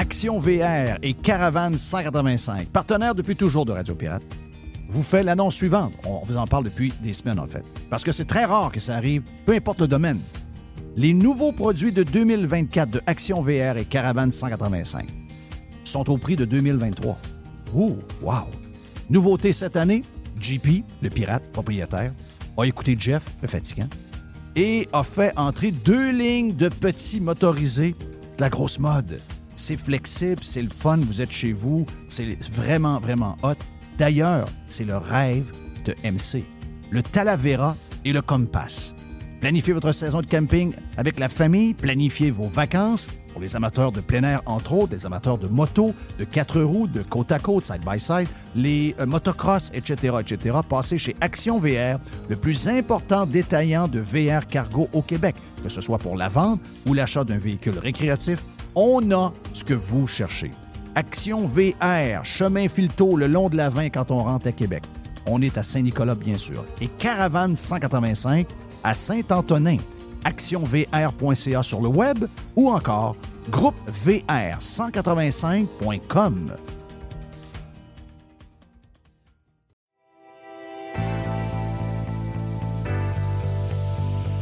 Action VR et Caravane 185, partenaires depuis toujours de Radio Pirate, vous fait l'annonce suivante. On vous en parle depuis des semaines, en fait. Parce que c'est très rare que ça arrive, peu importe le domaine. Les nouveaux produits de 2024 de Action VR et Caravane 185 sont au prix de 2023. Ouh, wow! Nouveauté cette année, JP, le pirate propriétaire, a écouté Jeff, le fatigant, et a fait entrer deux lignes de petits motorisés de la grosse mode. C'est flexible, c'est le fun, vous êtes chez vous, c'est vraiment, vraiment hot. D'ailleurs, c'est le rêve de MC. Le Talavera et le Compass. Planifiez votre saison de camping avec la famille, planifiez vos vacances pour les amateurs de plein air, entre autres, les amateurs de moto, de quatre roues, de côte à côte, side by side, les euh, motocross, etc., etc. Passez chez Action VR, le plus important détaillant de VR cargo au Québec, que ce soit pour la vente ou l'achat d'un véhicule récréatif on a ce que vous cherchez. Action VR, chemin Filto le long de la 20 quand on rentre à Québec. On est à Saint-Nicolas, bien sûr. Et Caravane 185 à Saint-Antonin. ActionVR.ca sur le web ou encore groupevr185.com.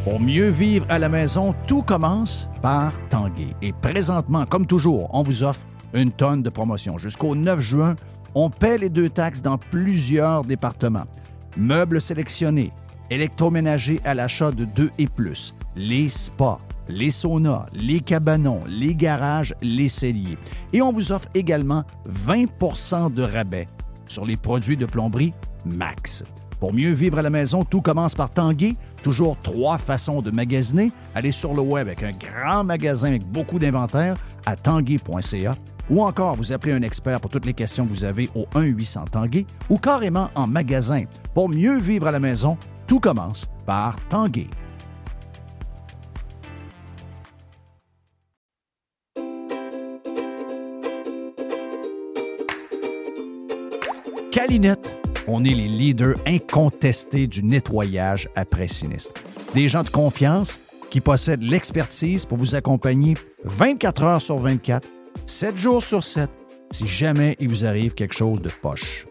Pour mieux vivre à la maison, tout commence par Tanguay. Et présentement, comme toujours, on vous offre une tonne de promotions. Jusqu'au 9 juin, on paie les deux taxes dans plusieurs départements. Meubles sélectionnés, électroménagers à l'achat de 2 et plus, les spas, les saunas, les cabanons, les garages, les celliers. Et on vous offre également 20% de rabais sur les produits de plomberie Max. Pour mieux vivre à la maison, tout commence par Tanguay. Toujours trois façons de magasiner. Allez sur le web avec un grand magasin avec beaucoup d'inventaire à tanguay.ca ou encore vous appelez un expert pour toutes les questions que vous avez au 1-800 Tanguay ou carrément en magasin. Pour mieux vivre à la maison, tout commence par Tanguay. Calinette on est les leaders incontestés du nettoyage après sinistre. Des gens de confiance qui possèdent l'expertise pour vous accompagner 24 heures sur 24, 7 jours sur 7, si jamais il vous arrive quelque chose de poche.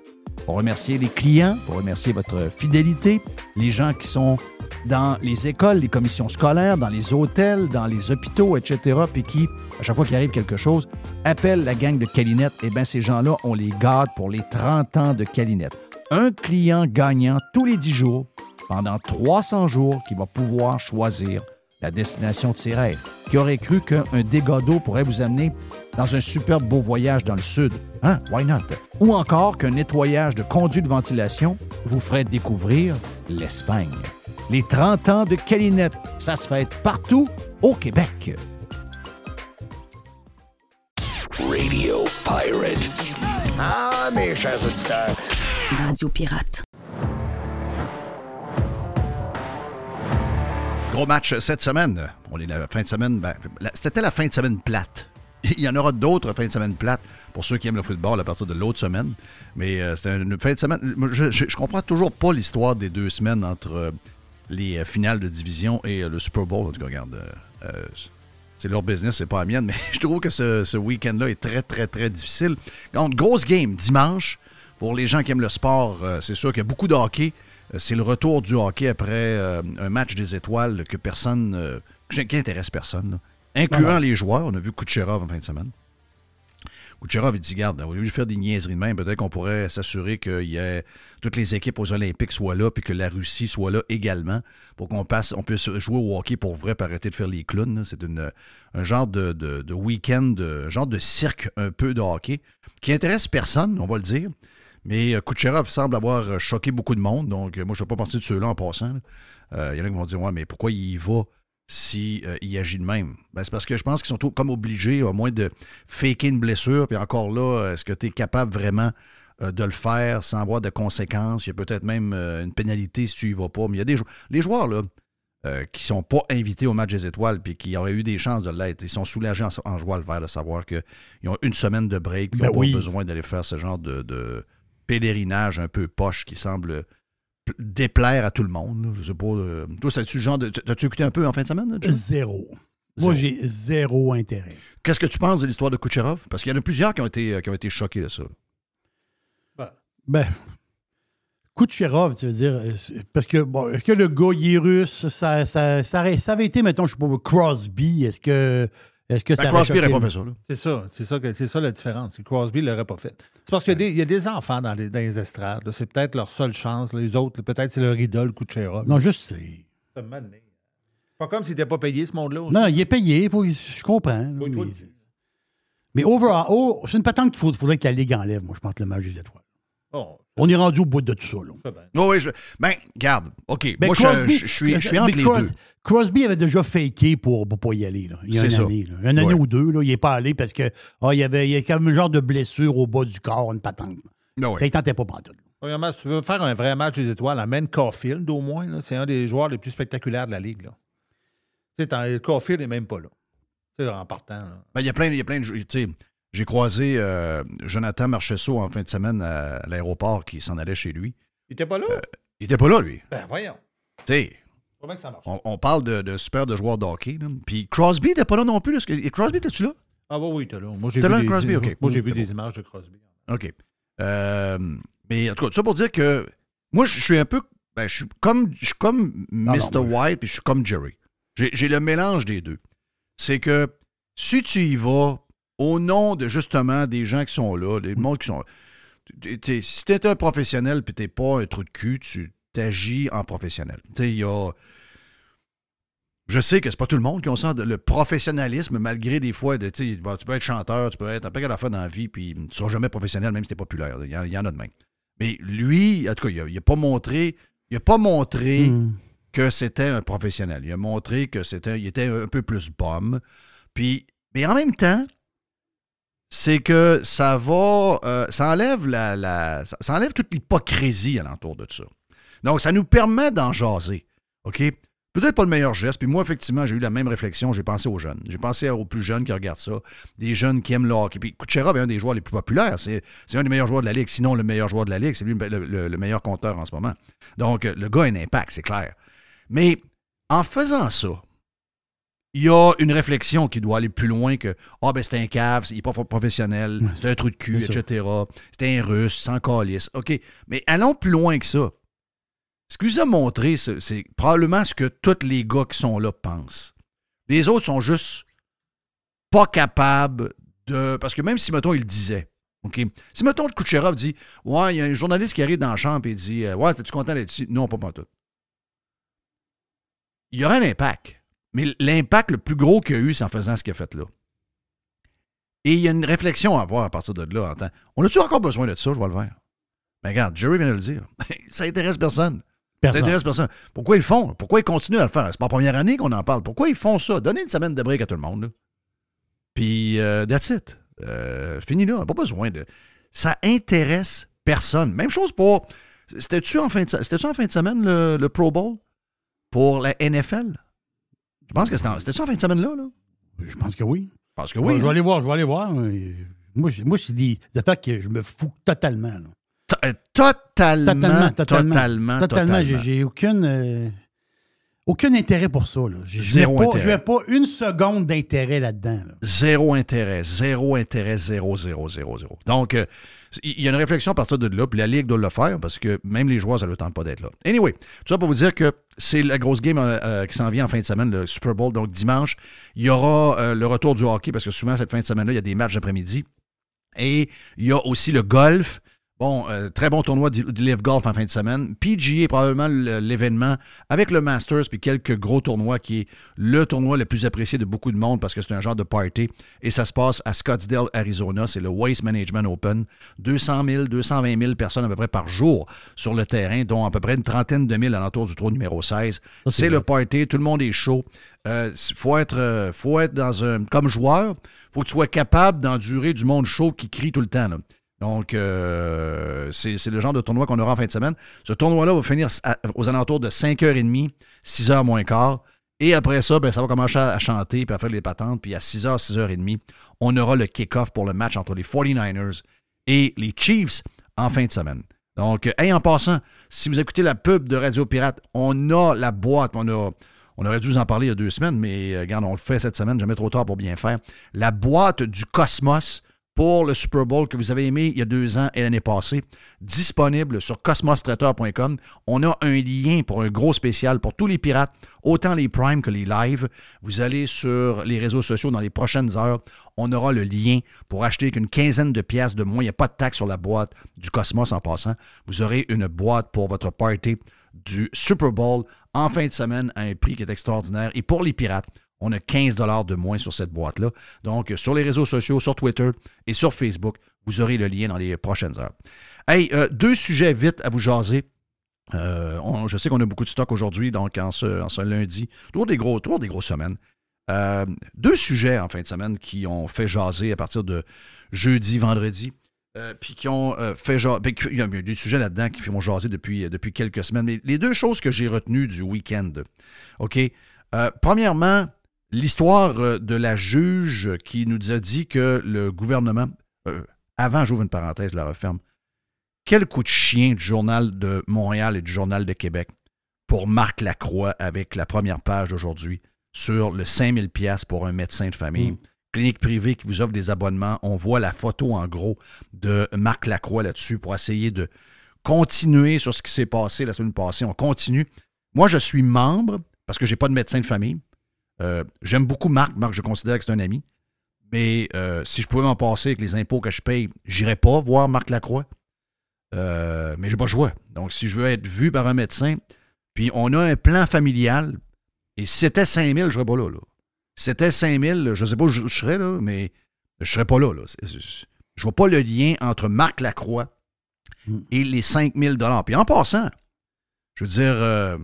Pour remercier les clients, pour remercier votre fidélité, les gens qui sont dans les écoles, les commissions scolaires, dans les hôtels, dans les hôpitaux, etc., puis qui, à chaque fois qu'il arrive quelque chose, appellent la gang de Calinette. Eh bien, ces gens-là, on les garde pour les 30 ans de Calinette un client gagnant tous les 10 jours pendant 300 jours qui va pouvoir choisir la destination de ses rêves. Qui aurait cru qu'un dégât d'eau pourrait vous amener dans un superbe beau voyage dans le sud? Hein? Why not? Ou encore qu'un nettoyage de conduit de ventilation vous ferait découvrir l'Espagne. Les 30 ans de Calinette, ça se fait partout au Québec. Radio Pirate. Ah, mes chers auditeurs. Radio Pirate. Gros match cette semaine. On est la fin de semaine. Ben, C'était la fin de semaine plate. Il y en aura d'autres fins de semaine plates pour ceux qui aiment le football à partir de l'autre semaine. Mais euh, c'est une fin de semaine. Je, je, comprends toujours pas l'histoire des deux semaines entre euh, les euh, finales de division et le Super Bowl. En tout cas, regarde. c'est leur business, c'est pas la mienne, mais je trouve que ce, week-end-là est très, très, très difficile. Grosse game dimanche. Pour les gens qui aiment le sport, euh, c'est sûr qu'il y a beaucoup de hockey. Euh, c'est le retour du hockey après euh, un match des étoiles que personne, qui intéresse personne, incluant les joueurs. On a vu Kucherov en fin de semaine. Kucherov, il dit, garde, au lieu de faire des niaiseries de même, peut-être qu'on pourrait s'assurer que y ait, toutes les équipes aux Olympiques soient là, puis que la Russie soit là également, pour qu'on passe, on puisse jouer au hockey pour vrai, pour arrêter de faire les clowns. C'est un genre de, de week-end, un genre de cirque un peu de hockey, qui intéresse personne, on va le dire. Mais euh, Kucherov semble avoir euh, choqué beaucoup de monde. Donc, euh, moi, je ne fais pas partie de ceux-là en passant. Il y en a qui vont dire Ouais, mais pourquoi il va s'il si, agit de même? Ben, c'est parce que je pense qu'ils sont comme obligés, au moins, de faker une blessure. Puis encore là, est-ce que tu es capable vraiment de le faire sans avoir de conséquences? Il y a peut-être même une pénalité si tu y vas pas. Mais il y a des les joueurs, là, qui ne sont pas invités au match des étoiles puis qui auraient eu des chances de l'être. Ils sont soulagés en, jouant le vert de savoir qu'ils ont une semaine de break qu'ils n'ont ben pas besoin d'aller faire ce genre de, pèlerinage un peu poche qui semble déplaire à tout le monde. Je sais pas. Euh, toi, c'est-tu genre de. As-tu écouté un peu en fin de semaine? Zéro. Moi, j'ai zéro intérêt. Qu'est-ce que tu penses de l'histoire de Kucherov? Parce qu'il y en a plusieurs qui ont été, euh, qui ont été choqués de ça. Ben, ben Kucherov, tu veux dire, euh, parce que, bon, est-ce que le gars, il est russe? Ça, ça, ça, avait été, mettons, je sais pas, Crosby, est-ce que est-ce que ben, ça Crosby n'aurait pas fait ça. C'est ça. C'est ça, c'est ça la différence. Crosby ne l'aurait pas fait. C'est parce qu'il y, a des enfants dans les, dans les estrades. C'est peut-être leur seule chance. Les autres, peut-être c'est leur idole, Kucherov. Non, juste c'est. Pas comme s'il n'était pas payé, ce monde-là. Non, il est payé. Faut, je comprends. mais, overall, oh, c'est une patente qu'il faudrait que la Ligue enlève, moi, je pense, le match des étoiles. Oh, on est rendu au bout de tout ça. Là. Oh, oui, je... ben, garde, OK. Ben, moi, Crosby, je, suis, je suis entre les deux. Crosby avait déjà faké pour ne pas y aller. Là, il y a une ça. année. Là. Une année ou deux, là, il n'est pas allé parce que oh, il, y avait, il y avait un genre de blessure au bas du corps, une patente. Non, Ça ne tentait pas pantoute. Premièrement, si tu veux faire un vrai match des étoiles, amène Caulfield au moins. C'est un des joueurs les plus spectaculaires de la Ligue. Là. Tu sais, Caulfield n'est même pas là. Tu sais, en partant. Ben, il y a plein, il y a plein de. J'ai croisé euh, Jonathan Marchesso en fin de semaine à, l'aéroport qui s'en allait chez lui. Il était pas là? Euh, il était pas là, lui. Ben voyons. Tu sais. On, on, parle de, de, super de joueurs de hockey. Puis Crosby n'était pas là non plus. Et Crosby, étais-tu là? Ah oui, oui, était là. Moi, j'ai vu, là, des, Crosby? Moi, j'ai vu des images de Crosby. OK. Euh, mais en tout cas, ça pour dire que moi, je suis un peu. Ben, je suis comme, je suis comme Mr. White et je suis comme Jerry. J'ai le mélange des deux. C'est que si tu y vas au nom de justement des gens qui sont là, des mondes qui sont là. si tu es un professionnel et tu pas un trou de cul, tu t'agis en professionnel. Il y a. Je sais que c'est pas tout le monde qui ont sent le professionnalisme, malgré des fois, de, tu peux être chanteur, tu peux être un peu à la fois dans la vie, puis tu ne seras jamais professionnel, même si tu es populaire. Il y, en, a de même. Mais lui, en tout cas, il n'a pas montré, il a pas montré hmm. que c'était un professionnel. Il a montré que c'était, il était un peu plus. Puis, mais en même temps, c'est que ça va, euh, ça enlève la, ça enlève toute l'hypocrisie alentour de ça. Donc, ça nous permet d'en jaser, OK? Peut-être pas le meilleur geste. Puis moi, effectivement, j'ai eu la même réflexion. J'ai pensé aux jeunes. J'ai pensé aux plus jeunes qui regardent ça. Des jeunes qui aiment le hockey. Puis Kucherov est un des joueurs les plus populaires. C'est, un des meilleurs joueurs de la Ligue. Sinon, le meilleur joueur de la Ligue. C'est lui le, le meilleur compteur en ce moment. Donc, le gars a un impact, c'est clair. Mais en faisant ça, il y a une réflexion qui doit aller plus loin que Ah, ben c'est un cave, il n'est pas professionnel, c'est un trou de cul, etc. C'est un russe, sans calice. OK. Mais allons plus loin que ça. Ce que vous a montré, c'est probablement ce que tous les gars qui sont là pensent. Les autres sont juste pas capables de. Parce que même si, mettons, il le disait, OK? Si, mettons, le Kucherov dit Ouais, il y a un journaliste qui arrive dans la chambre et dit Ouais, es-tu content d'être ici? Non, pas tout. Il y aura un impact. Mais l'impact le plus gros qu'il y a eu, c'est en faisant ce qu'il a fait là. Et il y a une réflexion à avoir à partir de là. En temps. On a-tu encore besoin de ça? Je vais le faire. Mais regarde, Jerry vient de le dire. ça intéresse personne. Ça intéresse personne. Pourquoi ils font? Pourquoi ils continuent à le faire? C'est pas la première année qu'on en parle. Pourquoi ils font ça? Donnez une semaine de break à tout le monde. Puis, euh, that's it. Euh, fini là. Pas besoin de. Ça intéresse personne. Même chose pour. C'était-tu en, fin de... en fin de semaine le Pro Bowl? Pour la NFL? Je pense que c'était ça en fin de semaine-là. Là? Je pense que oui. Je pense que oui. je vais aller voir, je vais aller voir. Moi, moi c'est des, attaques que je me fous totalement. Euh, totalement. Totalement. Totalement. Totalement. J'ai aucune. Euh, aucun intérêt pour ça. Là. Zéro pas, intérêt. Je n'ai pas une seconde d'intérêt là-dedans. Zéro intérêt. Zéro intérêt. Zéro, zéro, zéro, zéro. Donc, euh, il y a une réflexion à partir de là, puis la Ligue doit le faire parce que même les joueurs, ça ne le tente pas d'être là. Anyway, tout ça pour vous dire que c'est la grosse game euh, euh, qui s'en vient en fin de semaine, le Super Bowl. Donc, dimanche, il y aura le retour du hockey parce que souvent, cette fin de semaine-là, il y a des matchs d'après-midi. Et il y a aussi le golf. Bon, euh, très bon tournoi du Live Golf en fin de semaine. PGA est probablement l'événement avec le Masters puis quelques gros tournois qui est le tournoi le plus apprécié de beaucoup de monde parce que c'est un genre de party. Et ça se passe à Scottsdale, Arizona. C'est le Waste Management Open. 200 000, 220 000 personnes à peu près par jour sur le terrain, dont à peu près une trentaine de mille alentour du trou numéro 16. C'est le party. Tout le monde est chaud. Il euh, faut, être, euh, faut être dans un. Comme joueur, faut que tu sois capable d'endurer du monde chaud qui crie tout le temps. Là. Donc, euh, c'est le genre de tournoi qu'on aura en fin de semaine. Ce tournoi-là va finir aux alentours de 5h30, 6h moins quart. Et après ça, ben, ça va commencer à, chanter, puis à faire les patentes. Puis à 6h, 6h30, on aura le kick-off pour le match entre les 49ers et les Chiefs en fin de semaine. Donc, et en passant, si vous écoutez la pub de Radio Pirate, on a la boîte, on aurait dû vous en parler il y a deux semaines, mais euh, regarde, on le fait cette semaine, jamais trop tard pour bien faire. La boîte du Cosmos pour le Super Bowl que vous avez aimé il y a deux ans et l'année passée, disponible sur cosmostrator.com. On a un lien pour un gros spécial pour tous les pirates, autant les Prime que les Live. Vous allez sur les réseaux sociaux dans les prochaines heures. On aura le lien pour acheter qu'une quinzaine de pièces de moins. Il n'y a pas de taxe sur la boîte du Cosmos en passant. Vous aurez une boîte pour votre party du Super Bowl en fin de semaine à un prix qui est extraordinaire. Et pour les pirates, on a 15 de moins sur cette boîte-là. Donc, sur les réseaux sociaux, sur Twitter et sur Facebook, vous aurez le lien dans les prochaines heures. Hey, euh, deux sujets vite à vous jaser. Euh, je sais qu'on a beaucoup de stock aujourd'hui, donc en ce, lundi. Toujours des, gros, toujours des grosses semaines. Euh, deux sujets en fin de semaine qui ont fait jaser à partir de jeudi, vendredi. puis qui ont fait. Ben, il y a des sujets là-dedans qui font jaser depuis, quelques semaines. Les deux choses que j'ai retenues du week-end. OK? premièrement, l'histoire euh, de la juge qui nous a dit que le gouvernement, euh, avant, j'ouvre une parenthèse, je la referme, quel coup de chien du Journal de Montréal et du Journal de Québec pour Marc Lacroix avec la première page d'aujourd'hui sur le 5000 pièces pour un médecin de famille? Mm. Clinique privée qui vous offre des abonnements. On voit la photo en gros de Marc Lacroix là-dessus pour essayer de continuer sur ce qui s'est passé la semaine passée. On continue. Moi, je suis membre parce que je n'ai pas de médecin de famille. Euh, j'aime beaucoup Marc. Marc, je considère que c'est un ami. Mais euh, si je pouvais m'en passer avec les impôts que je paye, j'irais pas voir Marc Lacroix. Euh, mais j'ai pas le choix. Donc, si je veux être vu par un médecin, puis on a un plan familial, et si c'était 5 000, je serais pas là. Si c'était 5 000, je sais pas où je, serais, là, mais je serais pas là. Je vois pas le lien entre Marc Lacroix et les 5 000 Puis en passant, je veux dire...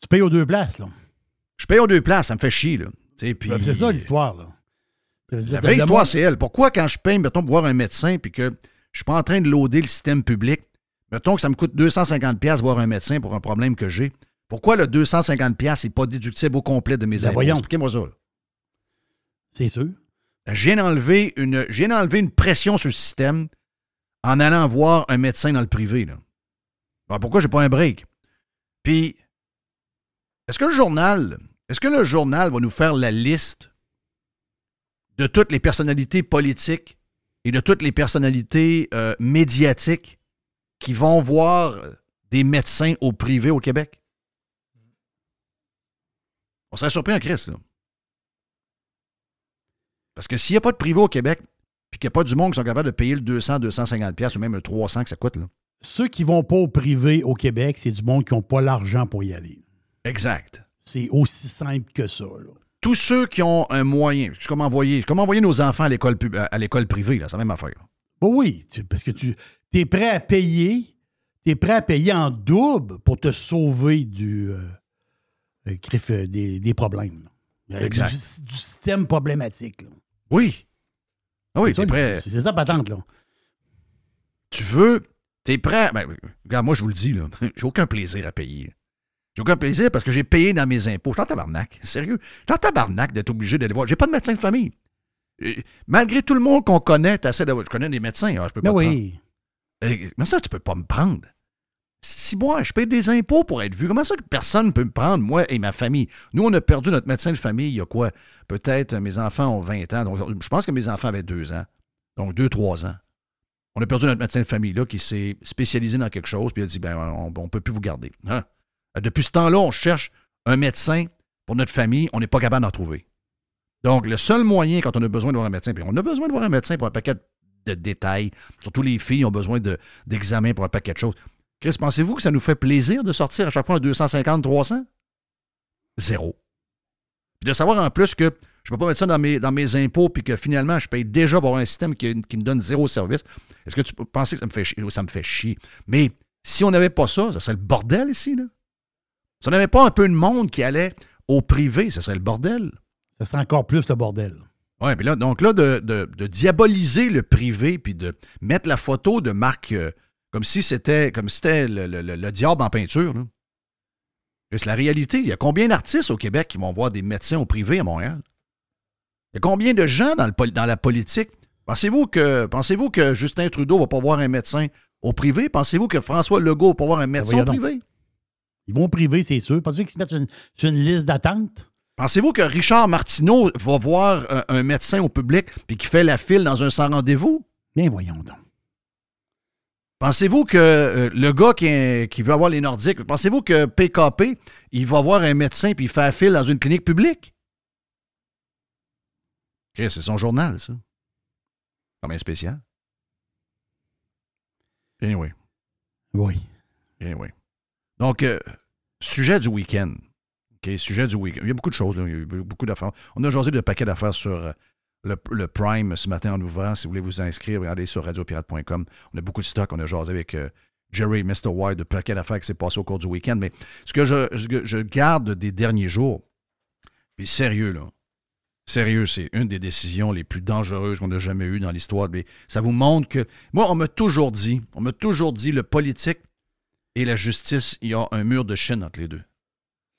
tu payes aux deux places, là. Je paye aux deux places, ça me fait chier. Là. Ben, c'est ça l'histoire. Là. La vraie histoire, c'est elle. Pourquoi, quand je paye, mettons, pour voir un médecin, puis que je suis pas en train de loader le système public, mettons que ça me coûte 250$ voir un médecin pour un problème que j'ai, pourquoi le 250$ n'est pas déductible au complet de mes ben, impôts? Expliquez-moi ça. C'est sûr. Je viens d'enlever une, une pression sur le système en allant voir un médecin dans le privé. Là. Alors pourquoi j'ai pas un break? Puis, est-ce que le journal, est-ce que le journal va nous faire la liste de toutes les personnalités politiques et de toutes les personnalités euh, médiatiques qui vont voir des médecins au privé au Québec? On serait surpris en Christ, là. Parce que s'il n'y a pas de privé au Québec, puis qu'il n'y a pas du monde qui sont capables de payer le 200, 250 ou même le 300 que ça coûte, là. Ceux qui ne vont pas au privé au Québec, c'est du monde qui n'ont pas l'argent pour y aller. Exact. C'est aussi simple que ça. Tous ceux qui ont un moyen, c'est comme envoyer, comme envoyer nos enfants à l'école, à l'école privée, c'est la même affaire. oui, parce que tu es prêt à payer, tu es prêt à payer en double pour te sauver du euh, euh, euh, des, problèmes. Exact. Du, système problématique. Oui. Ah oui, c'est prêt. C'est ça, patente, là. Tu veux, tu es prêt. Ben, regarde, moi, je vous le dis, là, j'ai aucun plaisir à payer. J'ai aucun plaisir parce que j'ai payé dans mes impôts. Je suis en tabarnak. Sérieux. Je suis en tabarnak d'être obligé d'aller voir. J'ai pas de médecin de famille. malgré tout le monde qu'on connaît, tu de... Je connais des médecins. Hein, je peux pas Mais oui. Mais ça, tu peux pas me prendre. Si moi, je paye des impôts pour être vu, comment ça que personne ne peut me prendre, moi et ma famille? Nous, on a perdu notre médecin de famille il y a quoi? Peut-être mes enfants ont 20 ans. Donc, je pense que mes enfants avaient 2 ans. Donc, 2-3 ans. On a perdu notre médecin de famille là qui s'est spécialisé dans quelque chose, puis il a dit ben, on ne peut plus vous garder. Hein? Euh, depuis ce temps-là, on cherche un médecin pour notre famille, on n'est pas capable d'en trouver. Donc, le seul moyen quand on a besoin de voir un médecin, puis on a besoin de voir un médecin pour un paquet de détails. Surtout les filles ont besoin d'examens pour un paquet de choses. Chris, pensez-vous que ça nous fait plaisir de sortir à chaque fois un 250, 300? Zéro. Puis de savoir en plus que je ne peux pas mettre ça dans mes, impôts puis que finalement, je paye déjà pour un système qui, me donne zéro service. Est-ce que tu peux penser que ça me fait chier? Ça me fait chier? Mais si on n'avait pas ça, ça serait le bordel ici. Là. Si on n'avait pas un peu de monde qui allait au privé, ça serait le bordel. Ça serait encore plus le bordel. Oui, puis là, donc là, de, diaboliser le privé puis de mettre la photo de Marc euh, comme si c'était comme si c'était le, diable en peinture. C'est la réalité. Il y a combien d'artistes au Québec qui vont voir des médecins au privé à Montréal? Il y a combien de gens dans, le, dans la politique? Pensez-vous que, pensez que Justin Trudeau va pas voir un médecin au privé? Pensez-vous que François Legault va pas voir un médecin au privé? Ils vont privé, c'est sûr. Pensez-vous qu'ils se mettent sur une, liste d'attente? Pensez-vous que Richard Martineau va voir un, médecin au public puis qui fait la file dans un sans rendez-vous? Bien, voyons donc. Pensez-vous que euh, le gars qui, veut avoir les Nordiques, pensez-vous que PKP, il va voir un médecin puis il fait la file dans une clinique publique? c'est son journal, ça. Comme spécial. Anyway. Oui. Anyway. Donc, euh, sujet du week-end. Sujet du week-end. Il y a beaucoup de choses, là. il y a beaucoup d'affaires. On a jasé de paquet d'affaires sur euh, le, Prime ce matin en ouvrant. Si vous voulez vous inscrire, regardez sur radiopirate.com. On a beaucoup de stock. On a jasé avec euh, Jerry Mr. White de paquet d'affaires qui s'est passé au cours du week-end. Mais ce que je, je, garde des derniers jours, puis sérieux, là, Sérieux, c'est une des décisions les plus dangereuses qu'on a jamais eues dans l'histoire. Mais ça vous montre que. Moi, on m'a toujours dit, on m'a toujours dit, le politique et la justice, il y a un mur de Chine entre les deux.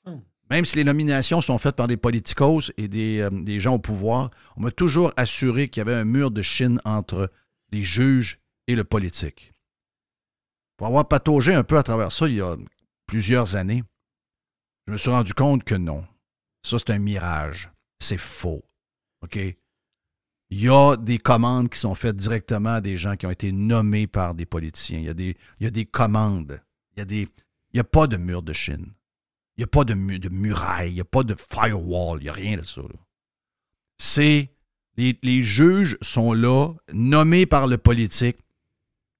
Hmm. Même si les nominations sont faites par des politicos et des, euh, des gens au pouvoir, on m'a toujours assuré qu'il y avait un mur de Chine entre les juges et le politique. Pour avoir pataugé un peu à travers ça il y a plusieurs années, je me suis rendu compte que non. Ça, c'est un mirage. C'est faux. OK? Il y a des commandes qui sont faites directement à des gens qui ont été nommés par des politiciens. Il y a des, il y a des commandes. Il y a, n'y a pas de mur de Chine. Il n'y a pas de, de muraille. Il n'y a pas de firewall. Il n'y a rien de ça. C'est. Les, les juges sont là, nommés par le politique,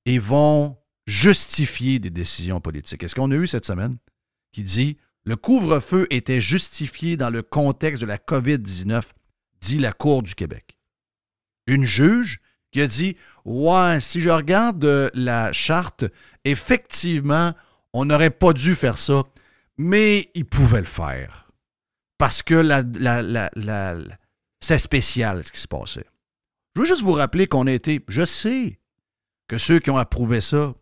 et vont justifier des décisions politiques. Est-ce qu'on a eu cette semaine qui dit le couvre-feu était justifié dans le contexte de la COVID-19, dit la Cour du Québec. Une juge qui a dit Ouais, si je regarde euh, la charte, effectivement, on n'aurait pas dû faire ça, mais il pouvait le faire. Parce que la, c'est spécial ce qui se passait. Je veux juste vous rappeler qu'on a été. Je sais que ceux qui ont approuvé ça,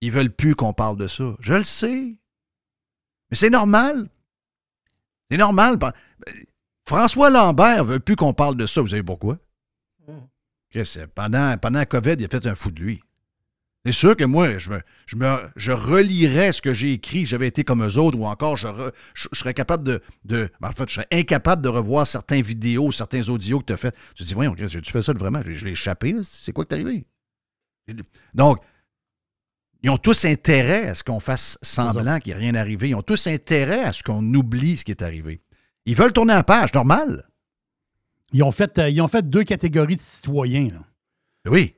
ils veulent plus qu'on parle de ça. Je le sais. Mais c'est normal. C'est normal. François Lambert veut plus qu'on parle de ça. Vous savez pourquoi? Pendant, pendant la COVID, il a fait un fou de lui. C'est sûr que moi, je, me, je, me, je relirais ce que j'ai écrit, j'avais été comme eux autres, ou encore je, je, serais capable de, de, En fait, je serais incapable de revoir certaines vidéos, certains audios que tu as fait. Tu te dis, voyons, tu fais ça vraiment? Je, l'ai échappé, c'est quoi qui t'est arrivé? Donc, ils ont tous intérêt à ce qu'on fasse semblant qu'il n'y a rien arrivé. Ils ont tous intérêt à ce qu'on oublie ce qui est arrivé. Ils veulent tourner la page, normal. Ils ont fait, euh, ils ont fait deux catégories de citoyens. Oui.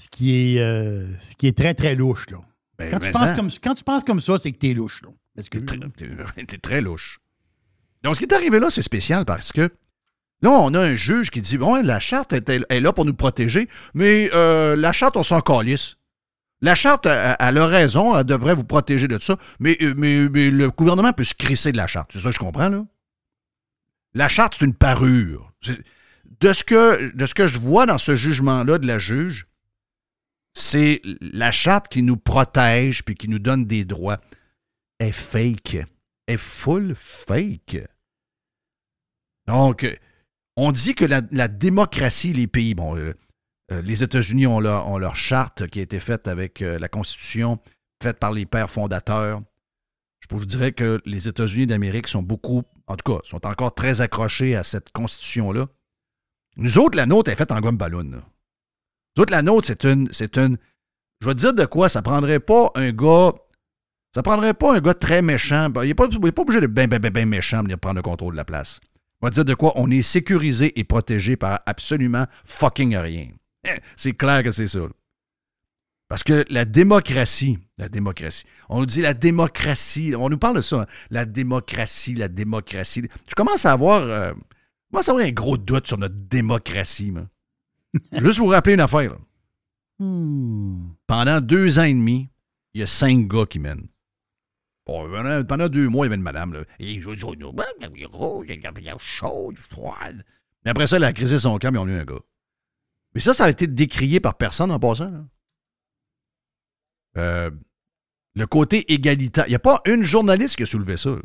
Ce qui, est, euh, ce qui est très, très louche. Là. Ben, quand, tu penses comme, quand tu penses comme ça, c'est que tu es louche. T'es très, très louche. Donc, ce qui est arrivé là, c'est spécial parce que là, on a un juge qui dit Bon, la charte est, là pour nous protéger, mais euh, la charte, on s'en calisse. La charte, elle, a raison, elle devrait vous protéger de ça, mais, mais, le gouvernement peut se crisser de la charte. C'est ça que je comprends, là? La charte, c'est une parure. De ce, que, de ce que je vois dans ce jugement-là de la juge, c'est la charte qui nous protège puis qui nous donne des droits est fake. Est full fake. Donc, on dit que la, démocratie, les pays, bon, euh, euh, les États-Unis ont leur, charte qui a été faite avec euh, la Constitution, faite par les pères fondateurs. Je vous dirais que les États-Unis d'Amérique sont beaucoup, en tout cas, sont encore très accrochés à cette Constitution-là. Nous autres, la nôtre est faite en gomme ballon. Autres, la nôtre, c'est une, c'est une. Je vais te dire de quoi, ça prendrait pas un gars. Ça prendrait pas un gars très méchant. Ben, il n'est pas, pas, obligé de bien, bien, méchant venir prendre le contrôle de la place. Je vais te dire de quoi, on est sécurisé et protégé par absolument fucking rien. c'est clair que c'est ça. Parce que la démocratie, la démocratie, on nous dit la démocratie, on nous parle de ça, hein. la démocratie, la démocratie. Je commence à avoir, euh, je commence à avoir un gros doute sur notre démocratie. Moi. Juste vous rappeler une affaire. Hmm. Pendant deux ans et demi, il y a cinq gars qui mènent. pendant deux mois, il y avait une madame. Là. Et Mais après ça, elle a crisé son camp, ils ont eu un gars. Mais ça, ça a été décrié par personne en passant. Là. Euh, le côté égalitaire. Il n'y a pas une journaliste qui a soulevé ça.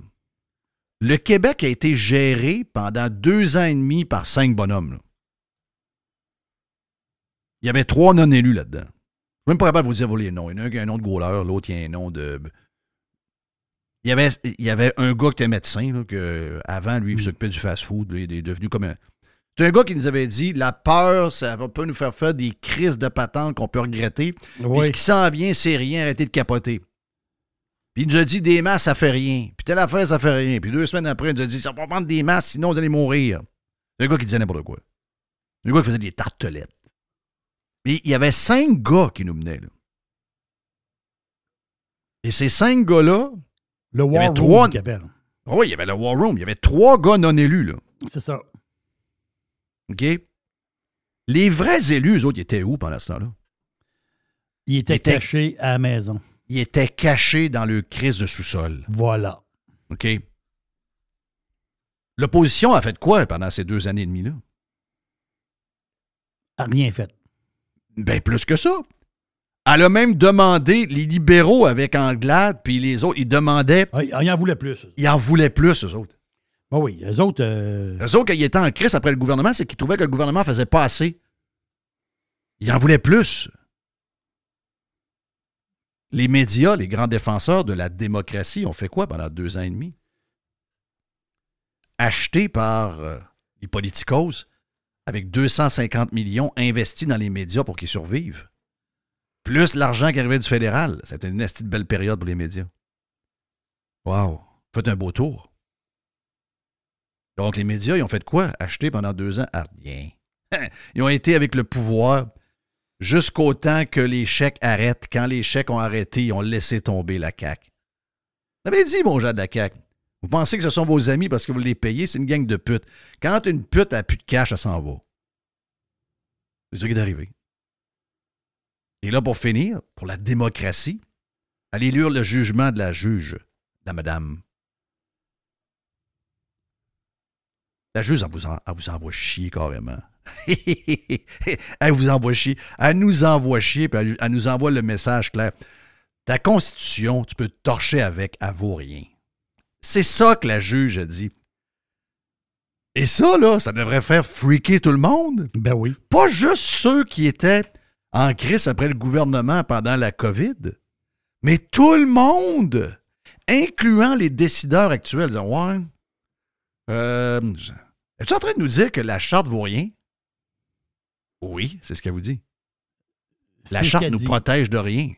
Le Québec a été géré pendant deux ans et demi par cinq bonhommes. Il y avait trois non-élus là-dedans. Je ne suis même pas capable de vous dire les noms. Il y en a un qui a un nom de goaler, l'autre il a un nom de. Il y avait, il y avait un gars qui était médecin, que avant, lui, il hmm. s'occupait du fast-food. Il est devenu comme un. C'est un gars qui nous avait dit la peur, ça va pas nous faire faire des crises de patente qu'on peut regretter. Puis ce qui s'en vient, c'est rien, arrêtez de capoter. Puis il nous a dit des masses, ça fait rien. Puis telle affaire, ça fait rien. Puis deux semaines après, il nous a dit ça va pas prendre des masses, sinon vous allez mourir. C'est un gars qui disait n'importe quoi. C'est un gars qui faisait des tartelettes. Mais il y avait cinq gars qui nous menaient. Là. Et ces cinq gars-là. Le War Room, trois... Oui, il y avait le War Room. Il y avait trois gars non élus. là. C'est ça. OK? Les vrais élus, eux autres, ils étaient où pendant ce temps-là? Ils étaient, cachés à la maison. Ils étaient cachés dans le crise de sous-sol. Voilà. OK? L'opposition a fait quoi pendant ces deux années et demie-là? A rien fait. Ben, plus que ça. Elle a même demandé, les libéraux avec Anglade, puis les autres, ils demandaient. Ah, ils en voulaient plus. Ils en voulaient plus, eux autres. Ah oui, eux autres. Euh... Eux autres, quand ils étaient en crise après le gouvernement, c'est qu'ils trouvaient que le gouvernement faisait pas assez. Ils en voulaient plus. Les médias, les grands défenseurs de la démocratie, ont fait quoi pendant deux ans et demi? Achetés par euh, les politicos avec 250 millions investis dans les médias pour qu'ils survivent. Plus l'argent qui arrivait du fédéral. C'était une petite belle période pour les médias. Wow! Faites un beau tour. Donc, les médias, ils ont fait quoi? Acheter pendant deux ans? Ah, rien. Ils ont été avec le pouvoir jusqu'au temps que les chèques arrêtent. Quand les chèques ont arrêté, ils ont laissé tomber la CAQ. Vous avez dit, mon genre de la CAQ. Vous pensez que ce sont vos amis parce que vous les payez? C'est une gang de putes. Quand une pute a plus de cash, elle s'en va. C'est ce qui est arrivé. Et là, pour finir, pour la démocratie, allez lire le jugement de la juge, la madame. La juge, elle vous, vous envoie chier carrément. elle vous envoie chier. Elle nous envoie chier, puis elle, nous envoie le message clair. Ta constitution, tu peux te torcher avec, elle vaut rien. C'est ça que la juge a dit. Et ça, là, ça devrait faire freaker tout le monde. Ben oui. Pas juste ceux qui étaient en crise après le gouvernement pendant la COVID, mais tout le monde, incluant les décideurs actuels. Disant, ouais, euh, es-tu en train de nous dire que la charte vaut rien? Oui, c'est ce qu'elle vous dit. La charte nous protège de rien.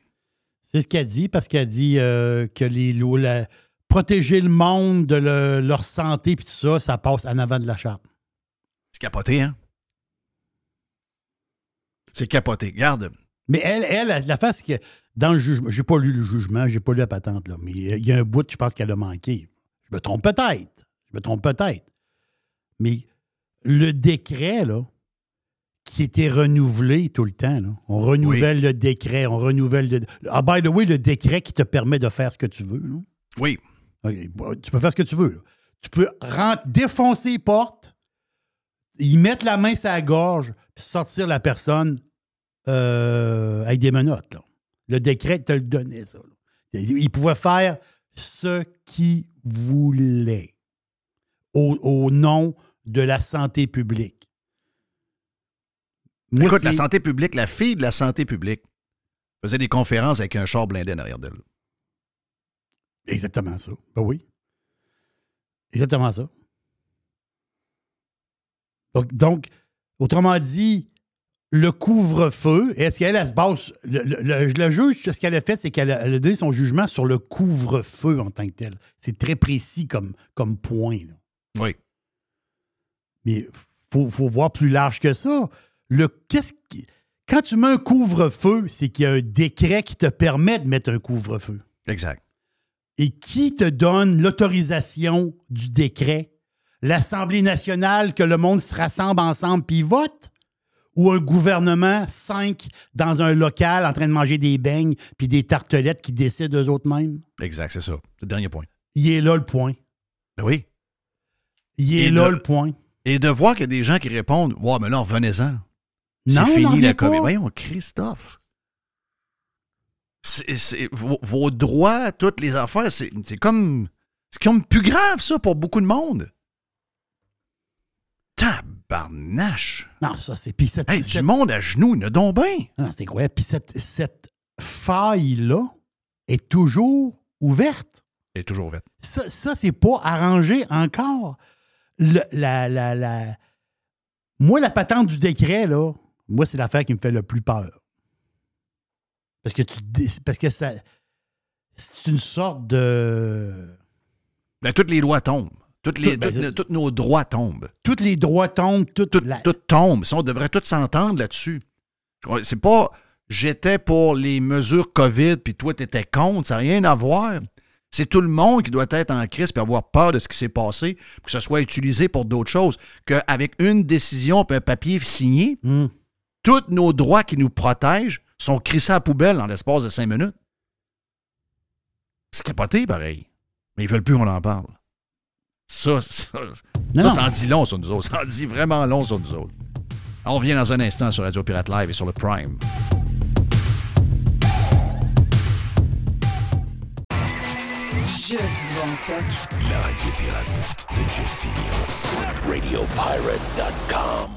C'est ce qu'elle dit parce qu'elle dit euh, que les lois, protéger le monde de leur santé et tout ça, ça passe en avant de la charte. C'est capoté, hein? C'est capoté. Regarde. Mais elle, elle, la face que dans le jugement, j'ai pas lu le jugement, j'ai pas lu la patente, là, mais il y a un bout, je pense qu'elle a manqué. Je me trompe peut-être. Je me trompe peut-être. Mais le décret, là, qui était renouvelé tout le temps, là, on renouvelle le décret, on renouvelle le. Ah, by the way, le décret qui te permet de faire ce que tu veux. Oui. Tu peux faire ce que tu veux. Tu peux défoncer les portes, y mettre la main sur la gorge, puis sortir la personne euh, avec des menottes. Le décret te le donnait, ça. Il pouvait faire ce qu'il voulait au, nom de la santé publique. Écoute, la santé publique, la fille de la santé publique faisait des conférences avec un char blindé en arrière d'elle. Exactement ça. Ben oui. Exactement ça. Donc, donc autrement dit, le couvre-feu, est-ce qu'elle se base. Le, le, juge, ce qu'elle a fait, c'est qu'elle a, donné son jugement sur le couvre-feu en tant que tel. C'est très précis comme, comme point. Oui. Mais il faut, faut, voir plus large que ça. Le, qu'est-ce qui, Quand tu mets un couvre-feu, c'est qu'il y a un décret qui te permet de mettre un couvre-feu. Exact. Et qui te donne l'autorisation du décret? L'Assemblée nationale, que le monde se rassemble ensemble puis vote? Ou un gouvernement, cinq, dans un local en train de manger des beignes puis des tartelettes qui décident eux autres mêmes? Exact, c'est ça. C'est le dernier point. Il est là le point. Ben oui. Il est Et là le- le point. Et de voir qu'il y a des gens qui répondent Ouais, mais là, revenez-en. C'est fini la. COVID. Voyons, Christophe. C'est- vos, vos droits, toutes les affaires, c'est c'est comme. C'est comme plus grave, ça, pour beaucoup de monde. Tabarnache. Non, ça, c'est. Puis cette, Hey, cette- du monde à genoux, il y a donc bien. Non, c'est incroyable. Puis cette, cette faille-là est toujours ouverte. Elle est toujours ouverte. Ça, ça c'est pas arrangé encore. Le- la, la, la- Moi, la patente du décret, là, moi, c'est l'affaire qui me fait le plus peur. Parce que tu parce que ça. C'est une sorte de. Ben, toutes les lois tombent. Toutes les, Tout- ben, toutes- tous nos droits tombent. Tous les droits tombent, tout, Tout, la- tout tombe. Ça, on devrait tous s'entendre là-dessus. C'est pas j'étais pour les mesures COVID puis toi t'étais contre, ça n'a rien à voir. C'est tout le monde qui doit être en crise et avoir peur de ce qui s'est passé, que ce soit utilisé pour d'autres choses. Qu'avec une décision et un papier signé, Hum. tous nos droits qui nous protègent sont crissés à la poubelle en l'espace de cinq minutes. C'est capoté, pareil. Mais ils veulent plus qu'on en parle. Ça, ça, Non, ça, non. ça en dit long sur nous autres. Ça en dit vraiment long sur nous autres. On revient dans un instant sur Radio Pirate Live et sur le Prime. Juste bon. La radio pirate de Jeff Fillion. RadioPirate.com.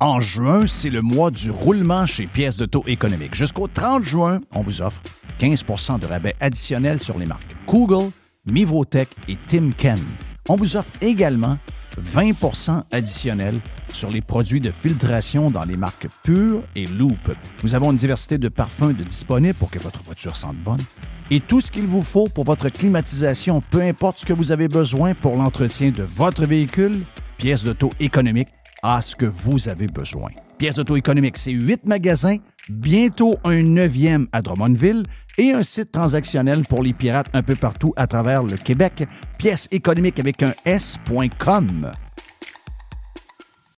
En juin, c'est le mois du roulement chez Pièces de taux économique. Jusqu'au 30 juin, on vous offre 15% de rabais additionnel sur les marques Google, Mivotech et Timken. On vous offre également 20% additionnel sur les produits de filtration dans les marques Pure et Loop. Nous avons une diversité de parfums de disponibles pour que votre voiture sente bonne et tout ce qu'il vous faut pour votre climatisation, peu importe ce que vous avez besoin pour l'entretien de votre véhicule, pièces d'auto économique à ce que vous avez besoin. Pièces d'auto économique, c'est huit magasins, bientôt un neuvième à Drummondville et un site transactionnel pour les pirates un peu partout à travers le Québec. Pièces économiques avec un S.com.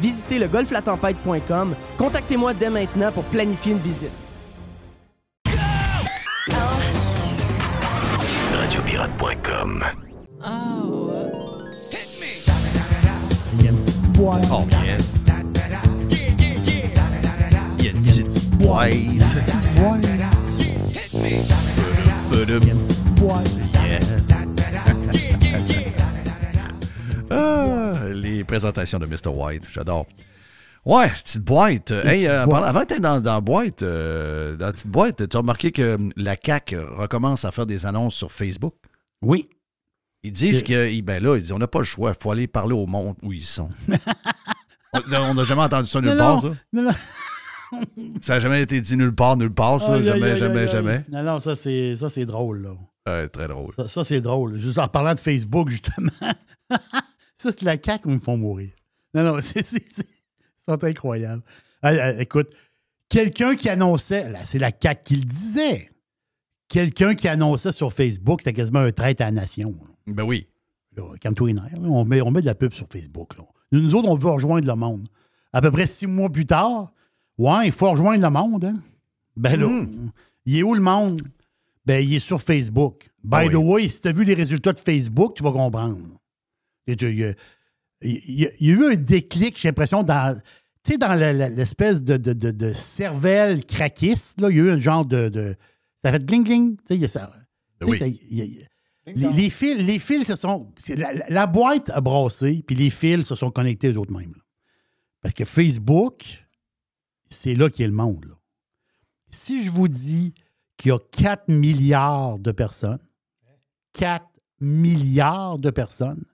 Visitez le golflatempête.com. Contactez-moi dès maintenant pour planifier une visite. Radiopirate.com. Il y a une petite boîte. Oh yes. Il y a une petite boîte. Il y a une petite boîte. Les présentations de Mr. White, j'adore. Ouais, petite boîte. Hey, euh, boîte. Avant d'être dans, dans la boîte, euh, dans la petite boîte, tu as remarqué que hum, la CAQ recommence à faire des annonces sur Facebook? Oui. Ils disent que, ben là, ils disent, on n'a pas le choix, il faut aller parler au monde où ils sont. On n'a jamais entendu ça nulle part, ça? Non, non. Ça n'a jamais été dit nulle part, nulle part, ça? Jamais, jamais, jamais? Non, non, ça, c'est, ça, c'est drôle, là. Ouais, très drôle. Ça, ça, c'est drôle. Juste en parlant de Facebook, justement. ça, c'est la CAQ ils me font mourir. Non, non, c'est, c'est, incroyables. Ah, ah, écoute, quelqu'un qui annonçait, là, c'est la CAQ qui le disait. Quelqu'un qui annonçait sur Facebook, c'était quasiment un traître à la nation. Ben oui. Nerfs, là. On met, on met de la pub sur Facebook. là. Nous, nous autres, on veut rejoindre le monde. À peu près six mois plus tard, ouais, il faut rejoindre le monde. Hein? Ben là, il est où le monde? Ben, il est sur Facebook. By Ah the oui. way, si tu as vu les résultats de Facebook, tu vas comprendre. Il y, a- il y a- il y a eu un déclic, j'ai l'impression, dans. Dans l'espèce de, de, de- de cervelle craquiste, là, il y a eu un genre de. ça fait gling-gling. Oui. les, les fils, les fils se sont. La, boîte a brassé, puis les fils se sont connectés eux autres mêmes. là. Parce que Facebook, c'est là qu'est le monde. là. Si je vous dis qu'il y a 4 milliards de personnes, 4 milliards de personnes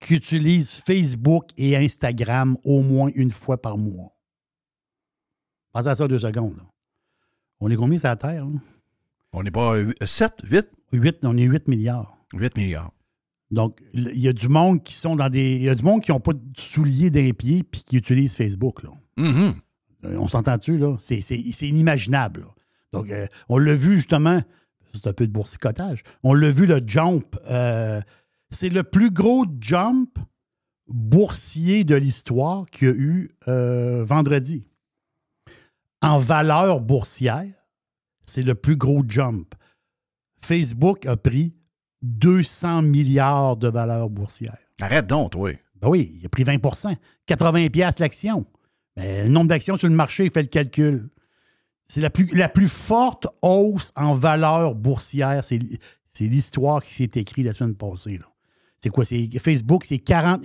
qui utilisent Facebook et Instagram au moins une fois par mois. Pensez à ça deux secondes. là. On est combien sur la Terre? là? On n'est pas 7, 8, Huit- on est 8 milliards. 8 milliards. Donc, il y a du monde qui sont dans des. Il y a du monde qui n'ont pas de souliers d'un pied puis qui utilisent Facebook. Là. Mhm. Euh, On s'entend-tu, là? C'est, inimaginable. là. Donc, euh, on l'a vu justement, c'est un peu de boursicotage. On l'a vu, le jump. euh, c'est le plus gros jump boursier de l'histoire qu'il y a eu euh, vendredi. En valeur boursière, c'est le plus gros jump. Facebook a pris 200 milliards de valeur boursière. Arrête donc, toi. Ben oui, il a pris 20% 80 pièces l'action. Mais le nombre d'actions sur le marché, il fait le calcul. C'est la plus, la plus forte hausse en valeur boursière. C'est c'est l'histoire qui s'est écrite la semaine passée. là. C'est quoi? C'est Facebook, c'est 40.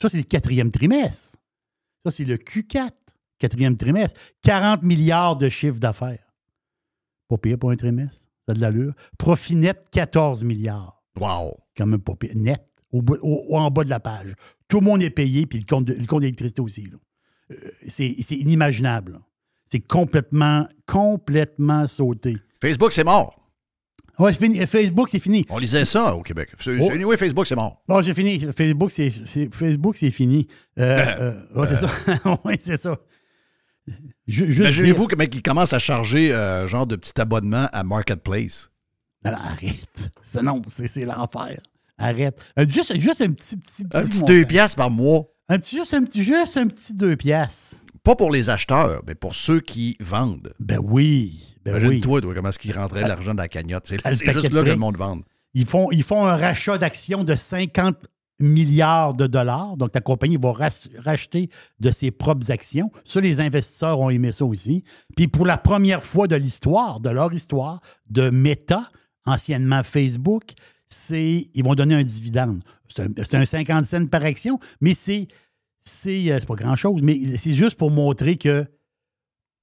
Ça, c'est le quatrième trimestre. Ça, c'est le Q4, quatrième trimestre. 40 milliards de chiffre d'affaires. Pas pire pour un trimestre. Ça a de l'allure. Profit net, 14 milliards Wow. quand même pas pire. net, au, au- en bas de la page. Tout le monde est payé, puis le compte de- le compte d'électricité aussi. Euh, c'est inimaginable. C'est complètement, complètement sauté. Facebook, c'est mort. Ouais, c'est fini. Facebook, c'est fini. On lisait ça au Québec. Oh. Anyway, Facebook, c'est mort. Bon, j'ai fini. Facebook, c'est Facebook, c'est fini. Euh, euh, ouais, c'est ça. oui, c'est ça. Imaginez-vous comment ils commencent à charger euh, genre de petit abonnement à Marketplace. Non, non, arrête. C'est- Non, c'est l'enfer. Arrête. Euh, juste, juste un petit, petit, petit. Un petit montant. 2 piastres par mois. Un petit, juste un petit, juste un petit deux piastres. Pas pour les acheteurs, mais pour ceux qui vendent. Ben oui. Ben oui. Imagine-toi, toi, comment est-ce qu'ils rentraient l'argent dans la cagnotte? C'est juste là que le monde vend. Ils font, ils font un rachat d'actions de 50 milliards de dollars. Donc, la compagnie va racheter de ses propres actions. Ça, les investisseurs ont aimé ça aussi. Puis, pour la première fois de l'histoire, de leur histoire, de Meta, anciennement Facebook, c'est ils vont donner un dividende. C'est un, c'est un 50 cents par action, mais c'est c'est euh, c'est pas grand-chose, mais c'est juste pour montrer que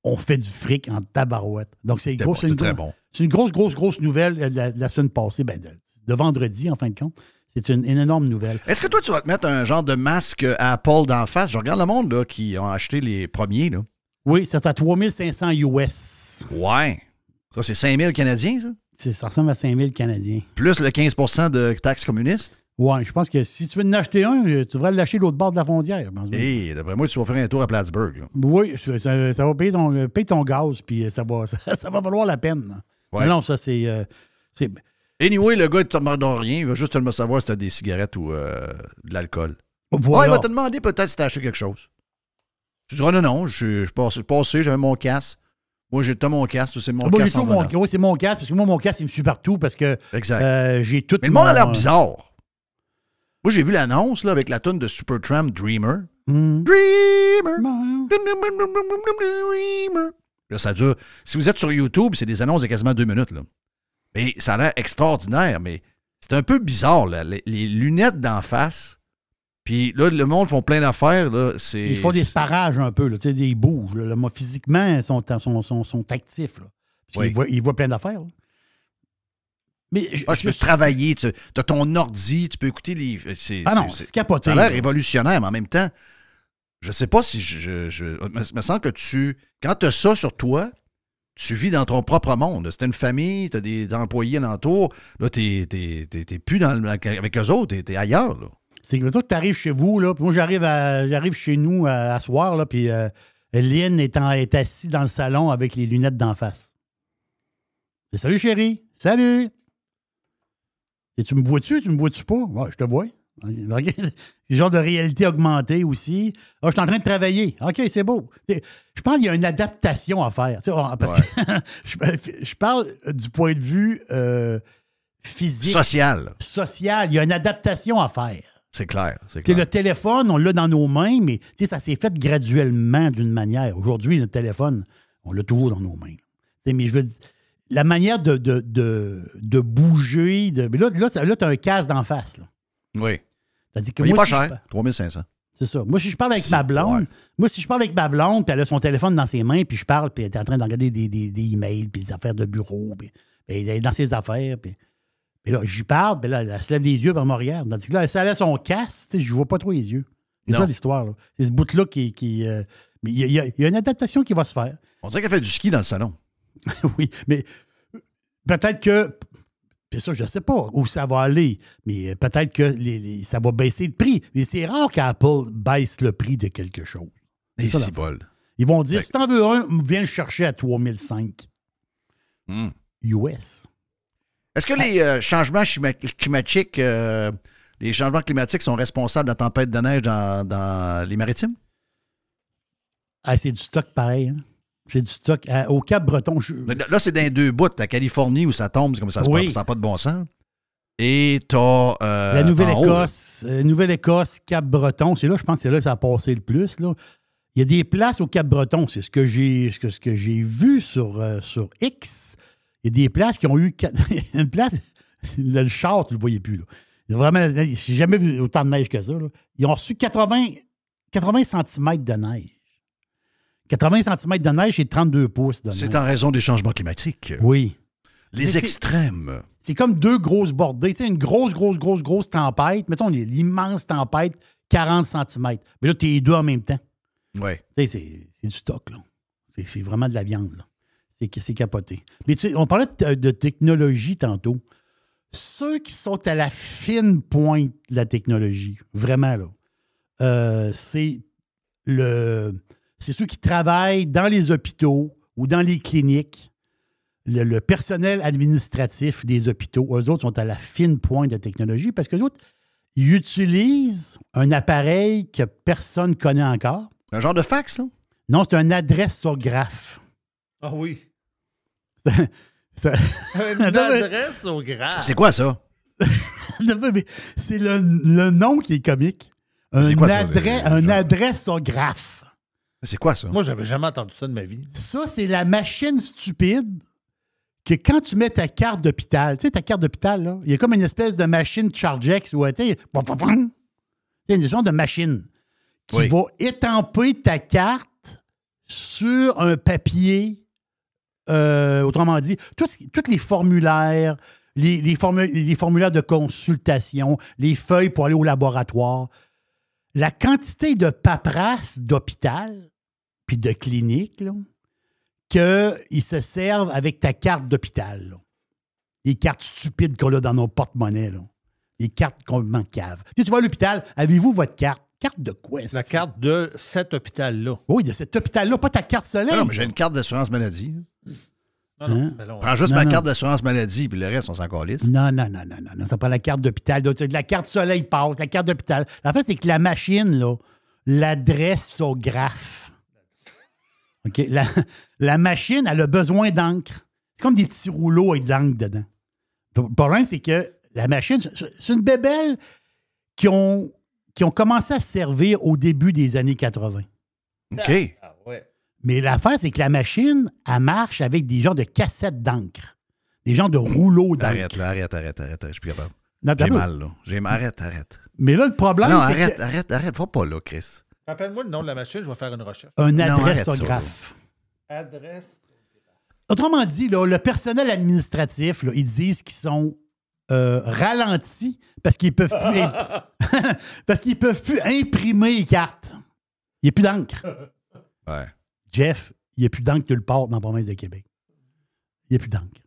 on fait du fric en tabarouette. Donc, c'est bon, une très bon. une grosse, grosse, grosse nouvelle euh, la, la semaine passée, ben, de, de vendredi, en fin de compte. C'est une, une énorme nouvelle. Est-ce que toi, tu vas te mettre un genre de masque Apple d'en face? Je regarde le monde là, qui ont acheté les premiers. Là. Oui, c'est à 3500 US. Ouais. Ça, c'est 5000 Canadiens, ça? C'est- Ça ressemble à 5000 Canadiens. Plus le 15% de taxes communistes? Ouais, je pense que si tu veux en acheter un, euh, tu devrais le lâcher de l'autre bord de la frontière. Et d'après moi, tu vas faire un tour à Plattsburgh. là. Oui, ça, va payer ton, euh, paye ton gaz, puis euh, ça va, ça, ça va valoir la peine. Ouais. Non, ça, c'est. euh, Anyway, le gars, il te demande rien. Il va juste te le savoir si t'as des cigarettes ou euh, de l'alcool. Ouais, il voilà. va te demander peut-être si t'as acheté quelque chose. Tu diras non, non, je suis passé, j'avais mon casque. Moi, j'ai t'as mon casque, c'est mon Ah, bon, casque. mon, oui, c'est mon casque, parce que moi, mon casque, il me suit partout parce que Exact. euh, j'ai tout. Mais le monde a l'air bizarre. Moi, j'ai vu l'annonce là, avec la tonne de Supertramp Dreamer. Hum. Dreamer. Dreamer. Là, ça dure. Si vous êtes sur YouTube, c'est des annonces de quasiment deux minutes. Là. Mais ça a l'air extraordinaire, mais c'est un peu bizarre. Là. Les, les lunettes d'en face. Puis là, le monde font plein d'affaires. là. C'est- Ils font des sparages un peu, là, ils bougent. là. Moi, physiquement, ils sont, sont, sont, sont actifs. Là. Puis Oui. ils, voient, ils voient plein d'affaires. là. Mais je, Ah, tu je peux suis- travailler, tu as ton ordi, tu peux écouter les. c'est- Ah non, c'est- capoté. Ça a l'air révolutionnaire, mais en même temps, je sais pas si je. je, je me, me semble que tu. Quand tu as ça sur toi, tu vis dans ton propre monde. C'est une famille, tu as des employés alentour. Là, tu n'es plus dans, le- avec eux autres, tu es, ailleurs. C'est que tu arrives chez vous, là, puis moi, j'arrive j'arrive chez nous à, à soir, là, puis euh, Lynn est, en- est assis dans le salon avec les lunettes d'en face. Et salut, chérie. Salut. Et tu me vois-tu? Tu me vois-tu pas? Ouais, je te vois. C'est le genre de réalité augmentée aussi. Ah, je suis en train de travailler. OK, c'est beau. Je parle qu'il y a une adaptation à faire. On- Parce que je, parle du point de vue euh, physique, Social, social. Il y a une adaptation à faire. c'est clair. C'est clair. le téléphone, on l'a dans nos mains, mais ça s'est fait graduellement d'une manière. Aujourd'hui, le téléphone, on l'a toujours dans nos mains. Mais je veux dire, la manière de, de, de, de bouger, de, mais là, là, là tu as un casque d'en face. Là. Oui. C'est-à-dire que Il est pas si cher, pa- 3500. c'est ça. Moi, si je parle avec ma blonde, ouais. moi, si je parle avec ma blonde, puis elle a son téléphone dans ses mains, puis je parle, puis elle est en train de regarder des, des, des emails, puis des affaires de bureau, puis, puis elle est dans ses affaires, puis, puis là, j'y parle, puis là, elle se lève les yeux, elle me regarde. Tandis que là, si elle a son casque, je vois pas trop les yeux. C'est ça l'histoire, là. C'est ce bout-là qui. qui euh, mais il y, y a- il y a une adaptation qui va se faire. On dirait qu'elle fait du ski dans le salon. oui, mais peut-être que. Puis ça, je ne sais pas où ça va aller, mais peut-être que les- les- ça va baisser le prix. Mais c'est rare qu'Apple baisse le prix de quelque chose. Et ça. Ils vont dire Fait- si t'en veux un, viens le chercher à 3005 Hmm. US. Est-ce que les euh, changements climatiques, euh, les changements climatiques sont responsables de la tempête de neige dans, dans les maritimes? Ah, c'est du stock pareil. hein? C'est du stock. À- au Cap-Breton, je- Là, c'est dans les deux bouts. La Californie où ça tombe, c'est comme ça se Oui. passe, ça n'a pas de bon sens. Et t'as. euh, la Nouvelle-Écosse, euh, Nouvelle-Écosse, Cap-Breton, c'est là, je pense que c'est là que ça a passé le plus. Là. Il y a des places au Cap-Breton, c'est ce que j'ai ce que, ce que j'ai vu sur, euh, sur X. Il y a des places qui ont eu. une place, le char, tu ne le voyais plus. Là. Vraiment, j'ai jamais vu autant de neige que ça. là. Ils ont reçu 80, 80 cm de neige. 80 cm de neige et 32 pouces de neige. C'est en raison des changements climatiques. Oui. Les C'est- extrêmes. C'est comme deux grosses bordées. Sais, une grosse, grosse, grosse, grosse tempête. Mettons l'immense tempête, 40 cm. Mais là, tu es les deux en même temps. Oui. C'est c'est du stock, là. C'est- C'est vraiment de la viande, là. C'est c'est capoté. Mais tu sais, on parlait de, de technologie tantôt. Ceux qui sont à la fine pointe de la technologie, vraiment, là, euh, c'est le. C'est ceux qui travaillent dans les hôpitaux ou dans les cliniques. Le, le personnel administratif des hôpitaux, eux autres sont à la fine pointe de la technologie parce que autres, ils utilisent un appareil que personne ne connaît encore. Un genre de fax, ça? Non, c'est un adressographe. Ah oui. C'est un- Une adresse au graphe. C'est quoi ça? c'est le, le nom qui est comique. Un, C'est quoi ça? adresse- un adressographe. C'est quoi ça? Moi, j'avais jamais entendu ça de ma vie. Ça, c'est la machine stupide que quand tu mets ta carte d'hôpital, tu sais, ta carte d'hôpital, là, il y a comme une espèce de machine Chargex où, tu sais. C'est une sorte de machine qui Oui. va étamper ta carte sur un papier. euh, autrement dit, tous tous les formulaires, les, les formu- les formulaires de consultation, les feuilles pour aller au laboratoire, la quantité de paperasse d'hôpital puis de clinique, qu'ils se servent avec ta carte d'hôpital. là. Les cartes stupides qu'on a dans nos porte-monnaies. là. Les cartes complètement caves. Tu, sais, tu vas à l'hôpital, avez-vous votre carte? Carte de quoi? La c'est-tu? carte de cet hôpital-là. Oui, de cet hôpital-là, pas ta carte soleil. Non, mais j'ai une carte d'assurance maladie. Non, non, Hein? long, hein. Prends juste Non, ma non. carte d'assurance maladie, puis le reste, on s'en calisse. Non, non, non, non, non, non. Ça prend la carte d'hôpital. La carte soleil passe, la carte d'hôpital. En fait, c'est que la machine, là, l'adressographe. OK? La, la machine, elle a besoin d'encre. C'est comme des petits rouleaux avec de l'encre dedans. Le problème, c'est que la machine, c'est une bébelle qui ont, qui ont commencé à se servir au début des années 80. OK. Ah ouais. Mais l'affaire, c'est que la machine, elle marche avec des genres de cassettes d'encre. Des genres de rouleaux d'encre. Arrête, là, arrête, arrête, arrête. Je suis plus capable. Non, J'ai mal, là. J'ai mal. Arrête, arrête. Mais là, le problème, non, c'est arrête, que- arrête, arrête. Va pas là, Chris. Rappelle-moi le nom de la machine, je vais faire une recherche. un adressographe. Adresse. Autrement dit, là, le personnel administratif, là, ils disent qu'ils sont euh, ralentis parce qu'ils peuvent plus parce qu'ils peuvent plus imprimer les cartes. Il n'y a plus d'encre. Ouais. Jeff, il n'y a plus d'encre nulle part dans la province de Québec. Il n'y a plus d'encre.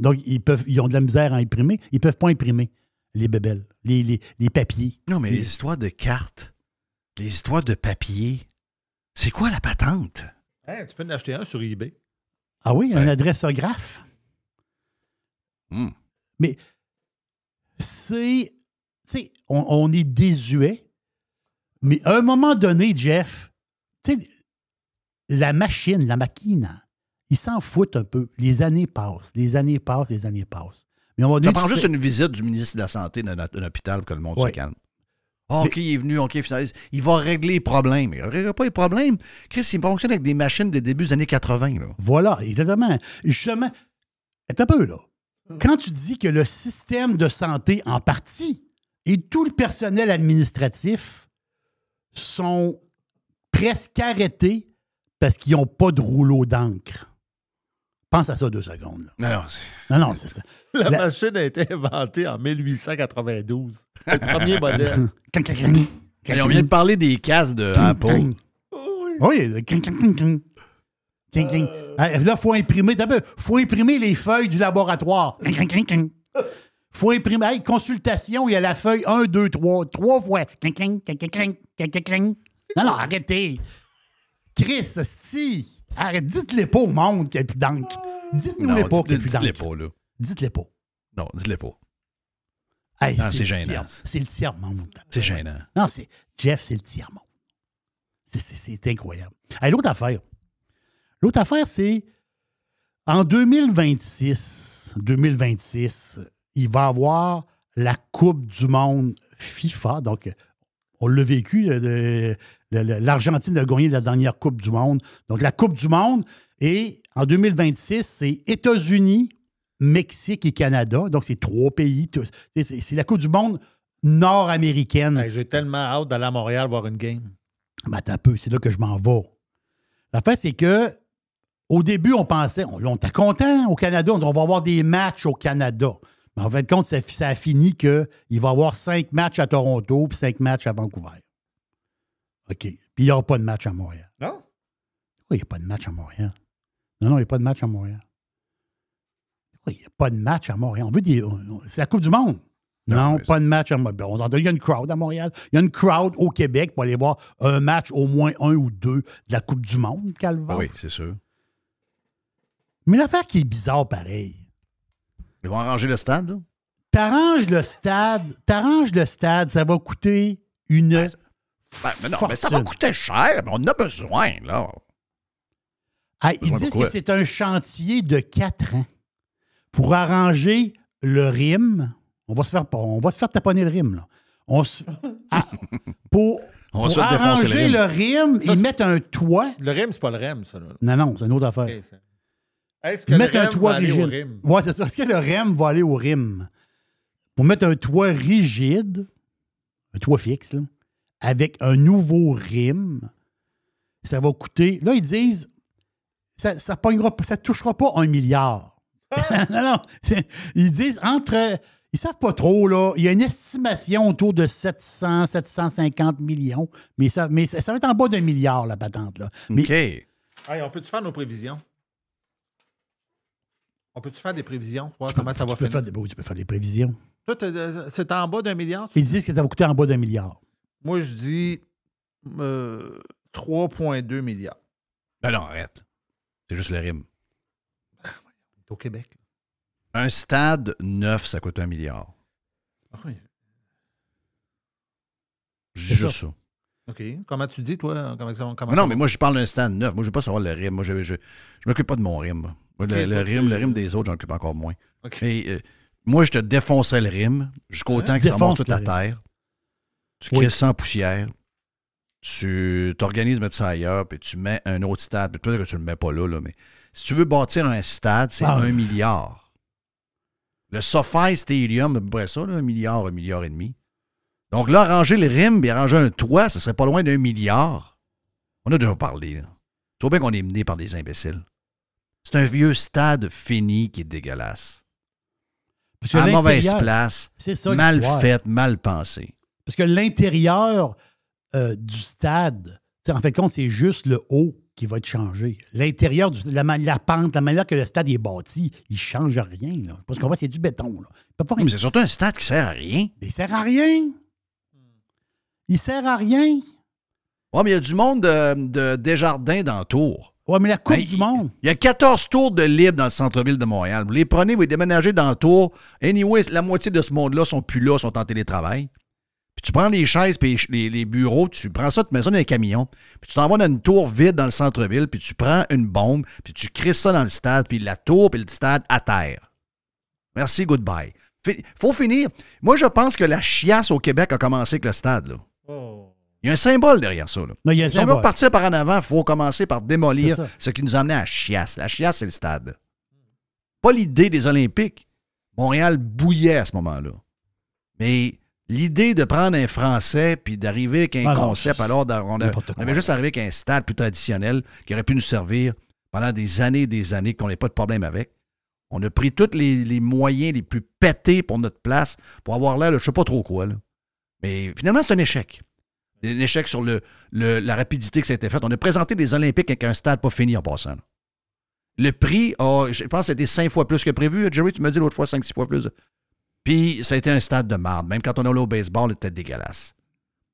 Donc, ils, peuvent, ils ont de la misère à imprimer. Ils ne peuvent pas imprimer les bébelles, les, les, les papiers. Non, mais Les- les histoires de cartes, les histoires de papier, c'est quoi la patente? Tu peux en acheter un sur eBay. Ah oui, un Ouais. adressographe. Hmm. Mais c'est. Tu sais, on, on est désuet, mais à un moment donné, Jeff, tu sais, la machine, la machine, ils s'en foutent un peu. Les années passent, les années passent, les années passent. Mais on va Ça prend juste une visite du ministre de la Santé d'un d'un hôpital pour que le monde Ouais. se calme. Ah, OK, il est venu, OK, finalement, il va régler les problèmes. Il ne réglera pas les problèmes. Chris, il fonctionne avec des machines des débuts des années 80. Là. Voilà, exactement. Justement, un peu, là. Quand tu dis que le système de santé, en partie, et tout le personnel administratif sont presque arrêtés parce qu'ils n'ont pas de rouleau d'encre. Pense à ça deux secondes. là. Non, non, c'est- Non, non, ça. La, La- machine a été inventée en 1892. Le premier modèle. Et on vient de parler des casques de Apple. Oui, cling. Ah, Là, il faut imprimer. peu, faut imprimer les feuilles du laboratoire. Faut imprimer. Hey, consultation, il y a la feuille 1, 2, 3. Trois fois. Non, non, arrêtez. Chris, sti. Arrête, dites-le pas au monde qu'il n'y a plus d'encre. Dites-nous Non, les pas qu'il n'y a plus dites-les d'encre. pas, là. Dites-les pas. Non, dites-les pas. Hey, Non, c'est gênant. C'est le tiers-monde. C'est gênant. Non, c'est Jeff, c'est le tiers-monde. C'est incroyable. Hey, L'autre affaire. L'autre affaire, c'est en 2026, 2026, il va y avoir la Coupe du Monde FIFA. Donc, on l'a vécu. euh, L'Argentine a gagné la dernière Coupe du Monde. Donc, la Coupe du Monde. Et en 2026, c'est États-Unis, Mexique et Canada. Donc, c'est trois pays. c'est- la Coupe du Monde nord-américaine. Hey, J'ai tellement hâte d'aller à Montréal voir une game. Ben, un peu, c'est là que je m'en vais. L'affaire, c'est que au début, on pensait, on, on était content au Canada, on, on va avoir des matchs au Canada. Mais en fin de compte, ça, ça a fini qu'il va y avoir cinq matchs à Toronto puis cinq matchs à Vancouver. OK. Puis il n'y aura pas de match à Montréal. Non? Pourquoi il n'y a pas de match à Montréal? Non, non, il n'y a pas de match à Montréal. Pourquoi il n'y a pas de match à Montréal? On veut des. C'est la Coupe du Monde. Non, pas de match à Montréal. On entend, il y a une crowd à Montréal. Il y a une crowd au Québec pour aller voir un match, au moins un ou deux, de la Coupe du Monde, Calvaire. Ah oui, c'est sûr. Mais l'affaire qui est bizarre, pareil. Ils vont arranger le stade, là? T'arranges le stade, t'arranges le stade, ça va coûter une. Ben, mais non, mais ça va fortune. coûter cher, mais on en a besoin, là. Ah, ils disent que c'est un chantier de quatre ans pour arranger le rime. On va se faire, on va se faire taponner le rime, là. On se- Ah, pour On arranger le le rime. rime, Ça, ils mettent un toit. Le RIM, c'est pas le REM, ça. Là. Non, non, c'est une autre affaire. Ok, ça. Est-ce que Ils le mettent un REM toit va aller au rigide. RIM? Oui, c'est ça. Est-ce que le rime va aller au rime? Pour mettre un toit rigide, un toit fixe, là, avec un nouveau rime, ça va coûter. Là, ils disent ça pas- ça touchera pas un milliard. non, non. c'est- Ils disent entre. Ils savent pas trop, là. Il y a une estimation autour de 700, 750 millions, mais ça, mais ça, ça va être en bas d'un milliard, la patente, là. Mais OK. Hey, on peut-tu faire nos prévisions? On peut-tu faire des prévisions? Voir comment ça va tu, peux faire des, tu peux faire des prévisions. Toi, t'as- c'est en bas d'un milliard? Ils disent que ça va coûter en bas d'un milliard. Moi, je dis euh, 3,2 milliards. Ben non, arrête. C'est juste le rime. Au Québec. Un stade neuf, ça coûte un milliard. Ah oui. Je C'est dis juste ça. OK. Comment tu dis, toi? Comment ça, comment Mais non, mais moi, je parle d'un stade neuf. Moi, je veux pas savoir le rime. Moi, je ne m'occupe pas de mon rime. le, rime, tu- le rime des autres, j'en occupe encore moins. Euh, moi, je te défoncerais le rime jusqu'au Hein? temps que ça monte toute la rime. terre. Tu Oui. en poussière. Tu t'organises mettre ça ailleurs, puis tu mets un autre stade. Peut-être que tu le mets pas là, là, mais si tu veux bâtir un stade, c'est Ah. un milliard. Le SoFi Stadium, à peu près ça, là, un milliard, un milliard et demi. Donc là, arranger le rim et arranger un toit, ce serait pas loin d'un milliard. On a déjà parlé. Là. Tu vois bien qu'on est mené par des imbéciles. C'est un vieux stade fini qui est dégueulasse. Parce que À mauvaise place, C'est ça mal l'histoire. fait, mal pensé. Parce que l'intérieur euh, du stade en fait, compte, c'est juste le haut qui va être changé. L'intérieur, la, la pente, la manière que le stade est bâti, il ne change rien. Là. Parce qu'on voit, c'est du béton. Là. Pas Mais c'est surtout un stade qui sert à rien. Il sert à rien. Il sert à rien. Ouais, mais il y a du monde de, de Desjardins dans le tour. Ouais, mais la Coupe Ben, du Monde. Il y a 14 tours de libre dans le centre-ville de Montréal. Vous les prenez, vous les déménagez dans le tour. Anyway, la moitié de ce monde-là sont plus là, sont en télétravail. Puis tu prends les chaises puis les, les bureaux, tu prends ça, tu mets ça dans un camion, puis tu t'envoies dans une tour vide dans le centre-ville, puis tu prends une bombe, puis tu crisses ça dans le stade, puis la tour, puis le stade à terre. Merci, goodbye. Fi- faut finir. Moi, je pense que la chiasse au Québec a commencé avec le stade. Là. Il y a un symbole derrière ça. Là. Non, il y a un Si on veut symbole. partir par en avant, il faut commencer par démolir ce qui nous a amené à chiasse. La chiasse, c'est le stade. Pas l'idée des Olympiques. Montréal bouillait à ce moment-là. Mais l'idée de prendre un Français puis d'arriver avec un Ah concept, alors on, a- on avait juste arrivé avec un stade plus traditionnel qui aurait pu nous servir pendant des années et des années qu'on n'ait pas de problème avec. On a pris tous les, les moyens les plus pétés pour notre place pour avoir l'air de je sais pas trop quoi. là. Mais finalement, c'est un échec. Un échec sur le, la rapidité que ça a été fait. On a présenté les Olympiques avec un stade pas fini en passant. Le prix, a, je pense c'était cinq fois plus que prévu. Jerry, tu m'as dit l'autre fois cinq, six fois plus. Puis ça a été un stade de marde. Même quand on est allé au baseball, c'était dégueulasse.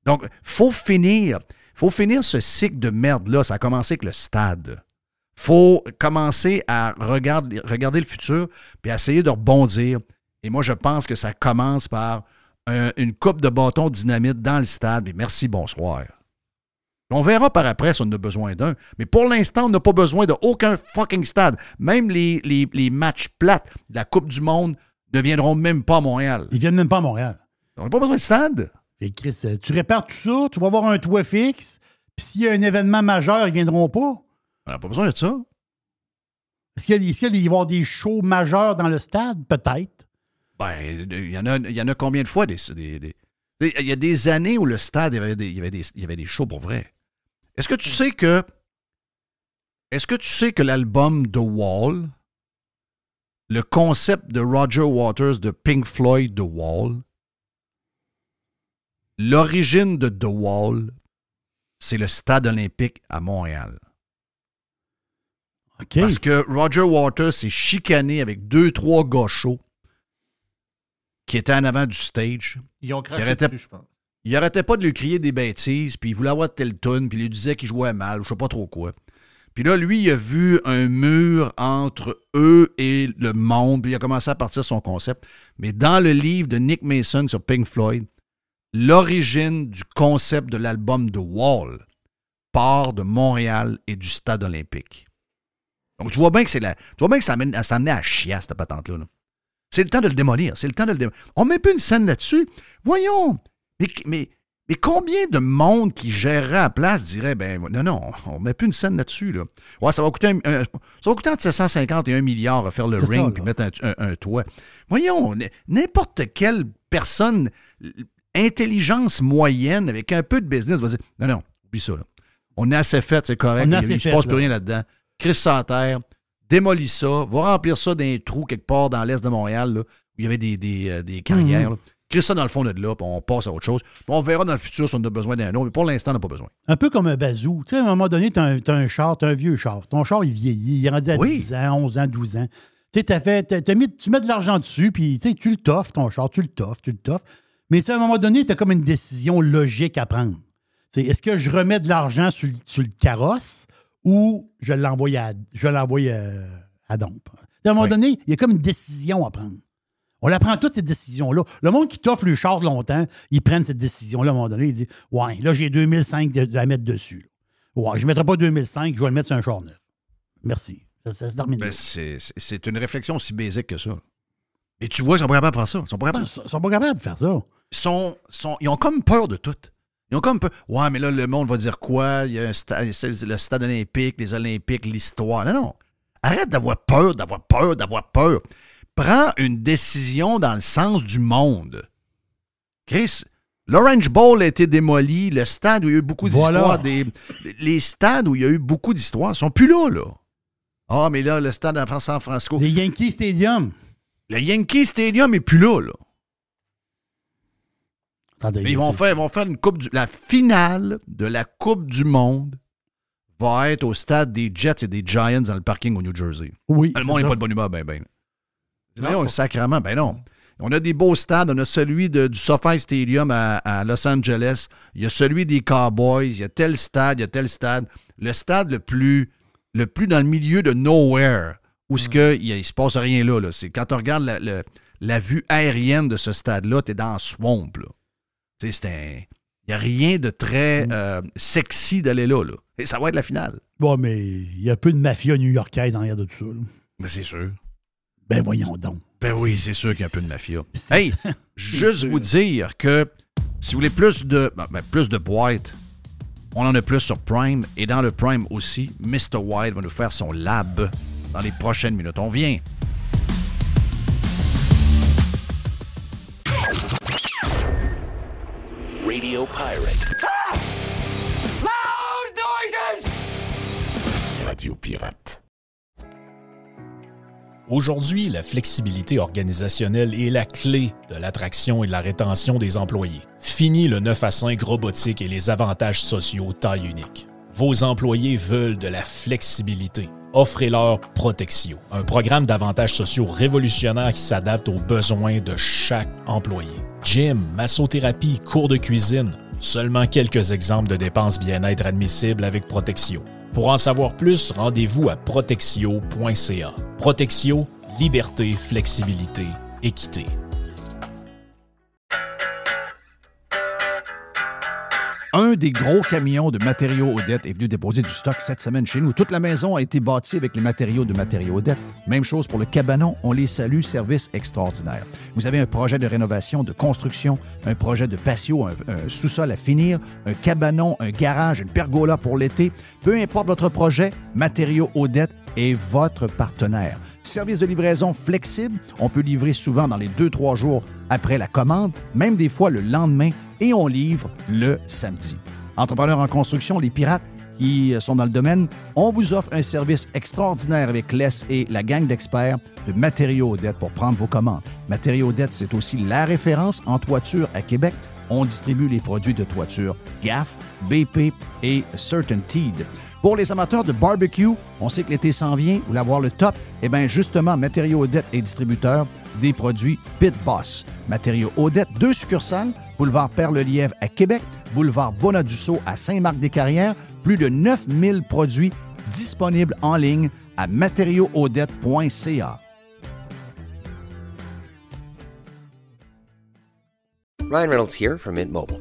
Donc, faut finir. faut finir ce cycle de merde-là. Ça a commencé avec le stade. faut commencer à regarder, regarder le futur puis essayer de rebondir. Et moi, je pense que ça commence par un- une coupe de bâton dynamite dans le stade. Et merci, bonsoir. On verra par après si on a besoin d'un. Mais pour l'instant, on n'a pas besoin d'aucun fucking stade. Même les, les- les matchs plates de la Coupe du Monde ne viendront même pas à Montréal. Ils viennent même pas à Montréal. On n'a pas besoin de stade. Que Chris, euh, tu répares tout ça, tu vas avoir un toit fixe, puis s'il y a un événement majeur, ils viendront pas. On n'a pas besoin de ça. Est-ce qu'il y, a- est-ce qu'il va y avoir des shows majeurs dans le stade? Peut-être. Ben, il y en a, il y en a combien de fois des, des- des- Il y a des années où le stade, il y avait des, il y avait des, il y avait des shows pour vrai. Est-ce que tu sais que. Est-ce que tu sais que l'album The Wall, le concept de Roger Waters de Pink Floyd The Wall, l'origine de The Wall, c'est le stade olympique à Montréal. Parce que Roger Waters s'est chicané avec deux, trois gars chauds qui étaient en avant du stage. Ils ont craché arrêtait- dessus, je pense. Il arrêtait pas de lui crier des bêtises, puis il voulait avoir tel tune, puis il lui disait qu'il jouait mal, ou je sais pas trop quoi. Puis là, lui, il a vu un mur entre eux et le monde, puis il a commencé à partir de son concept. Mais dans le livre de Nick Mason sur Pink Floyd, l'origine du concept de l'album The Wall part de Montréal et du stade olympique. Donc, tu vois bien que c'est la. Tu vois bien que ça amène- ça amenait à chier, cette patente-là. là. C'est le temps de le démolir. C'est le temps de le démolir. On met plus une scène là-dessus. Voyons. Mais, mais, mais combien de monde qui gérerait à la place dirait ben non, non, on met plus une scène là-dessus. Là. Ouais, ça va coûter un- un- ça va coûter entre 750 et 1 milliard à faire le ring puis mettre un, un- toit. Voyons, n'importe quelle personne, intelligence moyenne, avec un peu de business, va dire non, non, oublie ça. là. On a assez fait, c'est correct. Il ne se passe plus rien là-dedans. Chris sans terre, démolis ça, va remplir ça d'un trou quelque part dans l'est de Montréal, là, où il y avait des, des, euh, des carrières. là. Crée ça dans le fond de là, puis on passe à autre chose. Puis on verra dans le futur si on a besoin d'un autre, mais pour l'instant, on n'a pas besoin. Un peu comme un bazou. Tu sais, à un moment donné, tu as, un char, tu un vieux char. Ton char, il vieillit. Il est rendu à Oui. 10 ans, 11 ans, 12 ans. Tu sais, fait, mis- tu mets de l'argent dessus, puis tu le toffes, ton char, tu le toffes, tu le toffes. Mais à un moment donné, tu as comme une décision logique à prendre. Est-ce que je remets de l'argent sur le carrosse ou je l'envoie à, je l'envoie euh, à Dompe? À un moment Oui. donné, il y a comme une décision à prendre. On la prend toutes ces décisions-là. Le monde qui t'offre le char de longtemps, ils prennent cette décision-là à un moment donné. Ils disent Ouais, là, j'ai 2005 de- de- à mettre dessus. Ouais, je ne mettrai pas 2005, je vais le mettre sur un char neuf. Merci. Ça, ça se termine. Ben, c'est une réflexion aussi basique que ça. Et tu vois, ils sont pas capables de faire ça. Ils sont pas Ils capables. sont, sont pas capables de faire ça. Ils, sont, sont- ils ont comme peur de tout. Ils ont comme peur. Ouais, mais là, le monde va dire quoi? Il y a un le stade olympique, les Olympiques, l'histoire. Non, non. Arrête d'avoir peur, d'avoir peur, d'avoir peur. Prends une décision dans le sens du monde. Chris, l'Orange Bowl a été démoli. Le stade où il y a eu beaucoup Voilà. d'histoires, des, les stades où il y a eu beaucoup d'histoires sont plus là, là. Ah, mais là, le stade à San Francisco. Les Yankee Stadium. Le Yankee Stadium est plus là, là. Attendez, ils vont faire, ils vont faire une coupe du. La finale de la Coupe du Monde va être au stade des Jets et des Giants dans le parking au New Jersey. Oui, Le monde n'est pas de bonne humeur, ben, ben. Voyons, sacrément, ben non. On a des beaux stades. On a celui de- du SoFi Stadium à, à Los Angeles. Il y a celui des Cowboys. Il y a tel stade, il y a tel stade. Le stade le plus, le plus dans le milieu de nowhere, où ce que, il ne se passe rien là. là. C'est quand tu regardes la, le- la vue aérienne de ce stade-là, tu es dans un swamp. Là. C'est un. Il n'y a rien de très euh, sexy d'aller là, là. Et ça va être la finale. Bon, mais il y a peu de mafia new-yorkaise en arrière de tout ça. là. Mais c'est sûr. Ben voyons donc. Ben oui, c'est sûr qu'il y a un peu de mafia. Hey, juste sûr. vous dire que si vous voulez plus de, ben, ben, plus de boîtes, on en a plus sur Prime. Et dans le Prime aussi, Mr. White va nous faire son lab dans les prochaines minutes. On vient. Radio Pirate. Radio Pirate. Aujourd'hui, la flexibilité organisationnelle est la clé de l'attraction et de la rétention des employés. Fini le 9 à 5 robotique et les avantages sociaux taille unique. Vos employés veulent de la flexibilité. Offrez-leur Protexio, un programme d'avantages sociaux révolutionnaire qui s'adapte aux besoins de chaque employé. Gym, massothérapie, cours de cuisine, seulement quelques exemples de dépenses bien-être admissibles avec Protexio. Pour en savoir plus, rendez-vous à protexio.ca. Protexio, liberté, flexibilité, équité. Un des gros camions de matériaux Odette est venu déposer du stock cette semaine chez nous. Toute la maison a été bâtie avec les matériaux de matériaux Odette. Même chose pour le cabanon. On les salue, service extraordinaire. Vous avez un projet de rénovation, de construction, un projet de patio, un, sous-sol à finir, un cabanon, un garage, une pergola pour l'été. Peu importe votre projet, Matériaux Odette est votre partenaire. Service de livraison flexible. On peut livrer souvent dans les 2-3 jours après la commande, même des fois le lendemain, et on livre le samedi. Entrepreneurs en construction, les pirates qui sont dans le domaine, on vous offre un service extraordinaire avec Les et la gang d'experts de Matériaux Odette pour prendre vos commandes. Matériaux Odette, c'est aussi la référence en toiture à Québec. On distribue les produits de toiture GAF, BP et CertainTeed. Pour les amateurs de barbecue, on sait que l'été s'en vient, voulez avoir le top, eh bien justement, Matériaux Odette est distributeur des produits Pit Boss. Matériaux Odette, deux succursales, boulevard Perle-Lièvre à Québec, boulevard Bonadusseau à Saint-Marc-des-Carrières, plus de 9000 produits disponibles en ligne à matériauxaudette.ca. Ryan Reynolds here from Mint Mobile.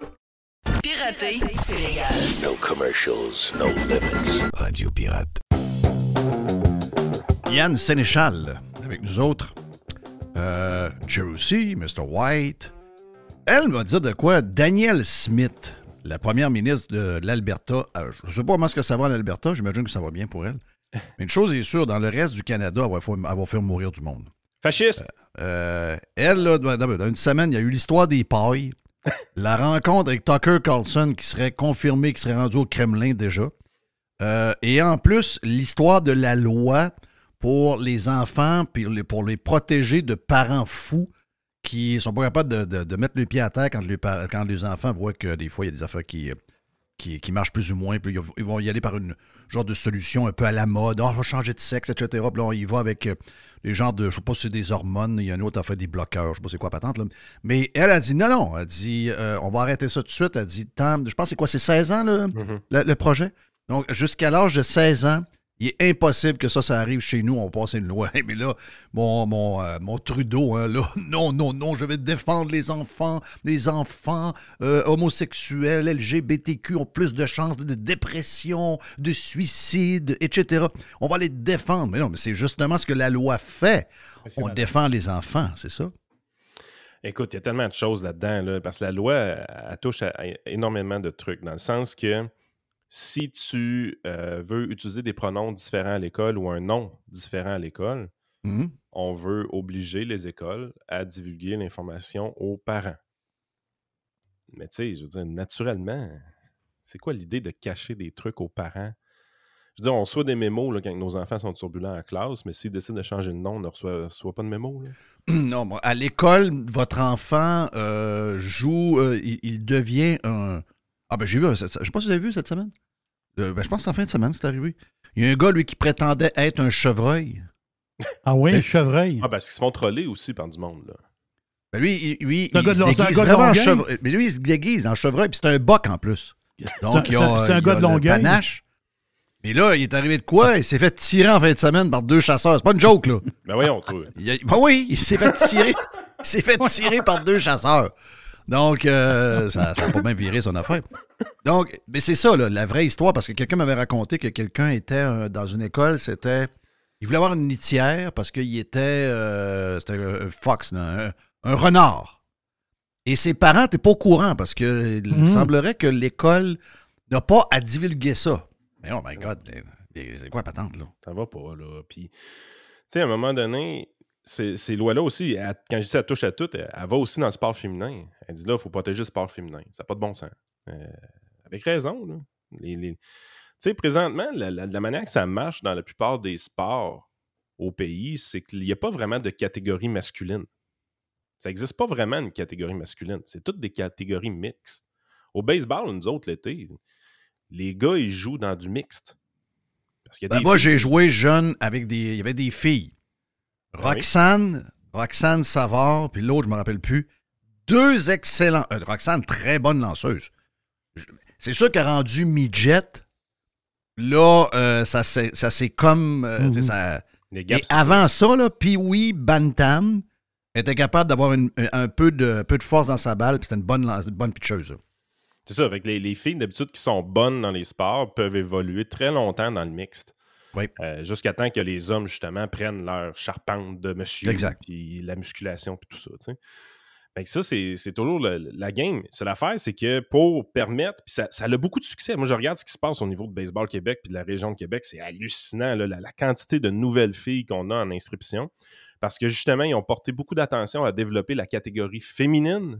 Pirater, c'est légal. No commercials, no limits. Radio Pirate. Yann Sénéchal avec nous autres. Euh, Jersey, Mr. White. Elle m'a dit de quoi? Danielle Smith, la première ministre de l'Alberta. euh, Je ne sais pas comment est-ce que ça va en Alberta. J'imagine que ça va bien pour elle. Mais une chose est sûre, dans le reste du Canada, elle va faire, elle va faire mourir du monde. fasciste. Euh, elle, là, dans, dans une semaine, il y a eu l'histoire des pailles. La rencontre avec Tucker Carlson qui serait confirmé, qui serait rendu au Kremlin déjà. Euh, et en plus, l'histoire de la loi pour les enfants, pour les protéger de parents fous qui sont pas capables de, mettre le pied à terre quand quand les enfants voient que des fois, il y a des affaires qui, qui, qui marchent plus ou moins. Puis ils vont- y aller par une genre de solution un peu à la mode. Ah, on va changer de sexe, etc. Puis là, on y va avec euh, des genres de, je sais pas si c'est des hormones. Il y a une autre a fait des bloqueurs. Je sais pas c'est quoi patente. Là. Mais elle a dit non, non. Elle dit euh, on va arrêter ça tout de suite. Elle dit tant, je pense que c'est quoi, c'est 16 ans le, le- le projet? Donc jusqu'à l'âge de 16 ans, il est impossible que ça, ça arrive chez nous. On va passer une loi. Mais là, mon, mon, euh, mon Trudeau, hein, là, non, non, non, je vais défendre les enfants. Les enfants euh, homosexuels, LGBTQ ont plus de chances de dépression, de suicide, etc. On va les défendre. Mais non, mais c'est justement ce que la loi fait. On défend les enfants, c'est ça? Écoute, il y a tellement de choses là-dedans, là, parce que la loi, elle, elle touche à, à énormément de trucs, dans le sens que si tu euh, veux utiliser des pronoms différents à l'école ou un nom différent à l'école, Mhm. on veut obliger les écoles à divulguer l'information aux parents. Mais tu sais, je veux dire, naturellement, c'est quoi l'idée de cacher des trucs aux parents? Je veux dire, on reçoit des mémos là, quand nos enfants sont turbulents en classe, mais s'ils décident de changer de nom, on ne reçoit, reçoit pas de mémo. là. Non, bon, à l'école, votre enfant euh, joue, euh, il, il devient un. Ah, ben j'ai vu, cette- je sais pas si vous avez vu cette semaine. Euh, ben, je pense que c'est en fin de semaine, c'est arrivé. Il y a un gars, lui, qui prétendait être un chevreuil. Ah oui, un chevreuil. Ah, parce qu'ils se font troller aussi par du monde. Là. Ben lui, il, lui, C'est il gars se de c'est déguise gars de vraiment en chevreuil. Mais lui, il se déguise en chevreuil, puis c'est un boc en plus. Donc, un- il y a, c'est un- c'est il gars a de Longueuil? panache. Mais là, il est arrivé de quoi? Il s'est fait tirer en fin de semaine par deux chasseurs. C'est pas une joke, là. Ben voyons, toi. Il a- ben oui, il s'est fait tirer. il s'est fait tirer par deux chasseurs. Donc, euh, ça n'a pas bien viré son affaire. Donc, mais c'est ça, là, la vraie histoire, parce que quelqu'un m'avait raconté que quelqu'un était euh, dans une école, c'était. Il voulait avoir une litière parce qu'il était. euh, c'était un fox, là, un, un renard. Et ses parents n'étaient pas au courant parce que il Mhm. semblerait que l'école n'a pas à divulguer ça. Mais oh my God, c'est quoi la patente, là? Ça va pas, là. Puis, tu sais, à un moment donné, ces, ces lois-là aussi, elle- quand je dis ça touche à tout, elle, elle va aussi dans le sport féminin. Elle dit là, il faut protéger le sport féminin. Ça n'a pas de bon sens. Euh, avec raison, là. Les- les- Tu sais, présentement, la, la- la manière que ça marche dans la plupart des sports au pays, c'est qu'il n'y a pas vraiment de catégorie masculine. Ça n'existe pas vraiment une catégorie masculine. C'est toutes des catégories mixtes. Au baseball, nous autres, l'été, les gars, ils jouent dans du mixte. Parce qu'il y a Ben, des moi, j'ai joué jeune avec des. Il y avait des filles. Oui? Roxane, Roxane Savard, puis l'autre, je me rappelle plus. Deux excellents. euh, Roxane, très bonne lanceuse. C'est sûr qu'elle a rendu midget. Là, euh, ça s'est comme. euh, Mhm. ça- Les gaps, avant ça, là, Pee-Wee Bantam était capable d'avoir une- un, peu de, un peu de force dans sa balle, puis c'était une bonne, une bonne pitcheuse. C'est ça, avec les, les filles d'habitude qui sont bonnes dans les sports peuvent évoluer très longtemps dans le mixte. Oui. Euh, Jusqu'à temps que les hommes, justement, prennent leur charpente de monsieur. Exact. Puis la musculation, puis tout ça. tu sais. Fait que ça, c'est c'est toujours le- la game. C'est l'affaire, c'est que pour permettre, puis ça, ça a beaucoup de succès. Moi, je regarde ce qui se passe au niveau de Baseball Québec puis de la région de Québec. C'est hallucinant, là, la, la quantité de nouvelles filles qu'on a en inscription. Parce que justement, ils ont porté beaucoup d'attention à développer la catégorie féminine.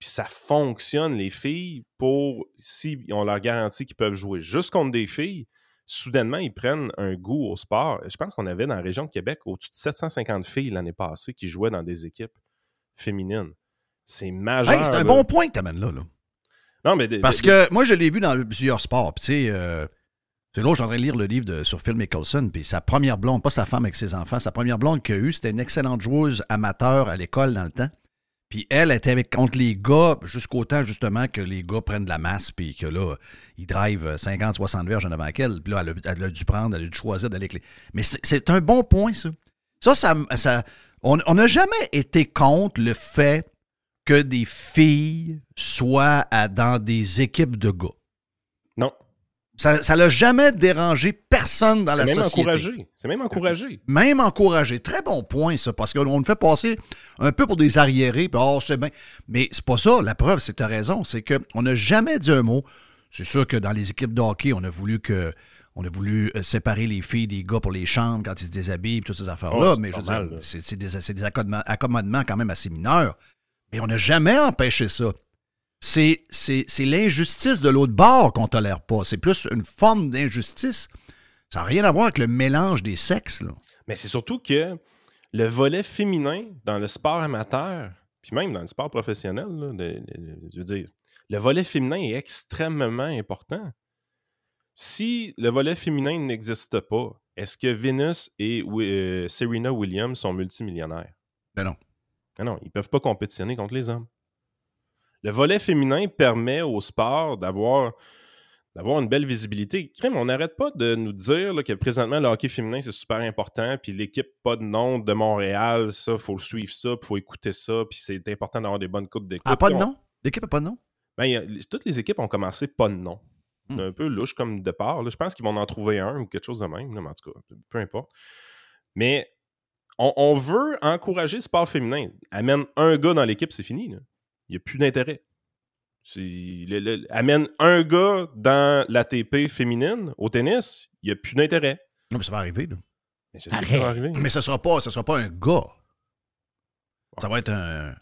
Puis ça fonctionne, les filles, pour si on leur garantit qu'ils peuvent jouer juste contre des filles, soudainement, ils prennent un goût au sport. Je pense qu'on avait dans la région de Québec au-dessus de 750 filles l'année passée qui jouaient dans des équipes féminines. C'est majeur. Hey, c'est un là. bon point que tu amènes là. là. Non, mais Parce que moi, je l'ai vu dans plusieurs sports. Puis, tu sais, euh, c'est là, j'aimerais lire le livre de, sur Phil Mickelson. Puis, sa première blonde, pas sa femme avec ses enfants, sa première blonde qu'il a eue, c'était une excellente joueuse amateur à l'école dans le temps. Puis, elle était avec, contre les gars jusqu'au temps, justement, que les gars prennent de la masse. Puis, que là, ils drivent 50, 60 verges en avant qu'elle. Puis là, elle a, dû prendre, elle a dû choisir d'aller avec les. Mais c'est- un bon point, ça. Ça, ça. on n'a jamais été contre le fait que des filles soient dans des équipes de gars. Ça ça l'a jamais dérangé personne dans la même société. encouragé. C'est même encouragé. Même encouragé. Très bon point, ça, parce qu'on nous fait passer un peu pour des arriérés, puis oh, c'est bien. Mais c'est pas ça. La preuve, c'est ta raison, c'est qu'on n'a jamais dit un mot. C'est sûr que dans les équipes de hockey, on a voulu que. On a voulu euh, séparer les filles des gars pour les chambres quand ils se déshabillent, puis toutes ces affaires-là. Oh, mais je veux dire, c'est des, des accommodements, accommodements quand même assez mineurs. Mais on n'a jamais empêché ça. C'est c'est- c'est l'injustice de l'autre bord qu'on tolère pas. C'est plus une forme d'injustice. Ça n'a rien à voir avec le mélange des sexes. Là. Mais c'est surtout que le volet féminin dans le sport amateur, puis même dans le sport professionnel, là, de- de- je veux dire, le volet féminin est extrêmement important. Si le volet féminin n'existe pas, est-ce que Venus et euh, Serena Williams sont multimillionnaires? Ben non. Ah non, ils ne peuvent pas compétitionner contre les hommes. Le volet féminin permet au sport d'avoir d'avoir une belle visibilité. Crème, on n'arrête pas de nous dire là, que présentement, le hockey féminin, c'est super important, puis l'équipe pas de nom de Montréal, ça, faut le suivre ça, puis faut écouter ça, puis c'est important d'avoir des bonnes coupes d'écoute. Ah, pas de nom? L'équipe n'a pas de nom? ben, il a- toutes les équipes ont commencé pas de nom. Hmm. C'est un peu louche comme départ. là. Je pense qu'ils vont en trouver un ou quelque chose de même, là, mais en tout cas, peu importe. Mais On, on veut encourager le sport féminin. Amène un gars dans l'équipe, c'est fini. là. Il n'y a plus d'intérêt. Le- le- amène un gars dans l'ATP féminine au tennis, il n'y a plus d'intérêt. Non, mais ça va arriver. Là. Mais je sais que ça va arriver. Mais ce ne sera, pas- sera pas un gars. Ça va être un,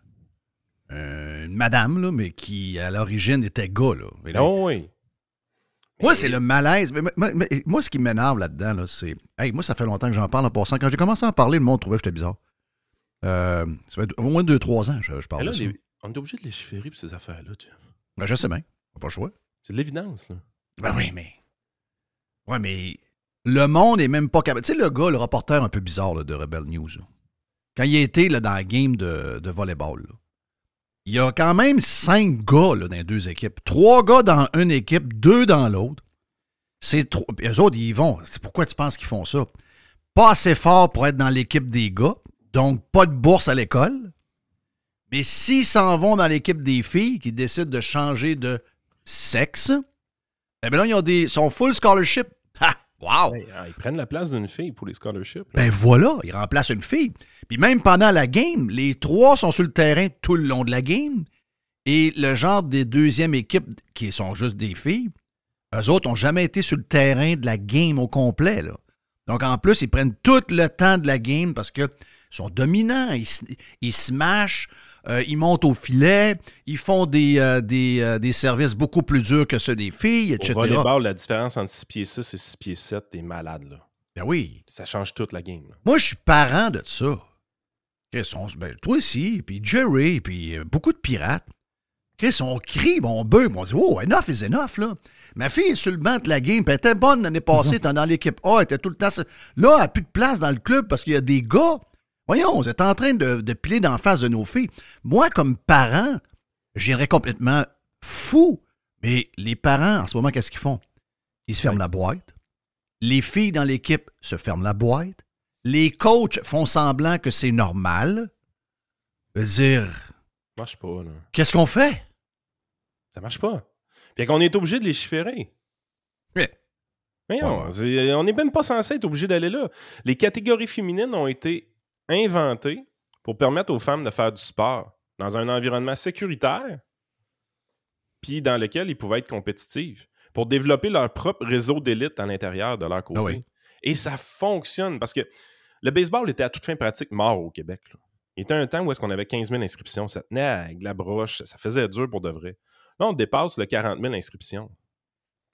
un- une madame, là, mais qui, à l'origine, était gars. Là. Mais là, Non, oui. Moi, c'est le malaise. Mais, mais- mais- moi, ce qui m'énerve là-dedans, là, c'est. Hey, moi, ça fait longtemps que j'en parle en passant. Quand j'ai commencé à en parler, le monde trouvait que j'étais bizarre. Euh, ça fait au moins 2-3 ans que je, je parle là, de ça. les- on est obligé de légiférer pour ces affaires-là. tu. Ben, je sais bien. Pas le choix. C'est de l'évidence. là. Ben oui, mais. Ouais, mais. Le monde est même pas capable. Tu sais, le gars, le reporter un peu bizarre là, de Rebel News, là, quand il a été là, dans la game de, de volleyball, là, il y a quand même cinq gars là, dans les deux équipes. Trois gars dans une équipe, deux dans l'autre. C'est trop. puis Eux autres, ils y vont. C'est pourquoi tu penses qu'ils font ça? Pas assez fort pour être dans l'équipe des gars, donc pas de bourse à l'école. Mais s'ils s'en vont dans l'équipe des filles qui décident de changer de sexe, eh bien là, ils ont des, sont full scholarship. Ha! Wow! Ah, Ils prennent la place d'une fille pour les scholarships. là. Ben voilà, ils remplacent une fille. Puis même pendant la game, les trois sont sur le terrain tout le long de la game. Et le genre des deuxièmes équipes, qui sont juste des filles, eux autres n'ont jamais été sur le terrain de la game au complet. là. Donc en plus, ils prennent tout le temps de la game parce qu'ils sont dominants, ils, ils smashent, euh, ils montent au filet, ils font des, euh, des, euh, des services beaucoup plus durs que ceux des filles, Au etc. volleyball, la différence entre 6 pieds 6 et 6 pieds 7, t'es malade. Là. Ben oui. Ça change toute la game. là. Moi, je suis parent de ça. Chris, on- ben, toi aussi, puis Jerry, puis beaucoup de pirates. Chris, on crie, bon, on beuh, on dit, oh, enough is enough, là. Ma fille est sur le banc de la game, puis elle était bonne l'année passée, elle était dans l'équipe A, elle était tout le temps. Là, elle n'a plus de place dans le club parce qu'il y a des gars. Voyons, vous êtes en train de, de piler d'en face de nos filles. Moi, comme parent, je viendrais complètement fou. Mais les parents, en ce moment, qu'est-ce qu'ils font? Ils se ferment la boîte. Les filles dans l'équipe se ferment la boîte. Les coachs font semblant que c'est normal. Je veux dire, Ça marche pas. Là. qu'est-ce qu'on fait? Ça marche pas. Puis qu'on est obligé de légiférer. Ouais. Mais non, c'est- on n'est même pas censé être obligé d'aller là. Les catégories féminines ont été inventées pour permettre aux femmes de faire du sport dans un environnement sécuritaire, puis dans lequel ils pouvaient être compétitives, pour développer leur propre réseau d'élite à l'intérieur de leur côté. Ah oui. Et ça fonctionne parce que le baseball était à toute fin pratique mort au Québec. là. Il était un temps où est-ce qu'on avait 15 000 inscriptions. Ça tenait avec la broche. Ça faisait dur pour de vrai. Là, on dépasse le 40 000 inscriptions.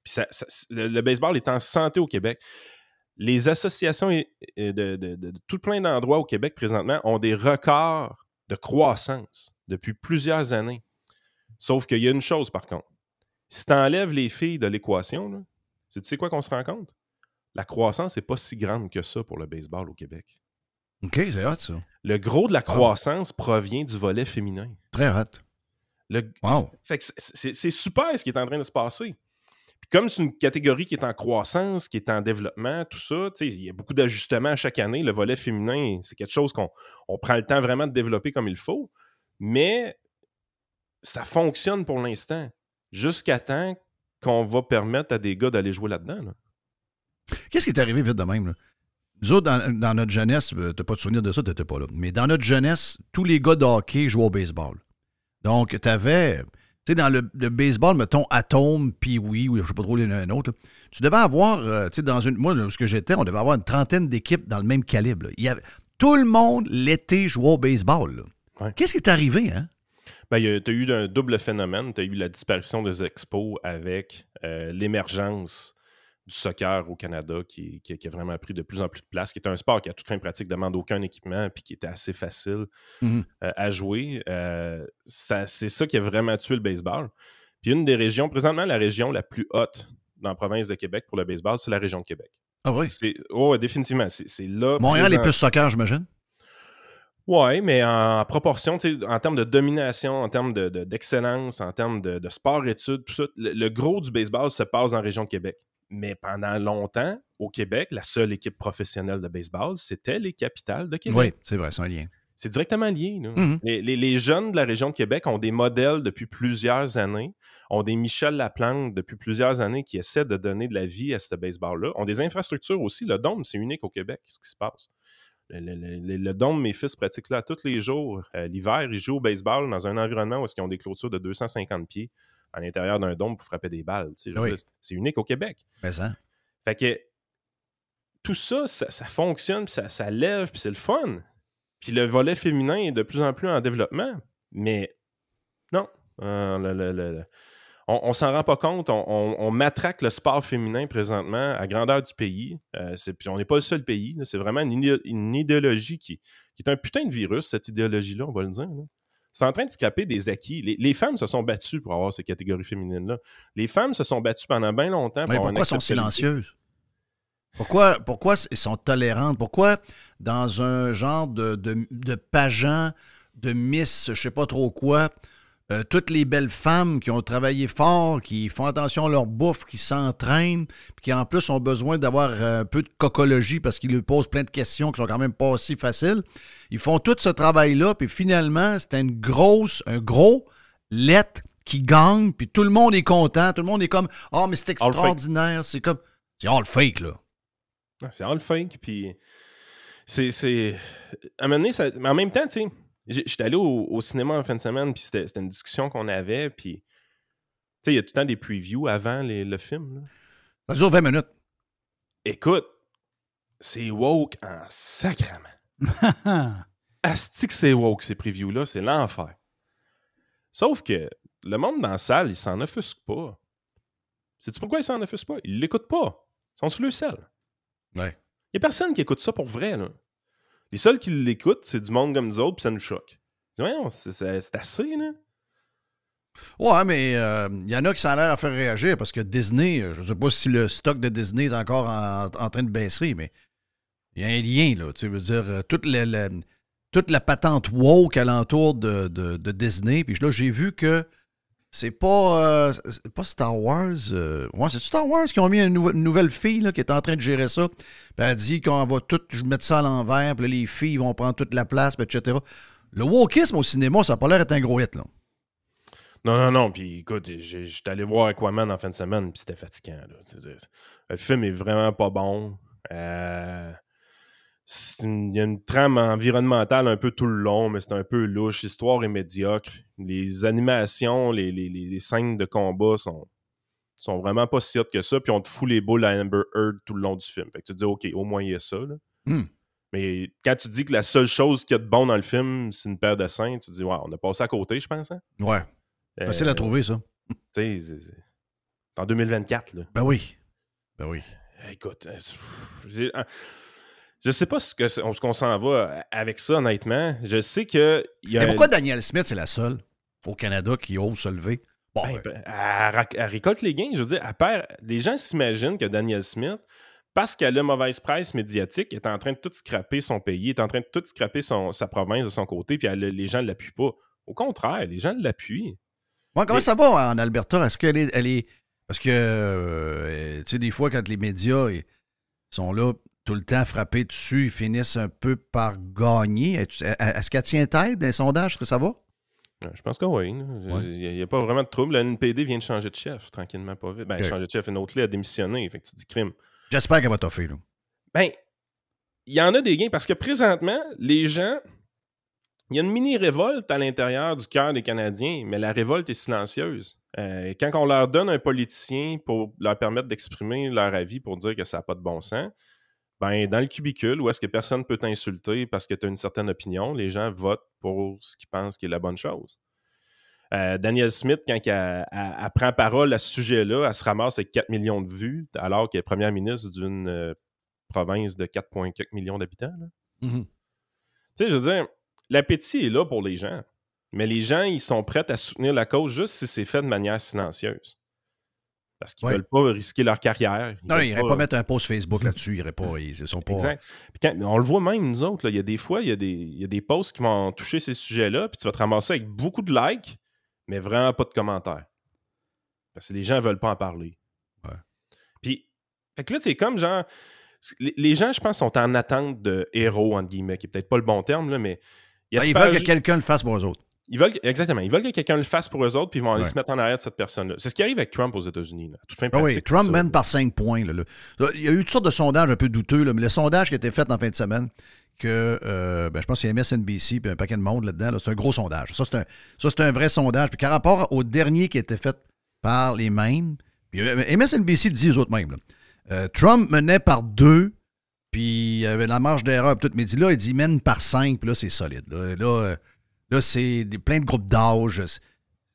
Puis ça- ça- le, le baseball est en santé au Québec. Les associations de, de- de- de tout plein d'endroits au Québec présentement ont des records de croissance depuis plusieurs années. Sauf qu'il y a une chose par contre. Si tu enlèves les filles de l'équation, tu sais quoi qu'on se rend compte? La croissance n'est pas si grande que ça pour le baseball au Québec. OK, c'est hot, ça. Le gros de la croissance provient du volet féminin. Très hot. Le- Wow. Fait que c'est super ce qui est en train de se passer. Comme c'est une catégorie qui est en croissance, qui est en développement, tout ça, il y a beaucoup d'ajustements chaque année. Le volet féminin, c'est quelque chose qu'on on prend le temps vraiment de développer comme il faut. Mais ça fonctionne pour l'instant. Jusqu'à temps qu'on va permettre à des gars d'aller jouer là-dedans. là. Qu'est-ce qui est arrivé vite de même? Là? Nous autres, dans, notre jeunesse, euh, t'as pas de souvenir de ça, t'étais pas là. Mais dans notre jeunesse, tous les gars de hockey jouaient au baseball. Donc, t'avais, sais, dans le, le baseball, mettons, Atome, puis oui, ou je sais pas trop les un autre, tu devais avoir, euh, tu sais, dans une. Moi, ce que j'étais, on devait avoir une trentaine d'équipes dans le même calibre. là. Il y avait, tout le monde, l'été, jouait au baseball. Ouais. Qu'est-ce qui est arrivé, hein? Ben, tu as eu un double phénomène. Tu as eu la disparition des expos avec euh, l'émergence du soccer au Canada qui, qui- qui a vraiment pris de plus en plus de place, qui est un sport qui à toute fin pratique ne demande aucun équipement puis qui était assez facile Mhm. euh, à jouer. Euh, ça- c'est ça qui a vraiment tué le baseball. Puis une des régions, présentement la région la plus haute dans la province de Québec pour le baseball, c'est la région de Québec. Ah oui? C'est, oh, définitivement. C'est, c'est là. Montréal est plus soccer, j'imagine? oui, mais en proportion, en termes de domination, en termes de- de- d'excellence, en termes de, de sport-études, tout ça, le, le gros du baseball se passe la région de Québec. Mais pendant longtemps, au Québec, la seule équipe professionnelle de baseball, c'était les capitales de Québec. Oui, c'est vrai, c'est un lien. C'est directement lié. là. Mhm. les, les- les jeunes de la région de Québec ont des modèles depuis plusieurs années, ont des Michel Laplante depuis plusieurs années qui essaient de donner de la vie à ce baseball-là, ont des infrastructures aussi. Le Dôme, c'est unique au Québec, ce qui se passe. Le, le, le, le don de mes fils pratique là tous les jours. Euh, L'hiver, ils jouent au baseball dans un environnement où ils ont des clôtures de 250 pieds à l'intérieur d'un dôme pour frapper des balles. Oui. C'est unique au Québec. Mais ça. Fait que tout ça, ça, ça fonctionne, puis ça, ça lève, puis c'est le fun. Puis le volet féminin est de plus en plus en développement. Mais non, euh, le- le- le- le- on, on s'en rend pas compte. On, on- on matraque le sport féminin présentement à grandeur du pays. Euh, puis on n'est pas le seul pays. C'est vraiment une, idé- une idéologie qui, qui est un putain de virus, cette idéologie-là, on va le dire. là. C'est en train de scraper des acquis. Les, les femmes se sont battues pour avoir ces catégories féminines-là. Les femmes se sont battues pendant bien longtemps pour Mais pourquoi sont silencieuses? Pourquoi, pourquoi elles sont tolérantes? Pourquoi dans un genre de, de, de pageant, de miss, je sais pas trop quoi, euh, toutes les belles femmes qui ont travaillé fort, qui font attention à leur bouffe, qui s'entraînent, puis qui en plus ont besoin d'avoir euh, un peu de cocologie parce qu'ils lui posent plein de questions qui sont quand même pas si faciles. Ils font tout ce travail-là, puis finalement, c'est une grosse, un gros lettre qui gagne, puis tout le monde est content, tout le monde est comme Ah, mais c'est extraordinaire, c'est comme. C'est all fake, là. Ah, C'est all fake, puis c'est... À un moment donné, ça- mais en même temps, tu sais, j'étais allé au, au cinéma en fin de semaine, puis c'était une discussion qu'on avait, puis... Tu sais, il y a tout le temps des previews avant les- le film. là. Ça dure 20 minutes. Écoute, c'est woke en sacrament. Asti que c'est woke, ces previews-là, c'est l'enfer. Sauf que le monde dans la salle, il s'en offusque pas. Sais-tu pourquoi ils s'en offusquent pas? Ils l'écoutent pas. Ils sont sur le sel. Ouais. Il n'y a personne qui écoute ça pour vrai. Là. Les seuls qui l'écoutent, c'est du monde comme nous autres, puis ça nous choque. C'est assez, là. Ouais, mais il y en a qui ça a l'air à faire réagir parce que Disney, euh, je sais pas si le stock de Disney est encore en, en train de baisser, mais il y a un lien, là. Tu veux dire, euh, toute, la, toute la patente woke alentour de, de Disney. Puis là, j'ai vu que c'est pas, euh, pas Star Wars. euh, ouais, c'est Star Wars qui ont mis une, une nouvelle fille là, qui est en train de gérer ça? Puis elle dit qu'on va tout mettre ça à l'envers, puis là, les filles vont prendre toute la place, etc. Le wokisme au cinéma, ça n'a pas l'air d'être un gros hit, là. Non, non, non. Puis écoute, j'étais allé voir Aquaman en fin de semaine, puis c'était fatigant. Le film est vraiment pas bon. Euh, Il y a une trame environnementale un peu tout le long, mais c'est un peu louche. L'histoire est médiocre. Les animations, les, les- les- scènes de combat sont, sont vraiment pas si hot que ça. Puis on te fout les boules à Amber Heard tout le long du film. Fait que tu te dis, OK, au moins il y a ça. là. Hmm. Mais quand tu dis que la seule chose qu'il y a de bon dans le film, c'est une paire de seins, tu te dis, ouais, on a passé à côté, je pense. Hein? Ouais. Facile à Euh, trouver, ça. Tu sais, en 2024, là. Ben oui. Ben oui. Écoute, euh, je sais pas ce que- ce qu'on s'en va avec ça, honnêtement. Je sais que. y a Mais pourquoi Daniel Smith, c'est la seule au Canada qui ose se lever? Bon, Ben, euh, ben, elle, récolte les gains. Je veux dire, elle perd- les gens s'imaginent que Daniel Smith, parce qu'elle a mauvaise presse médiatique, est en train de tout scraper son pays, est en train de tout scraper son, sa province de son côté, puis elle- les gens ne l'appuient pas. Au contraire, les gens l'appuient. Bon, comment Mais- ça va en Alberta? Est-ce qu'elle est, elle est. Parce que, euh, tu sais, des fois, quand les médias sont là tout le temps frappés dessus, ils finissent un peu par gagner. Est-ce qu'elle tient tête sondages? Est-ce que ça va? Euh, Je pense que oui. Il n'y a, pas vraiment de trouble. La NPD vient de changer de chef, tranquillement, pas vite. Ben, changer de chef, une autre là a démissionné. Fait que tu dis crime. J'espère qu'elle va toffer, là. Ben, il y en a des gains parce que présentement, les gens. Il y a une mini-révolte à l'intérieur du cœur des Canadiens, mais la révolte est silencieuse. Euh, quand on leur donne un politicien pour leur permettre d'exprimer leur avis pour dire que ça n'a pas de bon sens, ben, dans le cubicule, où est-ce que personne peut t'insulter parce que tu as une certaine opinion, les gens votent pour ce qu'ils pensent qui est la bonne chose. Euh, Daniel Smith, quand elle, elle- elle prend parole à ce sujet-là, elle se ramasse avec 4 millions de vues, alors qu'elle est première ministre d'une euh, province de 4,4 millions d'habitants. Mhm. Tu sais, je veux dire, l'appétit est là pour les gens. Mais les gens, ils sont prêts à soutenir la cause juste si c'est fait de manière silencieuse. Parce qu'ils Ouais. veulent pas risquer leur carrière. Non, veulent ils n'iraient pas mettre un post Facebook là-dessus. Ils pas. Ils sont pas. Exact. Quand- on le voit même, nous autres, là, il y a des fois, il y a des, il y a des posts qui vont toucher ces sujets-là, puis tu vas te ramasser avec beaucoup de likes, mais vraiment pas de commentaires. Parce que les gens veulent pas en parler. Puis, fait que là, c'est comme genre. Les, gens, je pense, sont en attente de héros, entre guillemets, qui est peut-être pas le bon terme, là, mais. Ben, ils veulent que quelqu'un le fasse pour eux autres. Ils veulent, exactement. Ils veulent que quelqu'un le fasse pour eux autres, puis ils vont aller Ouais. se mettre en arrière de cette personne-là. C'est ce qui arrive avec Trump aux États-Unis. toute fin Ah oui, pratique, Trump c'est ça. mène par 5 points. là, Il y a eu toutes sortes de sondages un peu douteux, là, mais le sondage qui a été fait en fin de semaine, que, euh, ben, je pense que c'est MSNBC puis un paquet de monde là-dedans. là. c'est un gros sondage. Ça, c'est un, ça, c'est un vrai sondage. Puis par rapport au dernier qui a été fait par les mêmes, puis euh, MSNBC le dit aux autres mêmes. Euh, Trump menait par deux, puis il y avait la marge d'erreur, tout. Mais il dit là, il dit mène par cinq, puis là, c'est solide. Là, là, là, c'est plein de groupes d'âge.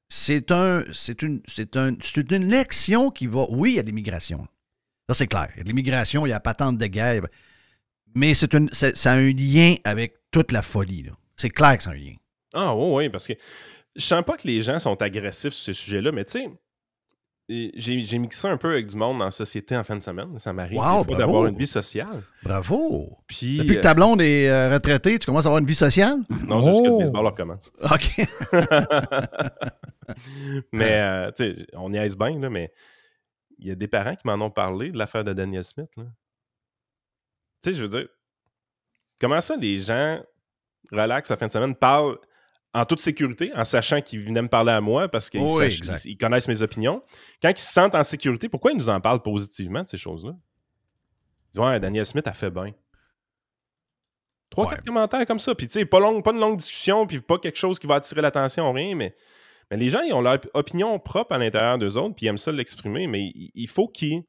C'est un, c'est une, c'est un, c'est une élection qui va. Oui, il y a de l'immigration. Ça, c'est clair. Il y a de l'immigration, il y a la patente de guerre. Mais c'est une, ça a un lien avec toute la folie. C'est clair que c'est un lien. Ah oui, oui, parce que je sens pas que les gens sont agressifs sur ce sujet-là, mais tu sais, j'ai mixé un peu avec du monde la société en fin de semaine. Ça m'arrive Wow, d'avoir une vie sociale. Bravo. Puis, Depuis que ta blonde est euh, retraitée, tu commences à avoir une vie sociale? Non, juste que le Oh. baseball recommence. OK. mais, euh, tu sais, on y aise bien, là, mais il y a des parents qui m'en ont parlé de l'affaire de Daniel Smith. Tu sais, je veux dire, comment ça les gens relaxent la fin de semaine, parlent en toute sécurité, en sachant qu'ils venaient me parler à moi parce qu'ils Oui, sachent- exact. ils- ils connaissent mes opinions. Quand ils se sentent en sécurité, pourquoi ils nous en parlent positivement de ces choses-là? Ils disent Ouais, Daniel Smith a fait bien. Trois, quatre commentaires comme ça. Puis, tu sais, pas, long- pas une longue discussion, puis pas quelque chose qui va attirer l'attention, rien, mais, mais les gens, ils ont leur op- opinion propre à l'intérieur d'eux autres, puis ils aiment ça l'exprimer, mais il, faut qu'ils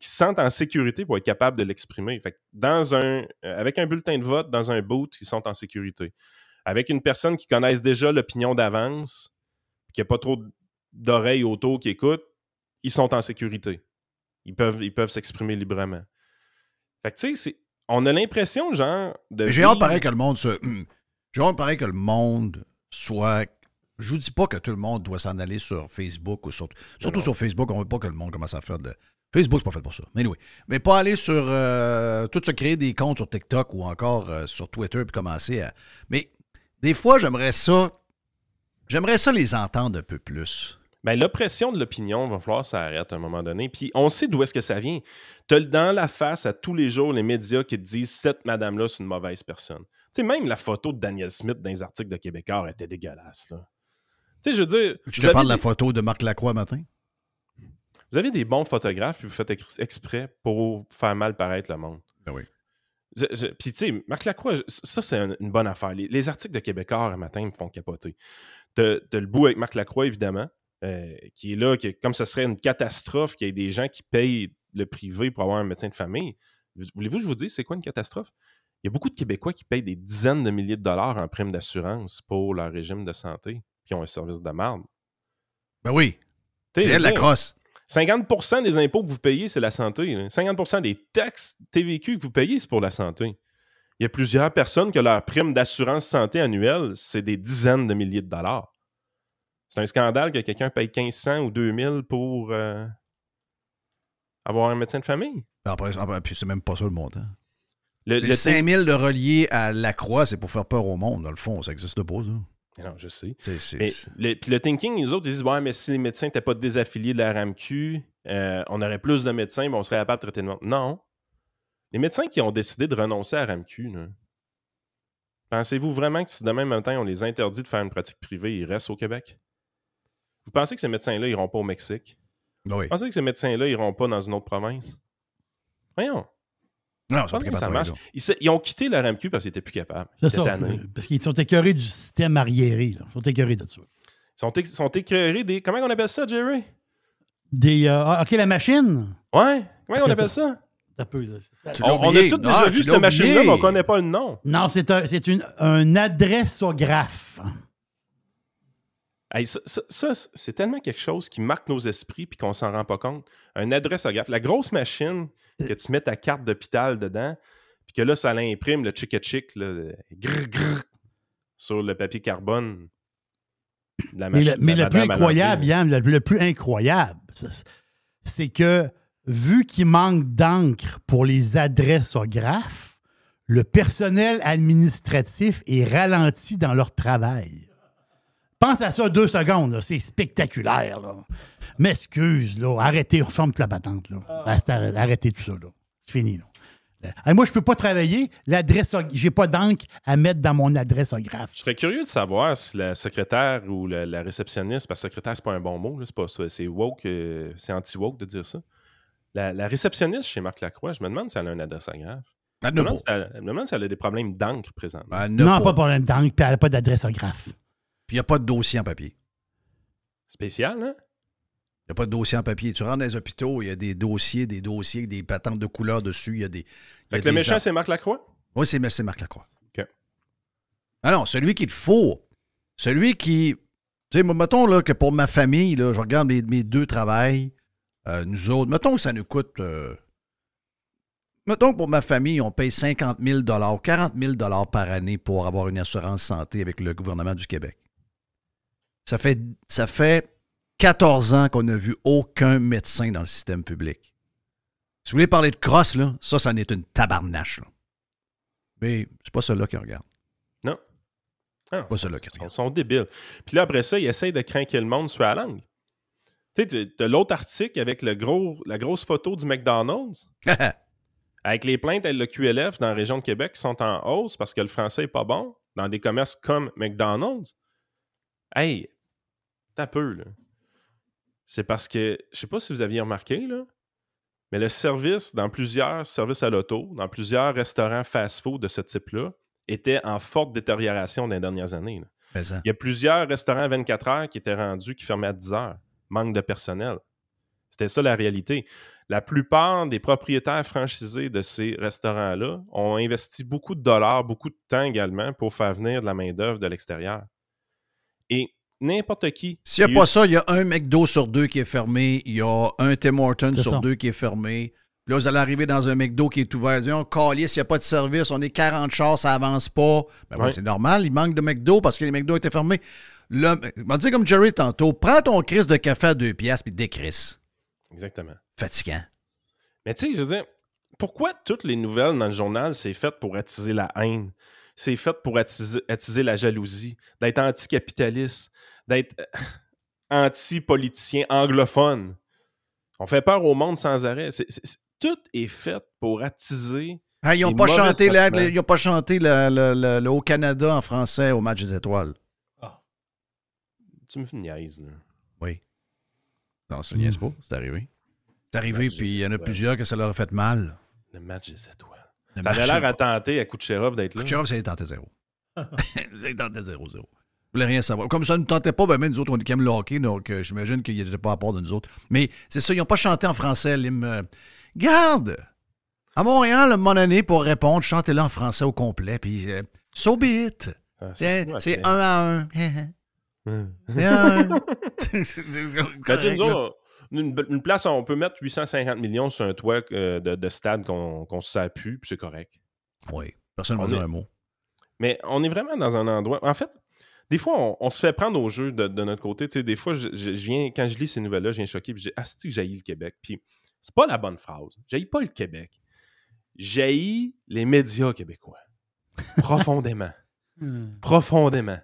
qu'ils se sentent en sécurité pour être capables de l'exprimer. Fait que dans un, euh, avec un bulletin de vote, dans un boot, ils sont en sécurité. Avec une personne qui connaisse déjà l'opinion d'avance, qui n'a pas trop d'oreilles autour qui écoutent, ils sont en sécurité. Ils peuvent ils peuvent s'exprimer librement. Fait que, tu sais, on a l'impression, genre, de. J'ai hâte pareil que le monde se. J'ai hâte pareil que le monde soit. Je vous dis pas que tout le monde doit s'en aller sur Facebook ou sur. Surtout sur Facebook, on veut pas que le monde commence à faire de. Facebook, c'est pas fait pour ça. Mais anyway. Mais pas aller sur. euh, tout se créer des comptes sur TikTok ou encore euh, sur Twitter puis commencer à. Mais des fois, j'aimerais ça. J'aimerais ça les entendre un peu plus. Ben, l'oppression de l'opinion, va falloir que ça arrête à un moment donné. Puis on sait d'où est-ce que ça vient. T'as dans la face à tous les jours les médias qui te disent cette madame-là, c'est une mauvaise personne. Tu sais, même la photo de Daniel Smith dans les articles de Québécois était dégueulasse. Là. Tu sais, je veux dire. Je te parle de la photo de Marc Lacroix matin? Vous avez des bons photographes, puis vous faites ex- exprès pour faire mal paraître le monde. Ben oui. Puis, tu sais, Marc Lacroix, ça, c'est un- une bonne affaire. Les, les articles de Québécois un matin me font capoter. T'as t'as le bout avec Marc Lacroix, évidemment, euh, qui est là, qui, comme ce serait une catastrophe qu'il y ait des gens qui payent le privé pour avoir un médecin de famille. Voulez-vous que je vous dise, c'est quoi une catastrophe? Il y a beaucoup de Québécois qui payent des dizaines de milliers de dollars en prime d'assurance pour leur régime de santé, qui ont un service de marde. Ben oui. C'est la crosse. 50% des impôts que vous payez, c'est la santé. là. 50% des taxes TVQ que vous payez, c'est pour la santé. Il y a plusieurs personnes que leur prime d'assurance santé annuelle, c'est des dizaines de milliers de dollars. C'est un scandale que quelqu'un paye 1500 ou 2000 pour euh, avoir un médecin de famille. Après, après, puis c'est même pas ça le montant. Le, Les le 5 000 de reliés à la croix, c'est pour faire peur au monde, dans le fond. Ça n'existe pas, ça. Non, je sais. Mais le, puis le thinking, les autres, ils disent Ouais, mais si les médecins n'étaient pas désaffiliés de la RAMQ, euh, on aurait plus de médecins, mais on serait capable de traiter le monde. Non. Les médecins qui ont décidé de renoncer à la RAMQ, pensez-vous vraiment que si demain matin on les interdit de faire une pratique privée, ils restent au Québec? Vous pensez que ces médecins-là iront pas au Mexique? Oui. Vous pensez que ces médecins-là iront pas dans une autre province? Voyons. Non, c'est que pas ça marche. Ils, ils ont quitté la RAMQ parce qu'ils n'étaient plus capables. Ils C'est ça. tannés. Parce qu'ils sont écœurés du système arriéré. là. Ils sont écœurés de ça. Ils sont, é- sont écœurés des. Comment on appelle ça, Jerry? Des, euh, ah, OK, la machine? Ouais. Comment on appelle ça? On, on a tous Ah, déjà vu cette machine-là, mais on ne connaît pas le nom. Non, c'est un, c'est une, un adressographe. Hey, ça, ça- ça, c'est tellement quelque chose qui marque nos esprits puis qu'on s'en rend pas compte. Un adressographe. La grosse machine que tu mets ta carte d'hôpital dedans, puis que là, ça l'imprime, le grrr, grrr, sur le papier carbone. de la Mais le, mais de la le plus incroyable. Yann, le, le plus incroyable, c'est- que vu qu'il manque d'encre pour les adressographes, le personnel administratif est ralenti dans leur travail. Pense à ça deux secondes, c'est spectaculaire. Là. M'excuse, là, arrêtez, referme toute la patente. Là. Reste- Arrêtez tout ça. là. C'est fini. Là. Moi, je peux pas travailler. L'adresse, j'ai pas d'encre à mettre dans mon adressographe. Je serais curieux de savoir si la secrétaire ou la, la réceptionniste, parce que secrétaire, c'est pas un bon mot, là, c'est pas ça, c'est woke, euh, c'est anti-woke de dire ça. La, la réceptionniste chez Marc Lacroix, je me demande si elle a un adressographe. Elle Je me demande si elle- je me demande si elle a des problèmes d'encre. Ben, n'a Non, pas. pas de problème d'encre, puis elle n'a pas d'adresse au graphe. Puis il n'y a pas de dossier en papier. Spécial, hein? Il n'y a pas de dossier en papier. Tu rentres dans les hôpitaux, il y a des dossiers, des dossiers, des patentes de couleur dessus. Il y a des. il y a Fait que le méchant, c'est Marc Lacroix? Oui, c'est Marc Lacroix. OK. Ah non, celui qui te faut. Celui qui. Tu sais, mettons là, que pour ma famille, là, je regarde mes, mes deux travails, euh, nous autres, mettons que ça nous coûte. euh, mettons que pour ma famille, on paye 50 000 40 000 par année pour avoir une assurance santé avec le gouvernement du Québec. Ça fait, ça fait 14 ans qu'on n'a vu aucun médecin dans le système public. Si vous voulez parler de crosse, là, ça, ça en est une tabarnache. là. Mais c'est pas ceux-là qui regarde. Non. Ah, Pas ceux-là qui Ils sont, débiles. Puis là, après ça, ils essayent de craquer le monde sur la langue. Tu sais, as l'autre article avec le gros, la grosse photo du McDonald's, avec les plaintes à le QLF dans la région de Québec qui sont en hausse parce que le français n'est pas bon, dans des commerces comme McDonald's. Hey, t'as peu, là. C'est parce que, je sais pas si vous aviez remarqué, là, mais le service dans plusieurs services à l'auto, dans plusieurs restaurants fast-food de ce type-là, était en forte détérioration dans les dernières années. là. Il y a plusieurs restaurants à 24 heures qui étaient rendus, qui fermaient à 10 heures. Manque de personnel. C'était ça la réalité. La plupart des propriétaires franchisés de ces restaurants-là ont investi beaucoup de dollars, beaucoup de temps également pour faire venir de la main-d'œuvre de l'extérieur. Et n'importe qui. S'il n'y a pas ça, il y a un McDo sur deux qui est fermé, il y a un Tim Hortons sur ça. deux qui est fermé. Puis là, vous allez arriver dans un McDo qui est ouvert. Disons, calice, il n'y a pas de service, on est 40 chars, ça avance pas. Ben ouais, c'est normal, il manque de McDo parce que les McDo étaient fermés. Là, je vais dire comme Jerry tantôt, prends ton crise de café à deux piastres puis décrisse. Exactement. Fatigant. Mais tu sais, je veux dire, pourquoi toutes les nouvelles dans le journal, c'est fait pour attiser la haine? C'est fait pour attiser, attiser la jalousie, d'être anticapitaliste, d'être euh, anti-politicien anglophone. On fait peur au monde sans arrêt. C'est- c'est- c'est- tout est fait pour attiser. Ah, ils n'ont pas, chanté la- ils ont pas chanté le, le- le- le Haut-Canada en français au match des étoiles. Tu me niaises, là. Oui. Non, ça ne niaise pas, c'est arrivé. C'est arrivé, puis il y en a plusieurs que ça leur a fait mal. Le match des étoiles. Ça avait l'air à tenter à Kucherov d'être là. Kucherov, ça lui tentait zéro. ça lui tentait zéro, zéro. Vous voulez rien savoir. Comme ça ne tentait pas, ben, même nous autres, on est quand même le hockey, donc euh, j'imagine qu'il n'était pas à part de nous autres. Mais c'est ça, ils n'ont pas chanté en français l'hymne. euh, Garde! À Montréal, mon année, pour répondre, chantez-le en français au complet, puis euh, so be it. Ah, C'est c'est c'est- un à un. Hum. C'est un. Ben, nous autres, une, une place, on peut mettre 850 millions sur un toit euh, de, de stade qu'on qu'on se sert plus, puis c'est correct. Oui, personne ne va dire un mot. Mais on est vraiment dans un endroit. En fait, des fois, on, on se fait prendre au jeu de, de notre côté. Tu sais, des fois, je, je- je viens, quand je lis ces nouvelles-là, je viens choqué, puis j'ai Asti que j'haïs le Québec? Puis c'est pas la bonne phrase. J'haïs pas le Québec. J'haïs les médias québécois. Profondément. Profondément.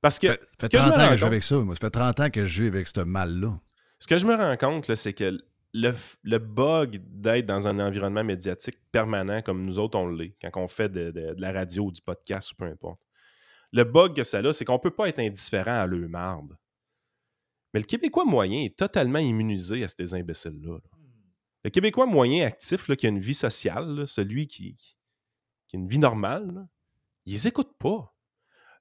Parce que Ça fait que je me 30 ans que je vis avec ça. Moi, ça fait 30 ans que je vis avec ce mal-là. Ce que je me rends compte, c'est que le, bug d'être dans un environnement médiatique permanent comme nous autres, on l'est, quand on fait de, la radio ou du podcast ou peu importe. Le bug que ça a, c'est qu'on ne peut pas être indifférent à leur marde. Mais le Québécois moyen est totalement immunisé à ces imbéciles-là. là. Le Québécois moyen actif, qui a une vie sociale, celui qui, qui a une vie normale, là, ils les écoutent pas.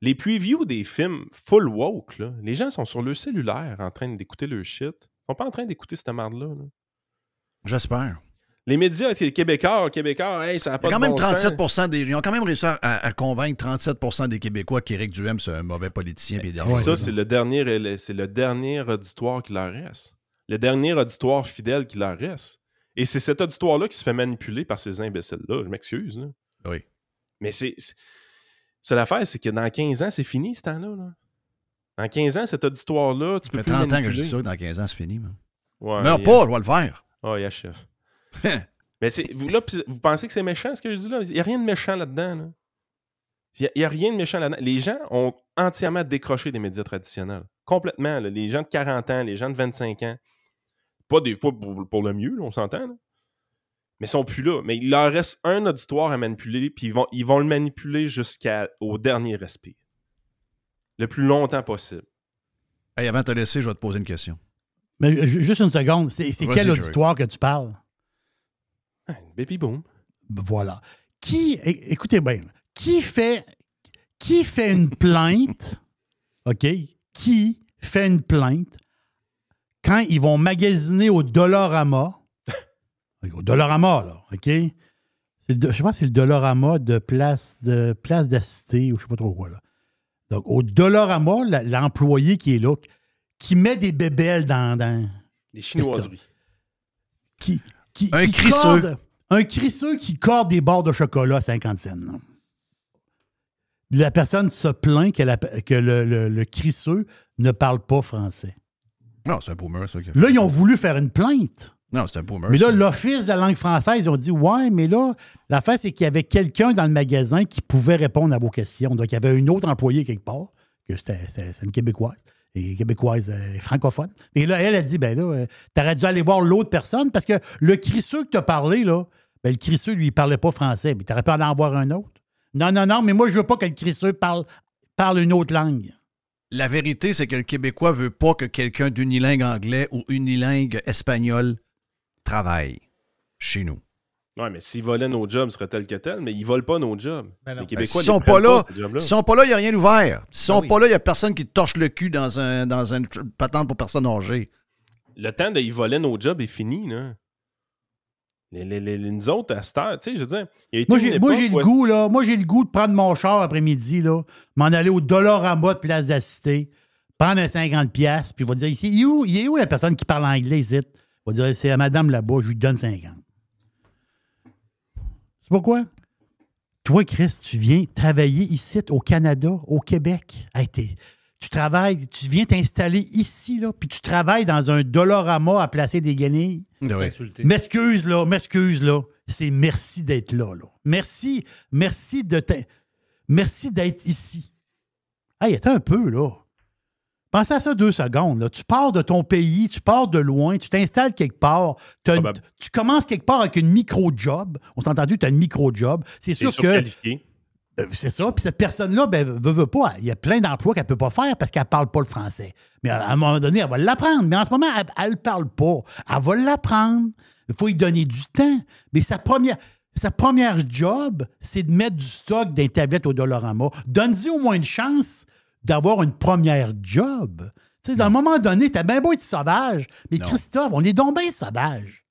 Les previews des films full woke, là, les gens sont sur leur cellulaire en train d'écouter leur shit. Ils sont pas en train d'écouter cette merde-là. là. J'espère. Les médias les Québécois, Québécois, hey, ça n'a pas a quand de même bon 37 sens. des. Ils ont quand même réussi à, à convaincre 37% des Québécois qu'Éric Duhem, c'est un mauvais politicien. Ça, c'est le, dernier, c'est le dernier auditoire qui leur reste. Le dernier auditoire fidèle qui leur reste. Et c'est cet auditoire-là qui se fait manipuler par ces imbéciles-là. Je m'excuse. là. Oui. Mais c'est. C'est- l'affaire, c'est que dans 15 ans, c'est fini ce temps-là. là. Dans 15 ans, cet auditoire-là, tu Ça peux fait plus 30 ans que je dis ça, dans 15 ans, c'est fini. moi. Ouais, Meurs il- pas, je vais le faire. Ah, yeah, chef. Mais c'est, vous, là, vous pensez que c'est méchant ce que je dis là? Il n'y a rien de méchant là-dedans. là. Il n'y a, rien de méchant là-dedans. Les gens ont entièrement décroché des médias traditionnels. Complètement. là. Les gens de 40 ans, les gens de 25 ans. Pas des fois pour, pour le mieux, là, on s'entend. Mais ils sont plus là. Mais il leur reste un auditoire à manipuler, puis ils vont, ils vont le manipuler jusqu'au dernier respire. Le plus longtemps possible. Hey, avant de te laisser, je vais te poser une question. Mais ju- juste une seconde, c'est quel auditoire que tu parles? Baby boom. Voilà. qui, écoutez bien, qui fait, qui fait une plainte, OK? Qui fait une plainte quand ils vont magasiner au Dollarama, au Dollarama, là, OK? Do- je sais pas si c'est le Dollarama de place de place d'Acité ou je sais pas trop quoi, là. Donc, au Dollarama, la- l'employé qui est là, qui met des bébelles dans. dans Les chinoiseries. qui, qui, Un qui crisseux. corde- un crisseux qui corde des barres de chocolat à 50 cents. La personne se plaint que, la- que le, le- le crisseux ne parle pas français. Non, c'est un boomer, ça. Là, ils ont voulu faire une plainte. Non, c'est un boomer. Mais là, l'Office de la langue française, ils ont dit Ouais, mais là, l'affaire, c'est qu'il y avait quelqu'un dans le magasin qui pouvait répondre à vos questions. Donc, il y avait une autre employée quelque part, que c'était une Québécoise, et Québécoise euh, francophone. Et là, elle a dit Ben là, euh, t'aurais dû aller voir l'autre personne parce que le crisseux que tu as parlé, là, ben, le crisseux, lui, il parlait pas français. Mais t'aurais pu aller en voir un autre. Non, non, non, mais moi, je veux pas que le crisseux parle, parle une autre langue. La vérité, c'est que le Québécois veut pas que quelqu'un d'unilingue anglais ou unilingue espagnol travaille chez nous. Ouais, mais s'ils volaient nos jobs, serait tel que tel, mais ils volent pas nos jobs. Ben les Québécois, S'ils sont les prennent pas là, ces jobs-là. s'ils sont pas là, il n'y a rien d'ouvert. S'ils sont Ah oui. pas là, il n'y a personne qui te torche le cul dans un dans une patente pour personnes âgées. Le temps de y voler nos jobs est fini, là. Les, les- les- les- nous autres, à cette heure, tu sais, je veux dire, il y a été Moi, j'ai, moi, époque j'ai le où goût, là. Moi, j'ai le goût de prendre mon char après-midi, là, m'en aller au Dollarama de Place d'Acité, prendre un 50$, piastres, puis il va dire ici, il est, où, il est où la personne qui parle anglais ici? Il va dire c'est à madame là-bas, je lui donne 50. C'est pourquoi? Toi, Chris, tu viens travailler ici, au Canada, au Québec. Hey, tu travailles, tu viens t'installer ici, là, puis tu travailles dans un Dollarama à placer des guenilles. Oui. M'excuse, là, m'excuse, là. C'est merci d'être là, là. Merci, merci de Merci d'être ici. Hey, attends un peu, là. Pensez à ça deux secondes, là. Tu pars de ton pays, tu pars de loin, tu t'installes quelque part, tu commences quelque part avec une micro-job. On s'est entendu, tu as une micro-job. C'est c'est sûr que. Euh, C'est ça. Puis cette personne-là, ben, veut, veut pas. Il y a plein d'emplois qu'elle ne peut pas faire parce qu'elle ne parle pas le français. Mais à un moment donné, elle va l'apprendre. Mais en ce moment, elle ne parle pas. Elle va l'apprendre. Il faut lui donner du temps. Mais sa première, sa première job, c'est de mettre du stock d'un tablette au Dollarama. Donne-y au moins une chance d'avoir une première job. Tu sais, à un moment donné, t'as bien beau être sauvage. Mais Non. Christophe, on est donc bien sauvage.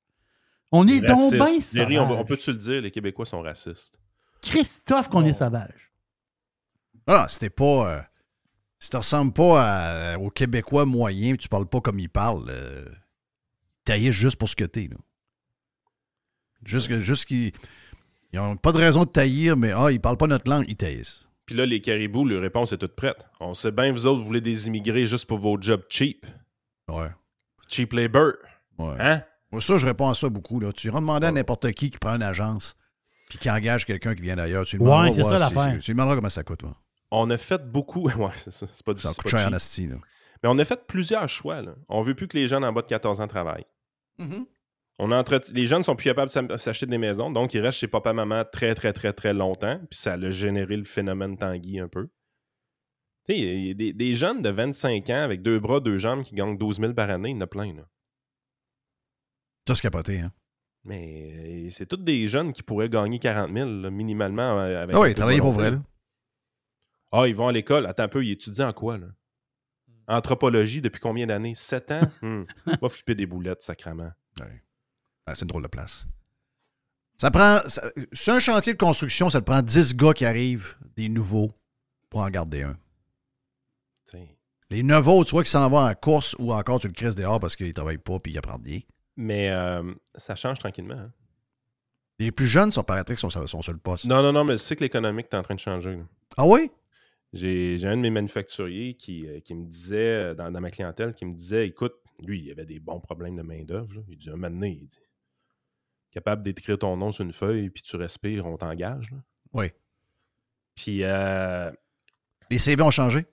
On est donc bien. Jerry, on, sauvage. on peut-tu le dire, les Québécois sont racistes? Christophe, qu'on est sauvage. Ah, t'es pas. euh, si tu ressembles pas à- au Québécois moyen, tu parles pas comme il parle, euh, taillé juste pour ce que t'es. Là. Juste, juste qu'ils. Ils n'ont pas de raison de taillir, mais ah, ils parlent pas notre langue, ils taillissent. Puis là, les caribous, leur réponse est toute prête. On sait bien, vous autres, vous voulez des immigrés juste pour vos jobs cheap. Ouais. Cheap labor. ouais. Hein? Moi, ça, je réponds à ça beaucoup. Là. Tu iras demander à n'importe qui qui prend une agence puis qui engage quelqu'un qui vient d'ailleurs. Tu lui Ouais, demanderas, c'est ça l'affaire. c'est- Tu lui demanderas comment ça coûte. toi. On a fait beaucoup. Ouais, c'est ça. C'est pas du Ça c'est coûte cher en cheap. asti. Là. Mais on a fait plusieurs choix. Là. On veut plus que les jeunes en bas de 14 ans travaillent. On Les jeunes sont plus capables de s'acheter des maisons, donc ils restent chez papa-maman très, très, très, très longtemps. Puis ça a généré le phénomène Tanguy un peu. Tu sais, il y a des, des jeunes de 25 ans avec deux bras, deux jambes qui gagnent 12 000 par année, il y en a plein. Là. Ça, c'est capoté. Hein? Mais euh, c'est tous des jeunes qui pourraient gagner 40 000 là, minimalement. euh, Avec Ah oui, travailler pour vrai. Là. Ah, ils vont à l'école. Attends un peu, ils étudient en quoi, là? Anthropologie depuis combien d'années? 7 ans? Hmm. Va flipper des boulettes, sacrament. Ouais. Ah, c'est une drôle de place. Ça prend. ça- sur un chantier de construction, ça te prend 10 gars qui arrivent, des nouveaux, pour en garder un. Les neuf autres, soit qui s'en vont en course ou encore tu le crisses dehors parce qu'ils ne travaillent pas puis ils apprennent bien. Mais euh, ça change tranquillement. hein. Les plus jeunes, ça paraîtrait qu'ils sont, sont sur le poste. Non, non, non, mais le cycle économique est en train de changer. là. Ah oui? J'ai un de mes manufacturiers qui, euh, qui me disait, euh, dans, dans ma clientèle, qui me disait écoute, lui, il avait des bons problèmes de main-d'œuvre. Il dit un moment donné, il dit capable d'écrire ton nom sur une feuille, puis tu respires, on t'engage. là. Oui. Puis, euh, Les CV ont changé?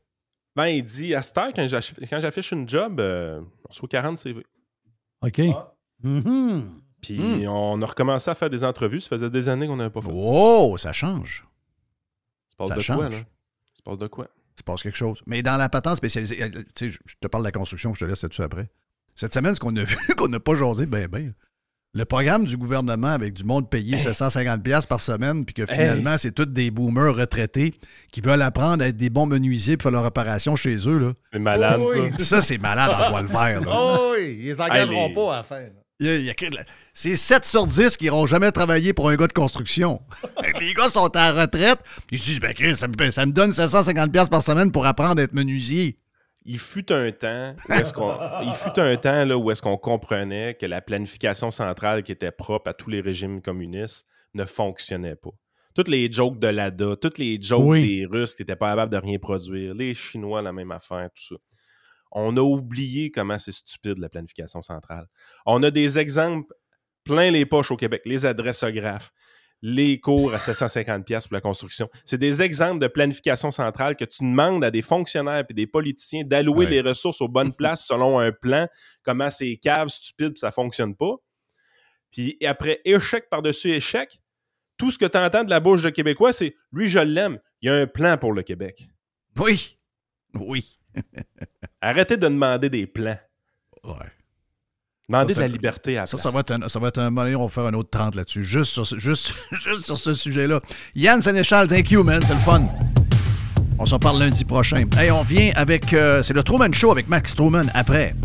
ben, il dit à cette heure, quand j'affiche quand j'affiche une job, euh, on reçoit 40 CV. OK. Mhm. Puis, Hmm. on a recommencé à faire des entrevues. Ça faisait des années qu'on n'avait pas fait. Oh, ça change. Ça se passe ça de change. quoi, là? Ça se passe de quoi? Il se passe quelque chose. Mais dans la patente spécialisée, euh, tu sais, je je te parle de la construction, je te laisse là-dessus après. Cette semaine, ce qu'on a vu, qu'on n'a pas jasé, ben, ben, Le programme du gouvernement avec du monde payé 750$ par semaine, puis que finalement, c'est tous des boomers retraités qui veulent apprendre à être des bons menuisiers pour faire leur réparation chez eux. Là. C'est malade, ça. Ça, c'est malade en bois le vert. Là. Oh oui, ils les engageront Hey, les- pas à la fin. là. Il y a- il y a- c'est 7 sur 10 qui n'iront jamais travailler pour un gars de construction. les gars sont en retraite. Ils se disent, ben, ça, me- ça me donne 750$ par semaine pour apprendre à être menuisier. Il fut un temps où est-ce qu'on il fut un temps là où est-ce qu'on comprenait que la planification centrale qui était propre à tous les régimes communistes ne fonctionnait pas. Toutes les jokes de l'ADA, toutes les jokes Oui. des Russes qui n'étaient pas capables de rien produire, les Chinois la même affaire, tout ça. On a oublié comment c'est stupide la planification centrale. On a des exemples plein les poches au Québec, les adressographes, les cours à 750 pièces pour la construction. C'est des exemples de planification centrale que tu demandes à des fonctionnaires et des politiciens d'allouer Ouais. les ressources aux bonnes places selon un plan, comment c'est cave, stupide, puis ça fonctionne pas. Puis après échec par-dessus échec, tout ce que tu entends de la bouche de Québécois, c'est lui, je l'aime, il y a un plan pour le Québec. Oui. Oui. Arrêtez de demander des plans. Ouais. Demandez Ça, de la liberté à Ça, ça va être un, ça va être un on va faire un autre 30 là-dessus, juste sur, ce- juste, juste sur ce sujet-là. Yann Sénéchal, thank you, man, c'est le fun. On s'en parle lundi prochain. Hey, on vient avec, euh, c'est le Truman Show avec Max Truman après.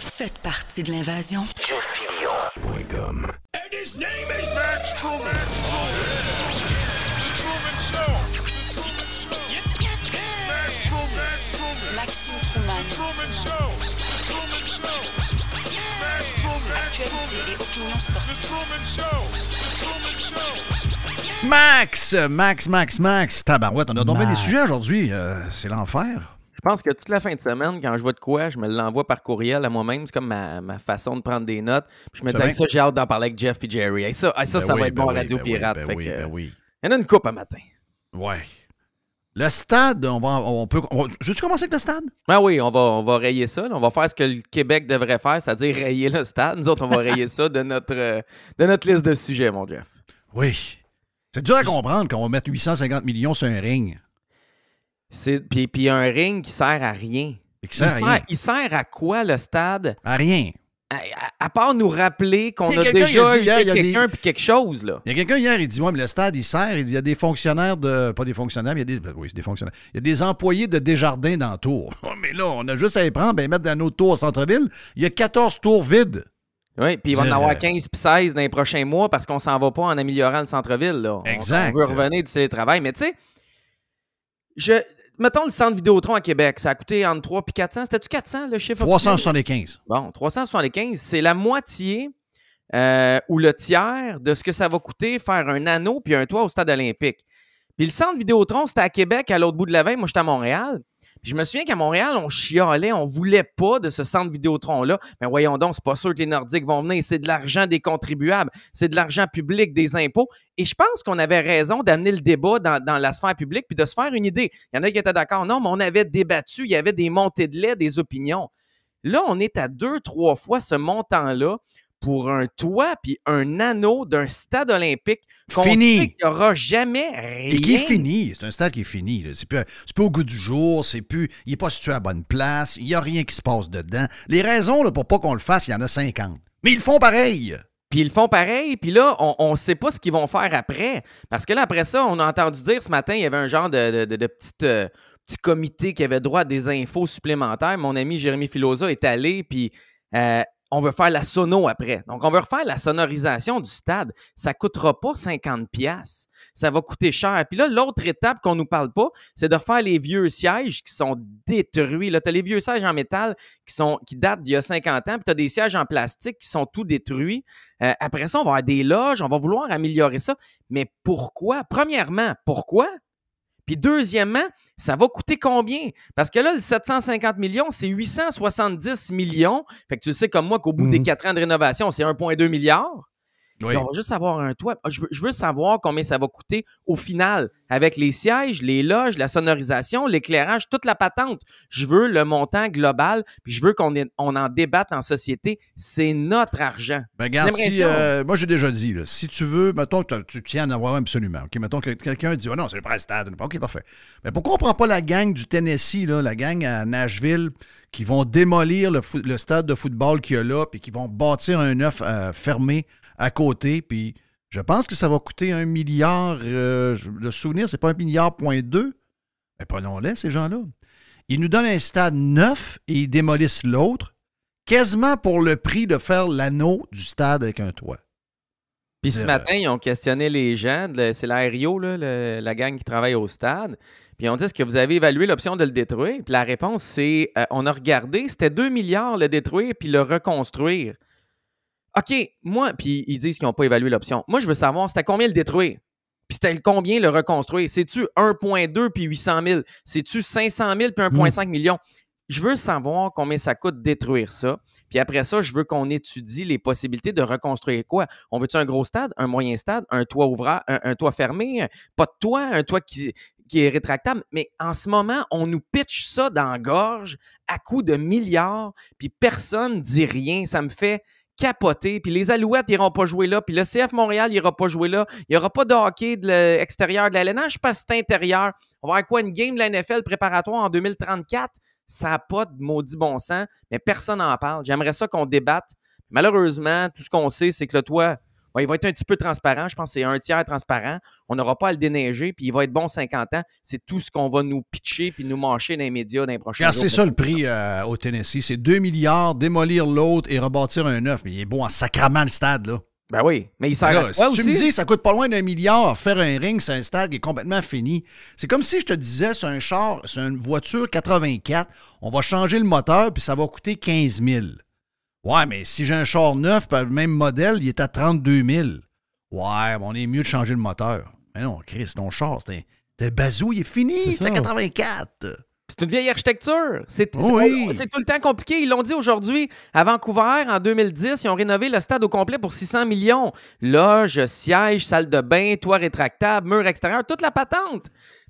Faites partie de l'invasion. And his name is Max. Truman Max, Max, Max, Max. Tabarouette, on a tombé des sujets aujourd'hui. euh, c'est l'enfer. Je pense que toute la fin de semaine, quand je vois de quoi, je me l'envoie par courriel à moi-même. C'est comme ma, ma façon de prendre des notes. Puis je me dis, ça, j'ai hâte d'en parler avec Jeff et Jerry. Hey, ça, hey, ça, Ben ça oui, va être ben bon à oui, Radio ben Pirate. Fait oui, que, ben oui. Il y en a une coupe à matin. Ouais. Le stade, on va, on peut. on je veux-tu commencer avec le stade? Ah oui, on va, on va rayer ça. là. On va faire ce que le Québec devrait faire, c'est-à-dire rayer le stade. Nous autres, on va rayer ça de notre, euh, de notre liste de sujets, mon Jeff. Oui. C'est dur à comprendre qu'on va mettre 850 millions sur un ring. C'est- Puis puis un ring qui sert à rien. Qui sert à rien. il sert à quoi, le stade? À rien. À, part nous rappeler qu'on Il a déjà dit hier, il a des- quelqu'un puis quelque chose, là. Il y a quelqu'un hier, il dit Ouais, mais le stade, il sert. Il dit, y a des fonctionnaires de. Pas des fonctionnaires, mais il y a des. Oui, c'est des fonctionnaires. Il y a des employés de Desjardins dans le tour. Oh, mais là, on a juste à les prendre, ben, mettre dans nos tours au centre-ville. Il y a 14 tours vides. Oui, puis il va en avoir euh, 15 puis 16 dans les prochains mois parce qu'on s'en va pas en améliorant le centre-ville. là. On- Exact. On, veut revenir du télétravail. Mais tu sais, je... mettons le centre Vidéotron à Québec, ça a coûté entre 3 et 400. C'était-tu 400 le chiffre officiel? 375. Bon, 375, c'est la moitié euh, ou le tiers de ce que ça va coûter faire un anneau puis un toit au stade olympique. Puis le centre Vidéotron, c'était à Québec, à l'autre bout de la veille. Moi, j'étais à Montréal. Je me souviens qu'à Montréal, on chialait, on voulait pas de ce centre Vidéotron-là. Mais voyons donc, c'est pas sûr que les Nordiques vont venir. C'est de l'argent des contribuables. C'est de l'argent public, des impôts. Et je pense qu'on avait raison d'amener le débat dans, dans la sphère publique puis de se faire une idée. Il y en a qui étaient d'accord. Non, mais on avait débattu. Il y avait des montées de lait, des opinions. Là, on est à deux, trois fois ce montant-là pour un toit puis un anneau d'un stade olympique qu'on Fini. sait qu'il n'y aura jamais rien. Et qui est fini. C'est un stade qui est fini. là. C'est plus, c'est plus au goût du jour. C'est plus, il n'est pas situé à la bonne place. Il n'y a rien qui se passe dedans. Les raisons là, pour pas qu'on le fasse, il y en a 50. Mais ils le font pareil. Puis ils le font pareil, puis là, on ne sait pas ce qu'ils vont faire après. Parce que là, après ça, on a entendu dire ce matin, il y avait un genre de, de, de- de petite, euh, petit comité qui avait droit à des infos supplémentaires. Mon ami Jérémy Filosa est allé, puis euh, on veut faire la sono après. Donc, on veut refaire la sonorisation du stade. Ça ne coûtera pas 50$. pièces. Ça va coûter cher. Puis là, l'autre étape qu'on ne nous parle pas, c'est de refaire les vieux sièges qui sont détruits. Là, tu as les vieux sièges en métal qui, sont, qui datent d'il y a 50 ans, puis tu as des sièges en plastique qui sont tout détruits. Euh, après ça, on va avoir des loges, on va vouloir améliorer ça. Mais pourquoi? Premièrement, pourquoi? Puis deuxièmement, ça va coûter combien? Parce que là, le 750 millions, c'est 870 millions. Fait que tu le sais comme moi qu'au bout des Mhm. quatre ans de rénovation, c'est 1,2 milliard. Oui. On va juste avoir un toit. Je veux, je veux savoir combien ça va coûter au final, avec les sièges, les loges, la sonorisation, l'éclairage, toute la patente. Je veux le montant global, puis je veux qu'on on en débatte en société. C'est notre argent. Ben, regarde, si, euh, moi, j'ai déjà dit, là, si tu veux, mettons que tu tiens à en avoir un absolument. Mettons que quelqu'un dit, Ah non, c'est le prêt stade. OK, parfait. Mais pourquoi on prend pas la gang du Tennessee, là, la gang à Nashville, qui vont démolir le, stade de football qu'il y a là, puis qui vont bâtir un neuf euh, fermé à côté. Puis je pense que ça va coûter un milliard. euh, le souvenir, c'est pas un milliard point deux. Mais prenons-les, ces gens-là. Ils nous donnent un stade neuf et ils démolissent l'autre, quasiment pour le prix de faire l'anneau du stade avec un toit. Puis ce matin, ils ont questionné les gens, c'est la RIO, là, le- la gang qui travaille au stade. Puis ont dit est-ce que vous avez évalué l'option de le détruire? Puis la réponse, c'est euh, on a regardé, c'était 2 milliards le détruire puis le reconstruire. OK, moi, puis ils disent qu'ils n'ont pas évalué l'option. Moi, je veux savoir, c'était combien le détruire? Puis c'était combien le reconstruire? C'est-tu 1,2 puis 800 000 C'est-tu 500 000 puis 1,5 million? Je veux savoir combien ça coûte détruire ça. Puis après ça, je veux qu'on étudie les possibilités de reconstruire quoi? On veut-tu un gros stade, un moyen stade, un toit ouvrant, un, un toit fermé, pas de toit, un toit qui, qui est rétractable? Mais en ce moment, on nous pitch ça dans la gorge à coups de milliards, puis personne dit rien. Ça me fait capoter. Puis les Alouettes n'iront pas jouer là, puis le CF Montréal n'ira pas jouer là. Il n'y aura pas de hockey de l'extérieur de la LNH parce que c'est intérieur. On va avoir quoi, une game de la NFL préparatoire en 2034? Ça n'a pas de maudit bon sens, mais personne n'en parle. J'aimerais ça qu'on débatte. Malheureusement, tout ce qu'on sait, c'est que le toit, il va être un petit peu transparent. Je pense que c'est un tiers transparent. On n'aura pas à le déneiger, puis il va être bon 50 ans. C'est tout ce qu'on va nous pitcher puis nous mâcher dans les médias dans les prochains c'est ça le prix euh, au Tennessee. C'est 2 milliards, démolir l'autre et rebâtir un neuf. Mais il est beau en sacrament le stade, là. Ben oui, mais il sert Là, à si tu me dis ça coûte pas loin d'un milliard faire un ring, c'est un stade qui est complètement fini. C'est comme si je te disais c'est un char, c'est une voiture 84, on va changer le moteur puis ça va coûter 15 000. Ouais, mais si j'ai un char neuf, le même modèle, il est à 32 000. Ouais, mais on est mieux de changer le moteur. Mais non, Chris, ton char, c'est un, bazou, il est fini, C'est c'est ça. 84. C'est une vieille architecture. Oui. c'est tout le temps compliqué. Ils l'ont dit aujourd'hui. À Vancouver, en 2010, ils ont rénové le stade au complet pour 600 millions. Loge, siège, salle de bain, toit rétractable, mur extérieur, toute la patente.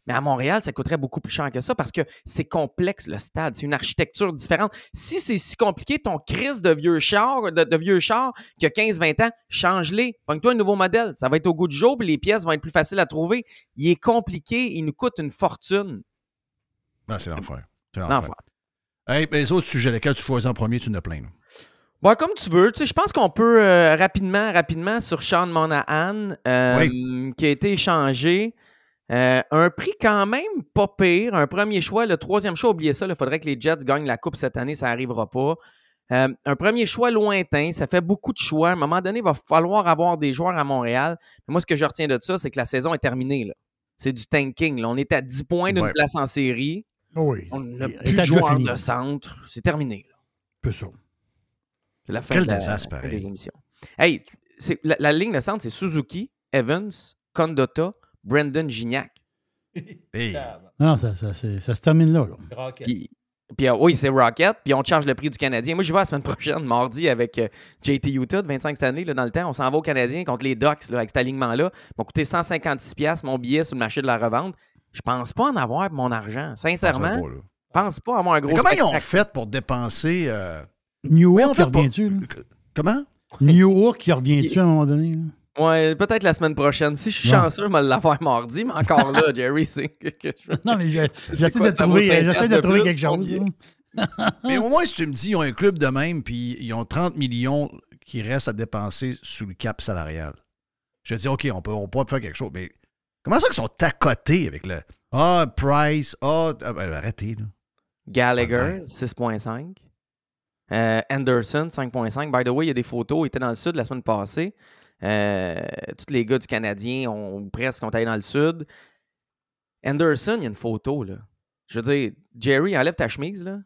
Mais à Montréal, ça coûterait beaucoup plus cher que ça parce que c'est complexe, le stade. C'est une architecture différente. Si c'est si compliqué, ton crise de vieux char, de, de vieux char qui a 15-20 ans, change-les. Pogne-toi un nouveau modèle. Ça va être au goût du jour puis les pièces vont être plus faciles à trouver. Il est compliqué. Il nous coûte une fortune. Ah, c'est l'enfer. C'est L'enfer. Hey, ben, les autres sujets, lesquels tu choisis en premier, tu as plein. là? Ouais, comme tu veux. Tu sais, je pense qu'on peut euh, rapidement, rapidement sur Sean Monahan, euh, qui a été échangé. Euh, un prix quand même pas pire. Un premier choix, le troisième choix, oubliez ça. Il faudrait que les Jets gagnent la Coupe cette année, ça n'arrivera pas. Euh, un premier choix lointain, ça fait beaucoup de choix. À un moment donné, il va falloir avoir des joueurs à Montréal. Mais moi, ce que je retiens de ça, c'est que la saison est terminée. là. C'est du tanking. là. On est à 10 points d'une Ouais. place en série. Oui. On n'a plus de joueurs de centre. C'est terminé. là. peu ça. C'est la fin Quel de la- désastre, la fin pareil. des émissions. Hey, c'est- la, la ligne de centre, c'est Suzuki, Evans, Condotta, Brandon Gignac. Non, ça, ça, se termine là. là. Puis, puis, euh, oui, c'est Rocket. Puis on charge le prix du Canadien. Moi, je vais la semaine prochaine, mardi, avec euh, JT Utah de 25 cette année, là, dans le temps. On s'en va au Canadien contre les Ducks, là, avec cet alignement-là. Ça m'a coûté 156$ piastres, mon billet sur le marché de la revente. Je pense pas en avoir pour mon argent. Sincèrement, Je pense pas, là. pense pas avoir un gros Mais comment ils ont fait pour dépenser. euh, New Oui, on York, fait il revient-tu? là? Comment? New York, il revient-tu à un moment donné? là? Ouais, peut-être la semaine prochaine. Si je suis Ouais. chanceux, je vais l'avoir mardi, mais encore là, Jerry, c'est que, que je- Non, mais j'essaie de trouver, 5 j'essaie de trouver quelque chose. Mais au moins, si tu me dis, ils ont un club de même, puis ils ont 30 millions qui restent à dépenser sous le cap salarial. Je te dis, OK, on peut, on peut faire quelque chose, mais comment ça qu'ils sont à côté avec le. Ah, Price, ah, ah, ben, arrêtez, là. Gallagher, 6.5. Euh, Anderson, 5.5. By the way, il y a des photos. Il était dans le sud la semaine passée. Euh, tous les gars du Canadien ont ou presque ont allé dans le sud. Anderson, il y a une photo, là. Je veux dire, Jerry, enlève ta chemise, là.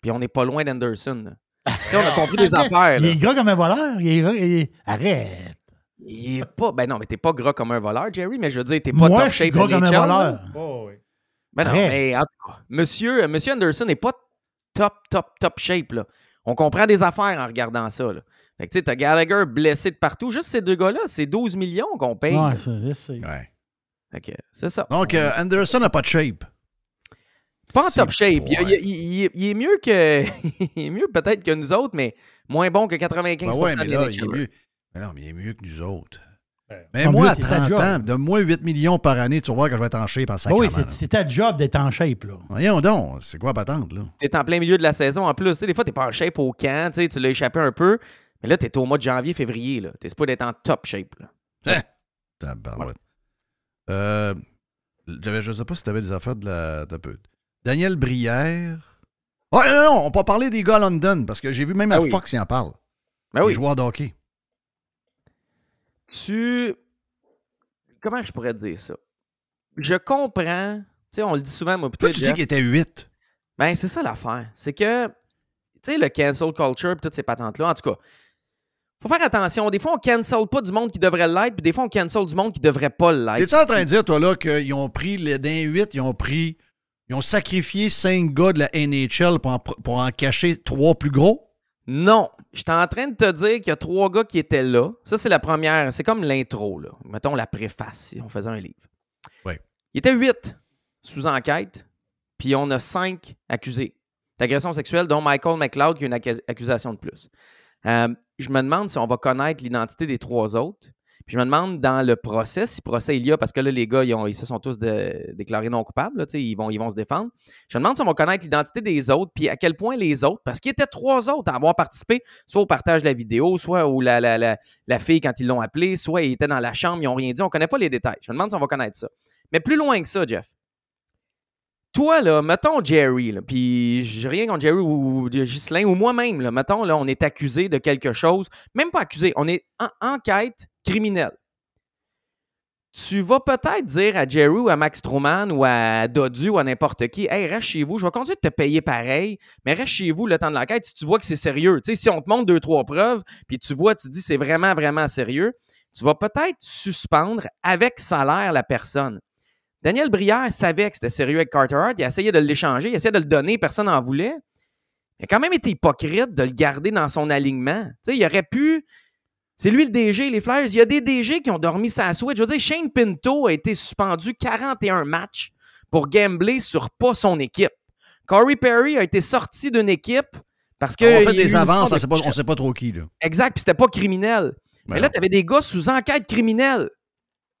Puis on n'est pas loin d'Anderson, on a compris des affaires, Il est gras comme un voleur. Il est gras- il est- Arrête. Il est pas... Ben non, mais t'es pas gras comme un voleur, Jerry, mais je veux dire, t'es pas Moi, top je suis gras comme un voleur. Oh, oui. Ben non, Arrête. mais en tout cas, monsieur, monsieur Anderson n'est pas top, top, top shape. Là. On comprend des affaires en regardant ça. Là. Fait que tu sais, t'as Gallagher blessé de partout. Juste ces deux gars-là, c'est 12 millions qu'on paye. Ouais, ça, je sais. Ouais. Fait que c'est ça. Donc, euh, Anderson n'a pas de shape. pas en c'est top shape. Il, ouais. il- il- il- il est mieux que. il est mieux peut-être que nous autres, mais moins bon que 95% Ben ouais, mais des là, NHLers. il est mieux. Mais non, mais il est mieux que nous autres. Mais En moi, plus, à c'est sa 30 job. ans, de moins 8 millions par année, tu vas voir que je vais être en shape en 5 oui, c'est c'est ta job d'être en shape, là. Voyons donc, c'est quoi patente, là? T'es en plein milieu de la saison en plus. Tu sais, des fois, t'es pas en shape au camp, tu l'as échappé un peu. Mais là, t'es au mois de janvier, février. là. T'es pas d'être en top shape. Là. Tabarouette. Euh, j'avais- je sais pas si tu avais des affaires de la. peu. Daniel Brière. Oh, non, non, on peut parler des gars à London, parce que j'ai vu même à Ah oui. Fox, ils en parlent. Ben oui. Joueurs de hockey. Tu. Comment je pourrais te dire ça? Je comprends. Tu sais, on le dit souvent, moi, plutôt. tu dis qu'il était 8. Ben, c'est ça l'affaire. C'est que, tu sais, le cancel culture et toutes ces patentes-là, en tout cas, faut faire attention. Des fois, on cancel pas du monde qui devrait l'être, puis des fois, on cancel du monde qui devrait pas l'être. T'es-tu en train de dire, toi, là, qu'ils ont pris, les, d'un 8, ils ont pris. Ils ont sacrifié 5 gars de la NHL pour en, pour en cacher 3 plus gros? Non. Je suis en train de te dire qu'il y a trois gars qui étaient là. Ça, c'est la première. C'est comme l'intro, là. Mettons la préface, si on faisait un livre. Oui. Il était huit sous enquête, puis on a cinq accusés d'agression sexuelle, dont Michael McLeod qui a une accu- accusation de plus. Euh, je me demande si on va connaître l'identité des trois autres. Puis je me demande dans le procès, si procès il y a, parce que là, les gars, ils, se sont tous déclarés non coupables, là, ils, vont, ils vont se défendre. Je me demande si on va connaître l'identité des autres, puis à quel point les autres, parce qu'il y était trois autres à avoir participé, soit au partage de la vidéo, soit où la, la, la, la fille quand ils l'ont appelé, soit ils étaient dans la chambre, ils n'ont rien dit. On ne connaît pas les détails. Je me demande si on va connaître ça. Mais plus loin que ça, Jeff. Toi, là, mettons Jerry, puis rien contre Jerry ou, ou Ghislain, ou moi-même, là, mettons, là, on est accusé de quelque chose, même pas accusé, on est en enquête criminelle. Tu vas peut-être dire à Jerry ou à Max Truman ou à Dodu ou à n'importe qui, hey, reste chez vous, je vais continuer de te payer pareil, mais reste chez vous le temps de l'enquête si tu vois que c'est sérieux. Tu sais, si on te montre deux, trois preuves, puis tu vois, tu dis c'est vraiment, vraiment sérieux, tu vas peut-être suspendre avec salaire la personne. Daniel Brière savait que c'était sérieux avec Carter Hart. Il a essayé de l'échanger, il a essayé de le donner, personne n'en voulait. Il a quand même été hypocrite de le garder dans son alignement. Il aurait pu. C'est lui le DG, les Flyers. Il y a des DG qui ont dormi sa souhaite. Je veux dire, Shane Pinto a été suspendu 41 matchs pour gambler sur pas son équipe. Corey Perry a été sorti d'une équipe parce que. on fait des avances, on sait de- pas, on sait pas trop qui, là. Exact, puis c'était pas criminel. Ben mais là, tu avais des gars sous enquête criminelle.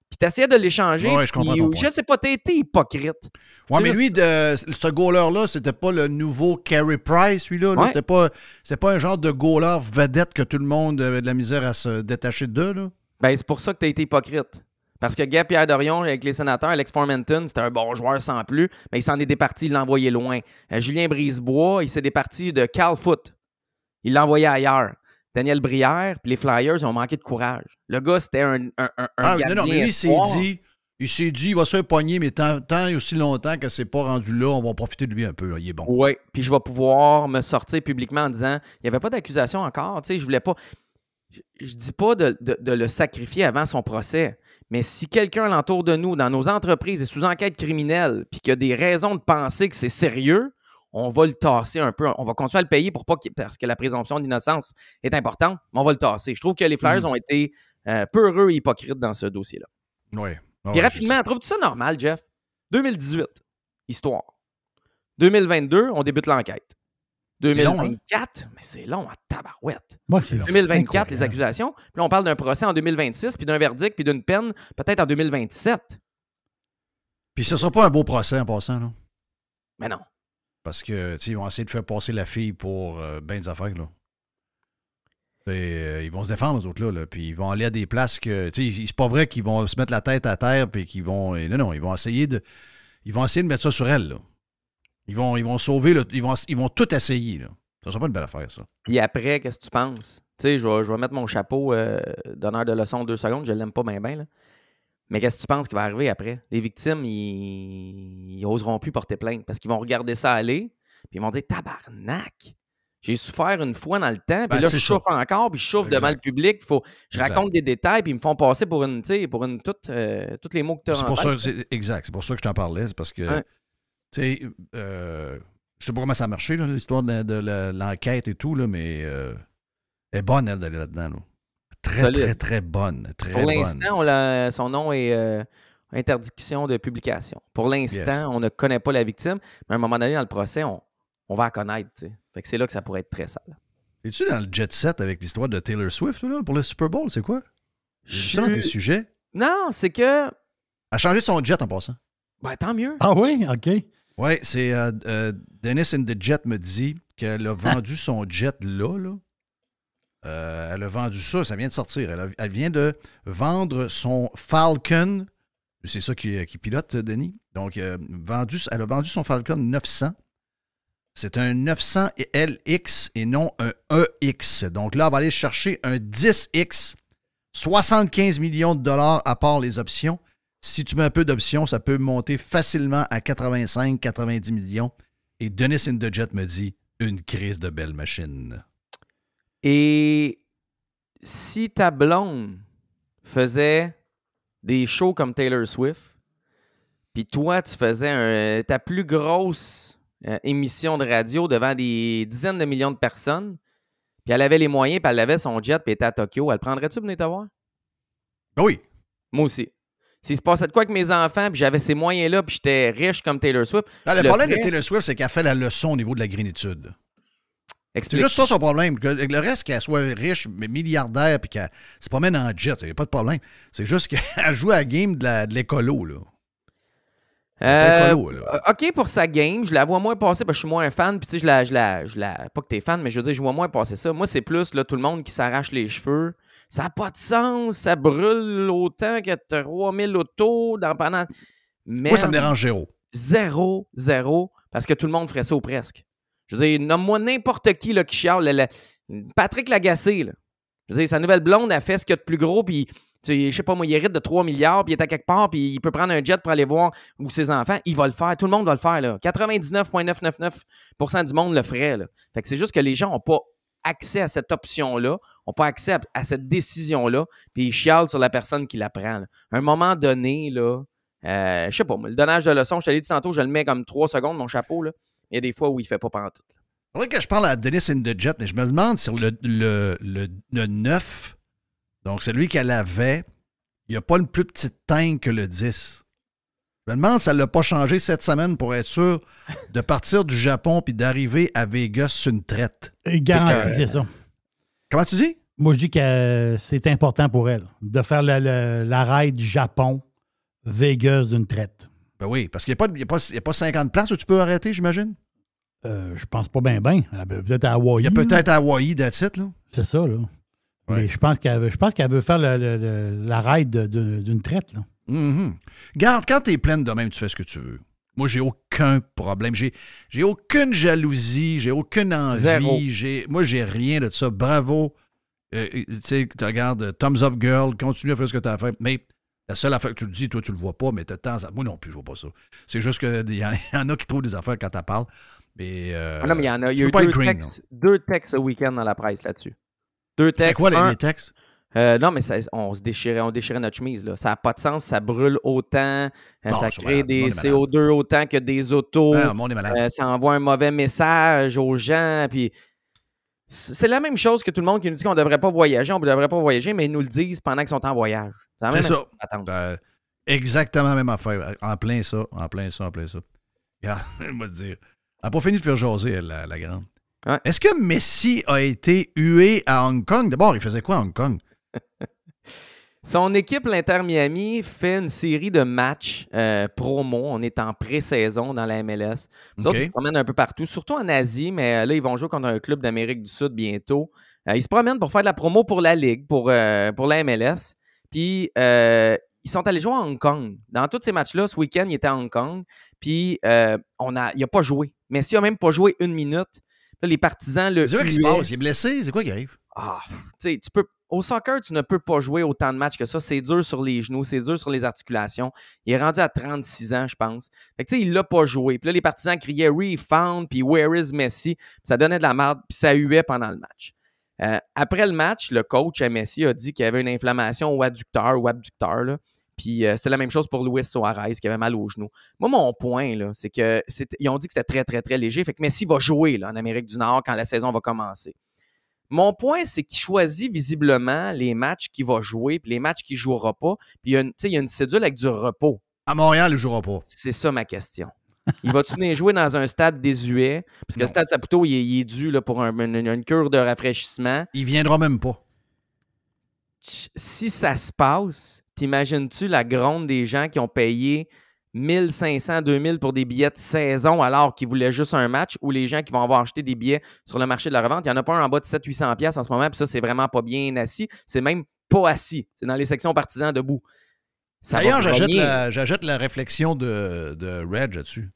Puis tu essayais de l'échanger. Ouais, je comprends Je sais pas, t'as été hypocrite. Ouais, mais lui, de, ce goaler-là, c'était pas le nouveau Carey Price, lui-là. Ouais. C'était pas, pas un genre de goaler vedette que tout le monde avait de la misère à se détacher de, là. Ben, c'est pour ça que tu as été hypocrite. Parce que Gap Pierre Dorion, avec les sénateurs, Alex Formenton, c'était un bon joueur sans plus, mais il s'en est départi, il l'a envoyé loin. Euh, Julien Brisebois, il s'est départi de Cal Foot. Il l'a envoyé ailleurs. Daniel Brière, puis les Flyers ont manqué de courage. Le gars, c'était un, un, Ah, non, gardien non, mais lui, il s'est dit, il s'est dit, il va se faire pogner, mais tant, tant et aussi longtemps que c'est pas rendu là, on va profiter de lui un peu, là. Il est bon. Oui, puis je vais pouvoir me sortir publiquement en disant il n'y avait pas d'accusation encore, tu sais, je voulais pas. Je, je dis pas de, de- de le sacrifier avant son procès, mais si quelqu'un alentour de nous, dans nos entreprises, est sous enquête criminelle, puis qu'il y a des raisons de penser que c'est sérieux, on va le tasser un peu. On va continuer à le payer pour pas qu'il- parce que la présomption d'innocence est importante, mais on va le tasser. Je trouve que les Flyers Mhm. ont été euh, peu heureux et hypocrites dans ce dossier-là. Oui. Puis rapidement, trouves-tu ça normal, Jeff? 2018, histoire. 2022, on débute l'enquête. long, hein? 2024, mais c'est long à tabarouette. Moi, c'est long. 2024, les accusations. Puis là, on parle d'un procès en 2026, puis d'un verdict, puis d'une peine peut-être en 2027. Puis ce sera pas un beau procès en passant, là. Mais non. Parce que, ils vont essayer de faire passer la fille pour euh, ben des affaires, euh, ils vont se défendre, les autres, là, là, Puis ils vont aller à des places que, c'est pas vrai qu'ils vont se mettre la tête à terre, puis qu'ils vont. non, non, ils vont essayer de. Ils vont essayer de mettre ça sur elle. Ils vont, sauver, ils, vont, ils vont tout essayer, là. Ça sera pas une belle affaire, ça. Puis après, qu'est-ce que tu penses? Tu sais, je vais, mettre mon chapeau euh, d'honneur de leçon deux secondes. Je l'aime pas bien. Mais qu'est-ce que tu penses qui va arriver après? Les victimes, ils, ils oseront plus porter plainte parce qu'ils vont regarder ça aller, puis ils vont dire Tabarnak! J'ai souffert une fois dans le temps, puis Ben, là, je souffre encore, puis je Exact. devant le public. Faut, je Exact. raconte des détails, puis ils me font passer pour une, tu sais, pour une toute, euh, tous les mots que tu as en pour ça, tête. que c'est- exact. C'est pour ça que je t'en parlais. C'est parce que, tu sais, euh, je sais pas comment ça a marché, l'histoire de, l'enquête et tout, là, mais euh, elle est bonne, elle, d'aller là-dedans. là. Très, Solide. très, très bonne. Très Pour l'instant, son nom est euh, interdiction de publication. Pour l'instant, Yes. on ne connaît pas la victime, mais à un moment donné, dans le procès, on, on va la connaître. c'est là que ça pourrait être très sale. Es-tu dans le jet set avec l'histoire de Taylor Swift, là, pour le Super Bowl? C'est quoi? Ça dans tes sujets. Non, c'est que. A changé son jet en passant. Ben, tant mieux. Ah oui? OK. Oui, c'est euh, euh, Dennis in the Jet me dit qu'elle a vendu son jet là. là. Euh, elle a vendu ça, ça vient de sortir. Elle, vient de vendre son Falcon. C'est ça qui, qui pilote, Denis. Donc, euh, vendu, elle a vendu son Falcon 900. C'est un 900 LX et non un EX. Donc là, on va aller chercher un 10X. 75 millions de dollars à part les options. Si tu mets un peu d'options, ça peut monter facilement à 85, 90 millions. Et Dennis in me dit une crise de belle machine. Et si ta blonde faisait des shows comme Taylor Swift, puis toi, tu faisais un- ta plus grosse euh, émission de radio devant des dizaines de millions de personnes, puis elle avait les moyens, puis elle avait son jet, puis était à Tokyo, elle prendrait-tu pour venir te voir? Oui. Moi aussi. S'il se passait de quoi avec mes enfants, puis j'avais ces moyens-là, puis j'étais riche comme Taylor Swift. Ah, le le problème de. Taylor Swift, c'est qu'elle fait la leçon au niveau de la grénitude. C'est juste ça son problème. Que le reste, qu'elle soit riche, mais milliardaire, puis qu'elle se promène en jet, il n'y a pas de problème. C'est juste qu'elle joue à la game de l'écolo. là. Euh, écolo, là. OK pour sa game, je la vois moins passer parce que je suis moins un fan. Puis tu sais, je la, je la, je la. Pas que t'es fan, mais je veux dire, je vois moins passer ça. Moi, c'est plus là, tout le monde qui s'arrache les cheveux. Ça n'a pas de sens. Ça brûle autant que 3000 autos dans pendant. Moi, ça me dérange zéro. Zéro, zéro. Parce que tout le monde ferait ça ou presque. Je veux dire, nomme-moi n'importe qui là, qui chiale. le- le- Patrick Lagacé, là. Je veux dire, sa nouvelle blonde a fait ce qu'il y a de plus gros, puis je sais pas moi, il hérite de 3 milliards, puis il est à quelque part, puis il peut prendre un jet pour aller voir où ses enfants. Il va le faire. Tout le monde va le faire. là. 99,999% du monde le ferait. Fait que c'est juste que les gens n'ont pas accès à cette option-là, n'ont pas accès à, cette décision-là, puis ils chialent sur la personne qui la prend. À un moment donné, là, euh, je sais pas, le donnage de leçon, je te l'ai dit tantôt, je le mets comme 3 secondes, mon chapeau. Là. Il y a des fois où il fait pas pantoute. Il faudrait que je parle à Dennis in the Jet, mais je me demande sur le, le, le, le 9, donc celui qu'elle avait, il n'y a pas une plus petite teinte que le 10. Je me demande si elle ne l'a pas changé cette semaine pour être sûr de partir du Japon puis d'arriver à Vegas sur une traite. Et garanti c'est ça. Comment tu dis? Moi, je dis que euh, c'est important pour elle de faire le- le- la ride du Japon, Vegas d'une traite. Ben oui, parce qu'il n'y a, pas- il y a, pas- il y a pas 50 places où tu peux arrêter, j'imagine? Euh, je pense pas bien, bien. Peut-être à Hawaï. Il y a peut-être à Hawaï, that's it, là. C'est ça, là. Mais je pense qu'elle veut, je pense qu'elle veut faire le- le- le- la ride de- de- d'une traite, là. Mhm. Garde, quand tu es pleine de même, tu fais ce que tu veux. Moi, j'ai aucun problème. J'ai, j'ai aucune jalousie, j'ai aucune envie. Zéro. J'ai, moi, j'ai rien de ça. Bravo. Euh, euh, tu sais, tu regardes euh, Thumbs Up Girl, continue à faire ce que tu as à faire. Mais la seule affaire que tu le dis, toi, tu le vois pas, mais de temps à- Moi non plus, je vois pas ça. C'est juste qu'il y, en- il y en a qui trouvent des affaires quand tu parles. Mais, euh, Ah non, mais il y en a, il y a eu deux green, textes, deux textes ce week-end dans la presse là-dessus. Deux C'est textes. quoi les, un- les textes? Euh, non, mais ça- on se déchirait, on déchirait notre chemise. Là. Ça n'a pas de sens, ça brûle autant, euh, Non, ça c'est crée malade, des monde est malade. CO2 autant que des autos. Est. Euh, ça envoie un mauvais message aux gens. Puis c'est la même chose que tout le monde qui nous dit qu'on ne devrait pas voyager, on ne devrait pas voyager, mais ils nous le disent pendant qu'ils sont en voyage. C'est ça. Ben, exactement la même affaire. En plein ça, en plein ça, en plein ça. Regarde, je vais te dire. Elle n'a pas fini de faire jaser, elle, la, la grande. Est-ce que Messi a été hué à Hong Kong? D'abord, il faisait quoi à Hong Kong? Son équipe, l'Inter Miami, fait une série de matchs euh, promo. On est en pré-saison dans la MLS. Nous autres, ils se promènent un peu partout, surtout en Asie, mais euh, là, ils vont jouer contre un club d'Amérique du Sud bientôt. Euh, ils se promènent pour faire de la promo pour la Ligue, pour, pour la MLS. Puis, ils sont allés jouer à Hong Kong. Dans tous ces matchs-là, ce week-end, il était à Hong Kong. Puis, on a, il n'a pas joué. Messi n'a même pas joué une minute. Là, les partisans le. C'est quoi qui se passe? Il est blessé? C'est quoi qui arrive? Ah, tu sais, tu peux. Au soccer, tu ne peux pas jouer autant de matchs que ça. C'est dur sur les genoux, c'est dur sur les articulations. Il est rendu à 36 ans, je pense. Fait que, tu sais, il l'a pas joué. Puis là, les partisans criaient Refound, puis Where is Messi? Ça donnait de la merde, puis ça huait pendant le match. Euh, après le match, le coach à Messi a dit qu'il y avait une inflammation au adducteur ou abducteur. Puis euh, c'est la même chose pour Luis Suarez qui avait mal au genou. Moi, mon point, c'est que ils ont dit que c'était très, très, très léger. Fait que Messi va jouer là, en Amérique du Nord quand la saison va commencer. Mon point, c'est qu'il choisit visiblement les matchs qu'il va jouer, puis les matchs qu'il ne jouera pas. Puis il y, a une, il y a une cédule avec du repos. À Montréal, il ne jouera pas. C'est ça ma question. Il va-tu venir jouer dans un stade désuet? Parce que le stade Saputo, il est, il est dû là, pour un- une, une cure de rafraîchissement. Il viendra même pas. si ça se passe, t'imagines-tu la gronde des gens qui ont payé 1500, 2000 pour des billets de saison alors qu'ils voulaient juste un match ou les gens qui vont avoir acheté des billets sur le marché de la revente. Il n'y en a pas un en bas de 700-800 pièces en ce moment, puis ça, c'est vraiment pas bien assis. C'est même pas assis. C'est dans les sections partisans debout. D'ailleurs, j'ajoute la, la réflexion de, de Reg là-dessus.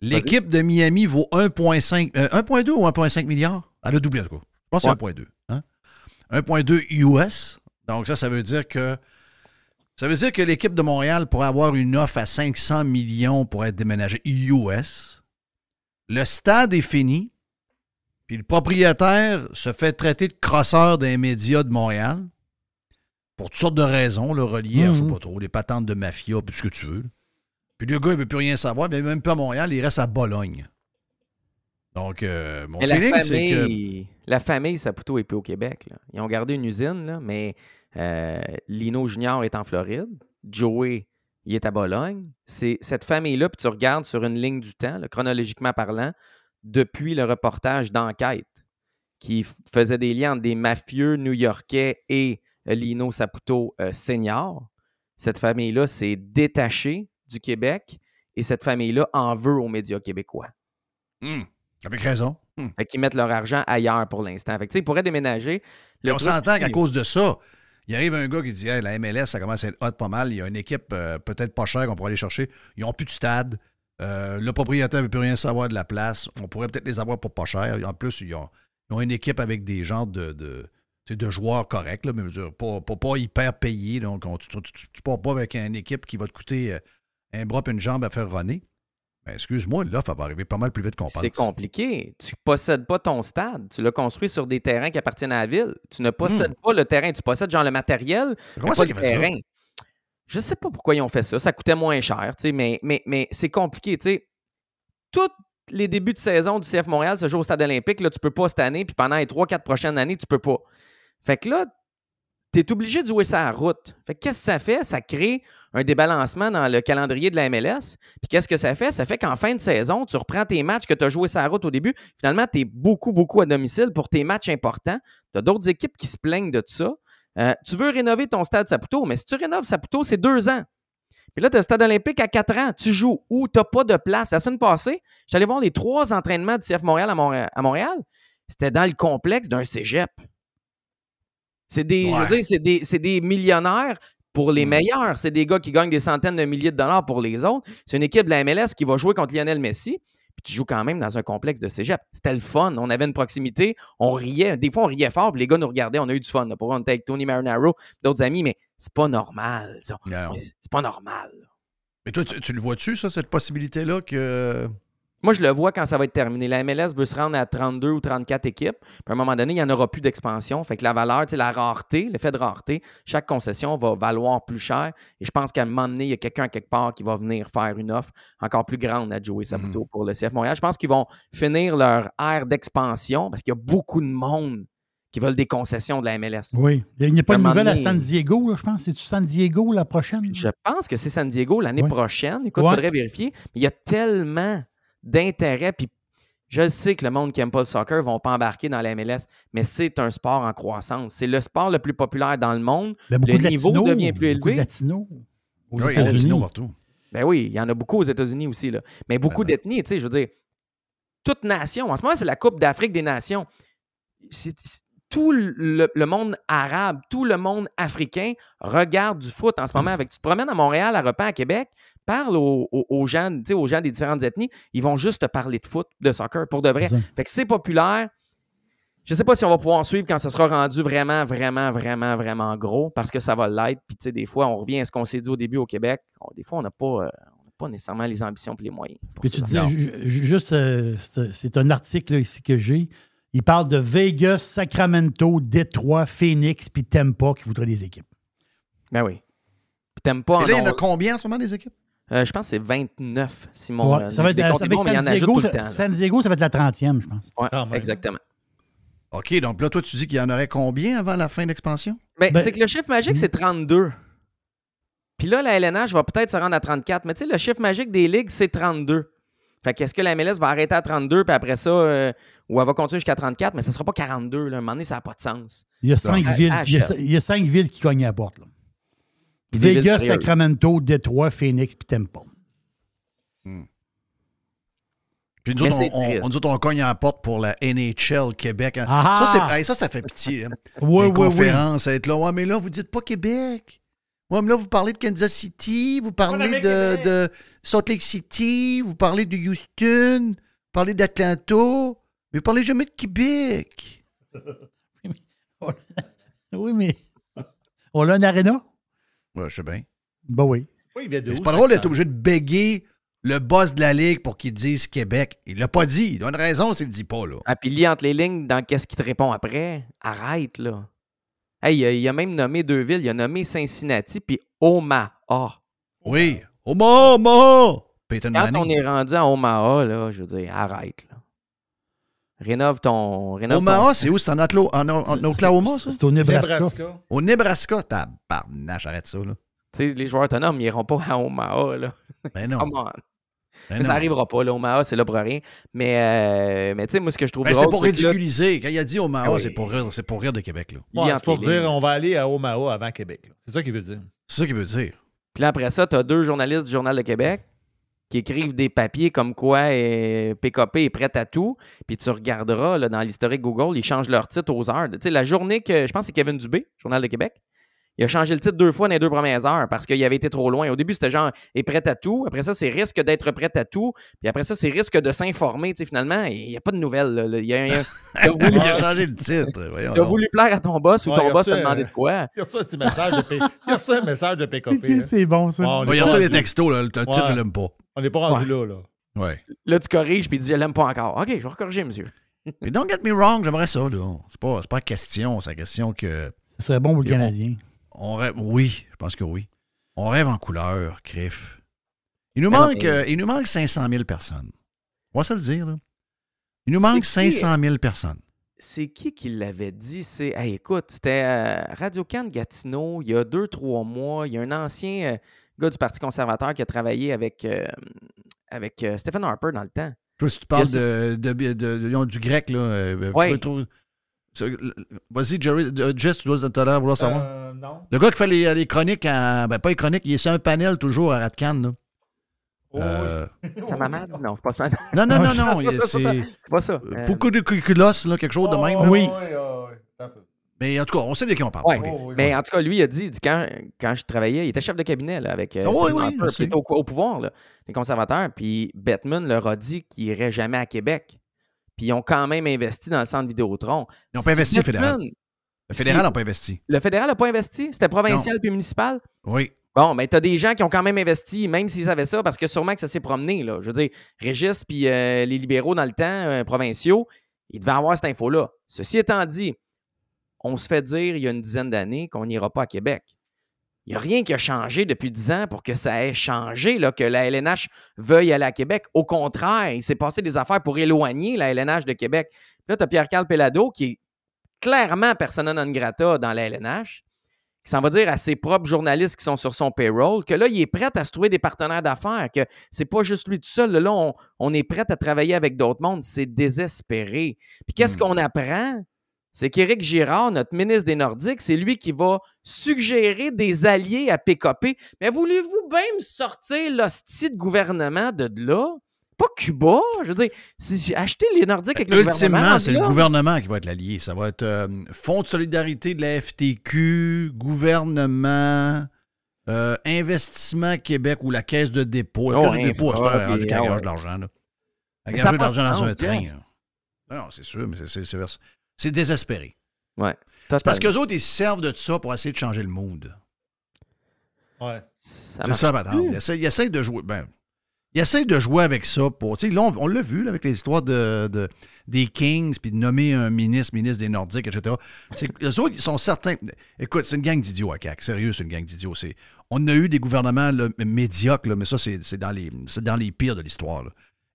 L'équipe de Miami vaut 1,5 euh, 1,2 ou 1,5 milliard? Elle a doublé, en tout cas. Je pense que c'est 1,2. hein? 1,2 US. Donc, ça, ça veut dire que. Ça veut dire que l'équipe de Montréal pourrait avoir une offre à 500 millions pour être déménagée US. Le stade est fini. Puis le propriétaire se fait traiter de crosseur des médias de Montréal. Pour toutes sortes de raisons, le relié, à, je sais pas trop, les patentes de mafia, puis ce que tu veux. Puis le gars, il veut plus rien savoir, mais même pas à Montréal, il reste à Bologne. Donc, euh, mon Mais la feeling, c'est que. famille, la famille Saputo est plus au Québec. là. Ils ont gardé une usine, là, mais euh, Lino Junior est en Floride. Joey, il est à Bologne. C'est cette famille-là, puis tu regardes sur une ligne du temps, là, chronologiquement parlant, depuis le reportage d'enquête qui faisait des liens entre des mafieux new-yorkais et euh, Lino Saputo euh, senior. Cette famille-là s'est détachée du Québec et cette famille-là en veut aux médias québécois. Hmm, avec raison. Hmm. Fait qu'ils mettent leur argent ailleurs pour l'instant. Fait que, ils pourraient déménager. Le on s'entend qu'à cause de ça, il arrive un gars qui dit la MLS, ça commence à être hot pas mal. Il y a une équipe euh, peut-être pas chère qu'on pourrait aller chercher. Ils n'ont plus de stade. Euh, le propriétaire ne veut plus rien savoir de la place. On pourrait peut-être les avoir pour pas cher. En plus, ils ont, une équipe avec des gens de, de, de joueurs corrects, là, mais pas, pas, hyper payés. Donc, on- tu ne pars pas avec une équipe qui va te coûter euh, un bras et une jambe à faire runner. Ben, excuse-moi, l'offre va arriver pas mal plus vite qu'on pense. C'est compliqué. Tu possèdes pas ton stade. Tu l'as construit sur des terrains qui appartiennent à la ville. Tu ne possèdes pas le terrain. Tu possèdes genre le matériel, Hmm. Comment mais ça pas le fait ça? terrain. Je sais pas pourquoi ils ont fait ça. Ça coûtait moins cher, tu sais, mais, mais, mais c'est compliqué. Tous les débuts de saison du CF Montréal se jouent au stade olympique. Là, tu peux pas cette année, puis pendant les 3-4 prochaines années, tu peux pas. Fait que là, tu es obligé de jouer ça à la route. Fait que qu'est-ce que ça fait? Ça crée un débalancement dans le calendrier de la MLS. Puis qu'est-ce que ça fait? Ça fait qu'en fin de saison, tu reprends tes matchs que tu as joués sur la route au début. Finalement, tu es beaucoup, beaucoup à domicile pour tes matchs importants. Tu as d'autres équipes qui se plaignent de ça. Euh, tu veux rénover ton stade Saputo, mais si tu rénoves Saputo, c'est deux ans. Puis là, tu as le stade olympique à quatre ans. Tu joues où? Tu n'as pas de place. La semaine passée, j'allais allé voir les trois entraînements du CF Montréal à Montréal. C'était dans le complexe d'un cégep. C'est des, je veux Ouais. dire, c'est des, c'est des millionnaires pour les meilleurs. C'est des gars qui gagnent des centaines de milliers de dollars pour les autres. C'est une équipe de la MLS qui va jouer contre Lionel Messi. Puis tu joues quand même dans un complexe de cégep. C'était le fun. On avait une proximité. On riait. Des fois, on riait fort. Puis les gars nous regardaient. On a eu du fun. là. Pour on était avec Tony Marinaro, d'autres amis. Mais c'est pas normal. C'est pas normal. Mais toi, tu, tu le vois-tu, ça, cette possibilité-là que. Moi, je le vois quand ça va être terminé. La MLS veut se rendre à 32 ou 34 équipes. Puis à un moment donné, il n'y en aura plus d'expansion. Fait que la valeur, la rareté, l'effet de rareté, chaque concession va valoir plus cher. Et je pense qu'à un moment donné, il y a quelqu'un quelque part qui va venir faire une offre encore plus grande à Joey Saputo pour le CF Montréal. Je pense qu'ils vont finir leur ère d'expansion parce qu'il y a beaucoup de monde qui veulent des concessions de la MLS. Oui. Il n'y a pas de nouvelle à San Diego, là, je pense. C'est-tu San Diego la prochaine? Je pense que c'est San Diego l'année prochaine. Écoute, il Ouais. faudrait vérifier. Mais il y a tellement d'intérêt. Puis je le sais que le monde qui n'aime pas le soccer ne vont pas embarquer dans la MLS, mais c'est un sport en croissance. C'est le sport le plus populaire dans le monde. Ben, le de niveau devient plus beaucoup de élevé. latinos aux Oui, États-Unis. partout. Ben oui, il y en a beaucoup aux États-Unis aussi. Là. Mais beaucoup d'ethnies, tu sais, je veux dire, toute nation. En ce moment, c'est la Coupe d'Afrique des Nations. Tout le, le monde arabe, tout le monde africain regarde du foot en ce moment. Avec, tu te promènes à Montréal, à Repent, à Québec, parle aux, aux- aux gens, tu sais, aux gens des différentes ethnies, ils vont juste te parler de foot, de soccer, pour de vrai. Fait que c'est populaire. Je sais pas si on va pouvoir suivre quand ce sera rendu vraiment, vraiment, vraiment, vraiment gros, parce que ça va l'être. Puis, tu sais, des fois, on revient à ce qu'on s'est dit au début au Québec. On- des fois, on n'a pas, euh, on n'a pas nécessairement les ambitions et les moyens. Puis tu ju- juste, euh, c'est un article là, ici que j'ai. Il parle de Vegas, Sacramento, Détroit, Phoenix, puis Tampa qui voudraient des équipes. Ben oui. Puis t'aimes pas Et là, il y en a combien en ce moment des équipes? Euh, je pense que c'est 29, Simon. Ouais, ça va être, ça va être San, Diego, ça, San Diego, ça va être la 30e, je pense. Ouais, exactement. OK, donc là, toi, tu dis qu'il y en aurait combien avant la fin de l'expansion? Ben, Ben- c'est que le chiffre magique, c'est 32. Puis là, la LNH va peut-être se rendre à 34. Mais tu sais, le chiffre magique des ligues, c'est 32. Fait qu'est-ce que la MLS va arrêter à 32, puis après ça, euh, ou elle va continuer jusqu'à 34, mais ça sera pas 42. Là. À un moment donné, ça n'a pas de sens. Il y a cinq, Ah, villes, ah, il y a, je- il y a cinq villes qui cognent à la porte. là. Vegas. Sacramento, Détroit, Phoenix puis Temple. Puis nous autres, on, on- nous autres, on cogne à la porte pour la NHL Québec. Ah! ça, ça, ça fait pitié. Hein. Oui, Les oui, oui. être là. Ouais, mais là, vous dites pas Québec. Ouais, mais là, vous parlez de Kansas City, vous parlez de, de Salt Lake City, vous parlez de Houston, vous parlez d'Atlanta, mais vous parlez jamais de Québec. Oui, mais on a un aréna? Ouais, je sais bien. Ben oui. Oui, il vient de Mais où, C'est pas drôle d'être obligé de béguer le boss de la Ligue pour qu'il dise Québec. Il l'a pas dit. Il a une raison s'il le dit pas, là. Ah, puis lis entre les lignes dans qu'est-ce qui te répond après. Arrête, là. Hey, il a, il a même nommé deux villes. Il a nommé Cincinnati puis Omaha. Oui. Omaha, Omaha! Peyton Quand on Manning. est rendu à Omaha, là, je veux dire, arrête, là. Rénove ton. Rénove Omaha, ton- c'est où? C'est en, Atlo- en, en- en Oklahoma, ça? C'est au Nebraska. Nebraska. Au Nebraska. Tabarnache, arrête ça, là. Tu sais, les joueurs autonomes, ils iront pas à Omaha, là. Ben non. Come on. Ben Mais non. ça arrivera pas, là. Omaha, c'est là pour rien. Mais, euh, mais tu sais, moi, ce que je trouve Ben, pour c'est que là- ridiculiser. Quand il a dit Omaha, Ah oui. c'est pour rire, c'est pour rire de Québec, là. Ouais, c'est pour les dire on va aller à Omaha avant Québec. là. C'est ça qu'il veut dire. C'est ça qu'il veut dire. Puis là, après ça, tu as deux journalistes du Journal de Québec qui écrivent des papiers comme quoi euh, PKP est prête à tout. Puis tu regarderas dans l'historique Google, ils changent leur titre aux heures. Tu sais, la journée que, je pense que c'est Kevin Dubé, Journal de Québec, il a changé le titre deux fois dans les deux premières heures parce qu'il avait été trop loin. Au début, c'était genre est prête à tout. Après ça, c'est risque d'être prête à tout. Puis après ça, c'est risque de s'informer. Tu sais, finalement, il n'y a pas de nouvelles. là. Il y a, il y a- t'as voulu, Il a changé le titre. t'as donc. voulu plaire à ton boss ou Ouais, ton a boss t'a demandé de quoi? Il a reçu un petit message de, P... il a reçu un message de PKP. C'est bon, ça. Il a pas reçu des textos, là. Le titre, Ouais. je l'aime pas. On n'est pas rendu là, là. Ouais. Là, tu corriges, puis il dit Je l'aime pas encore. OK, je vais corriger, monsieur. Mais don't get me wrong, j'aimerais ça, là. C'est pas, c'est pas question, c'est la question que. Ça serait bon pour le Canadien. On rêve, oui, je pense que oui. On rêve en couleur, Criff. Il nous, Mais non, manque, euh, il nous manque 500 000 personnes. On va se le dire, là. Il nous manque qui? 500 000 personnes. C'est qui qui l'avait dit? C'est, hey, écoute, c'était euh, Radio Can Gatineau, il y a deux, trois mois. Il y a un ancien euh, gars du Parti conservateur qui a travaillé avec, euh, avec euh, Stephen Harper dans le temps. Toi, si tu parles Il de, de, de- du grec, là. euh, Ouais. Vas-y, Jerry, euh, Jess, tu dois tout à l'heure vouloir savoir. Euh, non. Le gars qui fait les, les chroniques, à- ben pas les chroniques, il est sur un panel toujours à Radcan, là. Oh, Euh, Ça m'amade? Non, c'est pas ça. Non, non, non, non. c'est il- pas ça, c'est pas ça. c'est C'est pas ça. Beaucoup de cuculos, là, quelque chose de même. là. Oui. Mais en tout cas, on sait de qui on parle. Ouais. Oh, oui, Mais en tout cas, lui, il a dit, il dit quand, quand je travaillais, il était chef de cabinet là, avec euh, oui, Stephen oui, Harper, il était au, au pouvoir, là, les conservateurs. Puis Bettman leur a dit qu'il irait jamais à Québec. Puis ils ont quand même investi dans le centre Vidéotron. Ils n'ont pas investi, le fédéral. Le fédéral n'a pas investi. Le fédéral n'a pas investi? C'était provincial puis municipal? Oui. Bon, mais tu as des gens qui ont quand même investi, même s'ils savaient ça, parce que sûrement que ça s'est promené. Là. Je veux dire, Régis puis euh, les libéraux dans le temps, euh, provinciaux, ils devaient avoir cette info-là. Ceci étant dit, on se fait dire il y a une dizaine d'années qu'on n'ira pas à Québec. Il n'y a rien qui a changé depuis dix ans pour que ça ait changé, là, que la LNH veuille aller à Québec. Au contraire, il s'est passé des affaires pour éloigner la LNH de Québec. Là, tu as Pierre-Carl Pellado qui est clairement persona non grata dans la LNH qui s'en va dire à ses propres journalistes qui sont sur son payroll que là, il est prêt à se trouver des partenaires d'affaires, que c'est pas juste lui tout seul. Là, on, on est prêt à travailler avec d'autres mondes. C'est désespéré. Puis qu'est-ce qu'on apprend? C'est qu'Éric Girard, notre ministre des Nordiques, c'est lui qui va suggérer des alliés à PKP. Mais voulez-vous bien me sortir l'hostie de gouvernement de là? Pas Cuba. Je veux dire, si acheter les Nordiques avec le gouvernement. Ultimement, c'est le gouvernement qui va être l'allié. Ça va être euh, Fonds de solidarité de la FTQ, gouvernement, euh, Investissement Québec ou la Caisse de dépôt. La Oh, Caisse de dépôt, c'est un rendu de l'argent. là. De pas l'argent dans un train. Non, c'est sûr, mais c'est- c'est c'est vers- c'est désespéré. Ouais. C'est parce qu'eux autres, ils se servent de ça pour essayer de changer le mood. Ouais. C'est ça, madame. Ils essayent, ils essayent de jouer. Ben, ils essayent de jouer avec ça pour. Tu sais, là, on, on l'a vu là, avec les histoires de, de- des Kings, puis de nommer un ministre, ministre des Nordiques, etc. C'est que les autres, ils sont certains. Écoute, c'est une gang d'idiots à CAQ. Sérieux, c'est une gang d'idiots. C'est- On a eu des gouvernements là, médiocres, là, mais ça, c'est c'est dans, les- c'est dans les pires de l'histoire.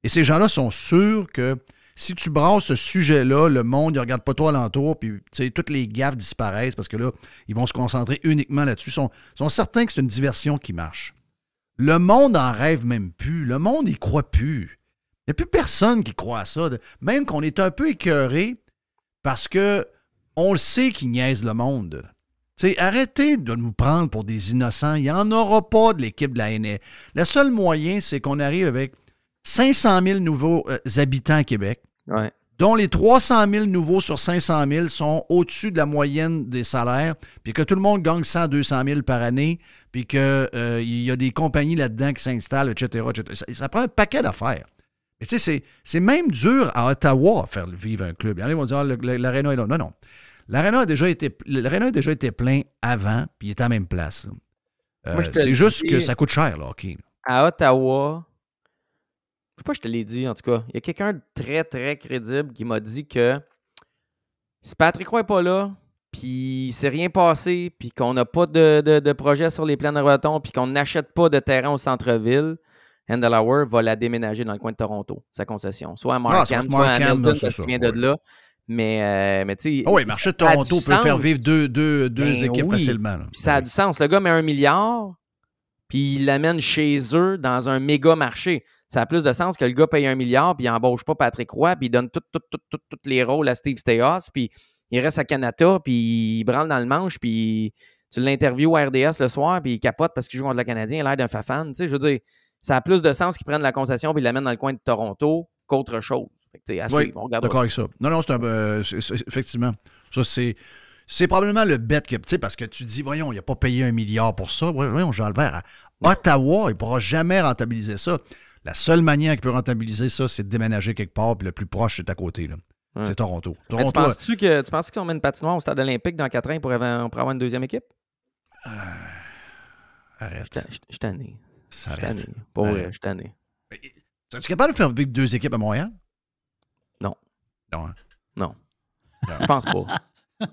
Et ces gens-là sont sûrs que si tu brasses ce sujet-là, le monde, il regarde pas toi alentour, puis toutes les gaffes disparaissent parce que là, ils vont se concentrer uniquement là-dessus. Ils sont, certains que c'est une diversion qui marche. Le monde en rêve même plus. Le monde n'y croit plus. Il n'y a plus personne qui croit à ça. Même qu'on est un peu écœuré parce que on le sait qu'ils niaisent le monde. Arrêtez de nous prendre pour des innocents. Il n'y en aura pas de l'équipe de la NA. Le seul moyen, c'est qu'on arrive avec 500 000 nouveaux euh, habitants à Québec, Ouais. dont les 300 000 nouveaux sur 500 000 sont au-dessus de la moyenne des salaires, puis que tout le monde gagne 100, 200 000 par année, puis qu'il y a des compagnies là-dedans qui s'installent, etc., etc. Ça, ça prend un paquet d'affaires. Mais tu sais, c'est- même dur à Ottawa à faire vivre un club. Il y en a qui vont dire, ah, l'aréna est là. Non, non. L'aréna a déjà été, a déjà été plein avant, puis il est à la même place. Euh, c'est juste que ça coûte cher, le hockey. À Ottawa, sais pas, je te l'ai dit en tout cas. Il y a quelqu'un de très, très crédible qui m'a dit que si Patrick Roy n'est pas là, puis il s'est rien passé, puis qu'on n'a pas de, de- de projet sur les plans de Breton, puis qu'on n'achète pas de terrain au centre-ville, Handelauer va la déménager dans le coin de Toronto, sa concession. Soit à Ah, Markham, soit à Hamilton, c'est parce ça, qu'il vient de là. Mais, euh, mais tu sais. Ah oui, le marché de Toronto peut faire vivre deux, deux, deux Ben équipes oui. facilement. Puis ça a du sens. Le gars met un milliard, puis il l'amène chez eux dans un méga marché. Ça a plus de sens que le gars paye un milliard, puis il embauche pas Patrick Roy, puis il donne tous tout, tout, tout, tous les rôles à Steve Stéos, puis il reste à Canada, puis il branle dans le manche, puis tu l'interviews à RDS le soir, puis il capote parce qu'il joue contre le Canadien, il a l'air d'un fafan. Tu sais, je veux dire, ça a plus de sens qu'il prenne la concession puis il l'amène dans le coin de Toronto qu'autre chose. Fait que, Oui, d'accord avec ça. Non, non, c'est un. euh, effectivement. Ça, c'est. C'est probablement le bet que, tu sais, parce que tu dis, voyons, il n'a pas payé un milliard pour ça. Voyons, Jean Albert, à Ottawa, il ne pourra jamais rentabiliser ça. La seule manière qu'il peut rentabiliser ça, c'est de déménager quelque part, puis le plus proche, c'est à côté. là. Ouais. C'est Toronto. Mais tu penses-tu que tu penses qu'on met une patinoire au stade olympique dans 4 ans pour avoir, on pourrait avoir une deuxième équipe? arrête. Je suis- tanné. Ça arrête. Pour vrai, Arrête. je suis tanné. Es-tu capable de faire vivre deux équipes à Montréal? Non. Non. hein? Non. Je pense pas.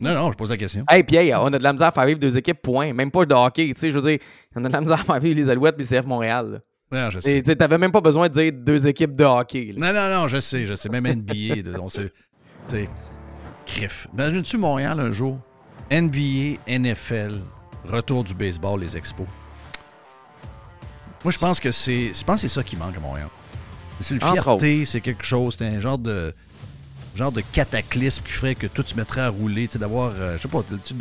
Non, non, je pose la question. Hey, puis hey, on a de la misère à faire vivre deux équipes, point. Même pas de hockey, tu sais, je veux dire, on a de la misère à faire vivre les Alouettes et le CF Montréal. là. Non, je sais. Et tu sais, t'avais même pas besoin de dire deux équipes de hockey. là. Non, non, non, je sais, je sais. Même NBA, de- on sait. Tu sais, crif. Imagine-tu Montréal un jour? NBA, NFL, retour du baseball, les expos. Moi, je pense que c'est. Je pense que c'est ça qui manque à Montréal. C'est une fierté, c'est quelque chose, c'est un genre de. genre de cataclysme qui ferait que tout se mettrait à rouler, tu sais, d'avoir. euh, je sais pas, tu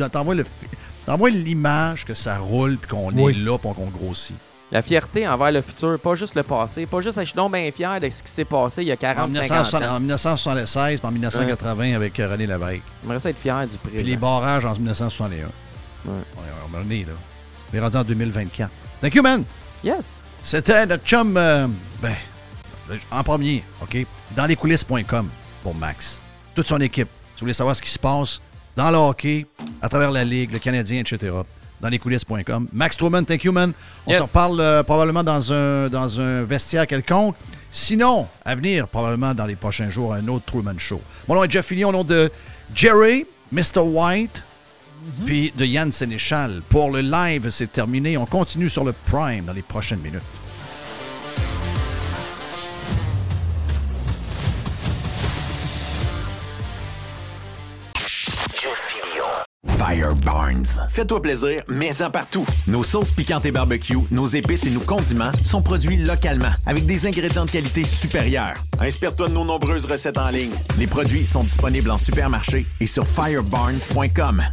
t'envoies l'image que ça roule puis qu'on Oui. est là puis qu'on grossit. La fierté envers le futur, pas juste le passé, pas juste, je suis donc bien fier de ce qui s'est passé il y a 40 En, 50 1960 ans. en 1976 puis en 1980 avec euh, René Lévesque. J'aimerais ça être fier du Puis présent. les barrages en 1961. Ouais. Ouais, ouais, on en est là. On est rendu en 2024. Thank you, man. Yes. C'était notre chum, euh, ben, en premier, OK? Dans lescoulisses.com pour Max. Toute son équipe. Si vous voulez savoir ce qui se passe dans le hockey, à travers la Ligue, le Canadien, etc. Dans lescoulisses.com. Max Truman, thank you, man. On Yes. s'en reparle euh, probablement dans un, dans un vestiaire quelconque. Sinon, à venir, probablement dans les prochains jours, un autre Truman Show. Mon nom est Jeff Fillion, au nom de Jerry, Mr. White, puis de Yann Sénéchal. Pour le live, c'est terminé. On continue sur le Prime dans les prochaines minutes. Fire Barnes. Fais-toi plaisir, mets-en partout. Nos sauces piquantes et barbecue, nos épices et nos condiments sont produits localement avec des ingrédients de qualité supérieure. Inspire-toi de nos nombreuses recettes en ligne. Les produits sont disponibles en supermarché et sur firebarnes.com.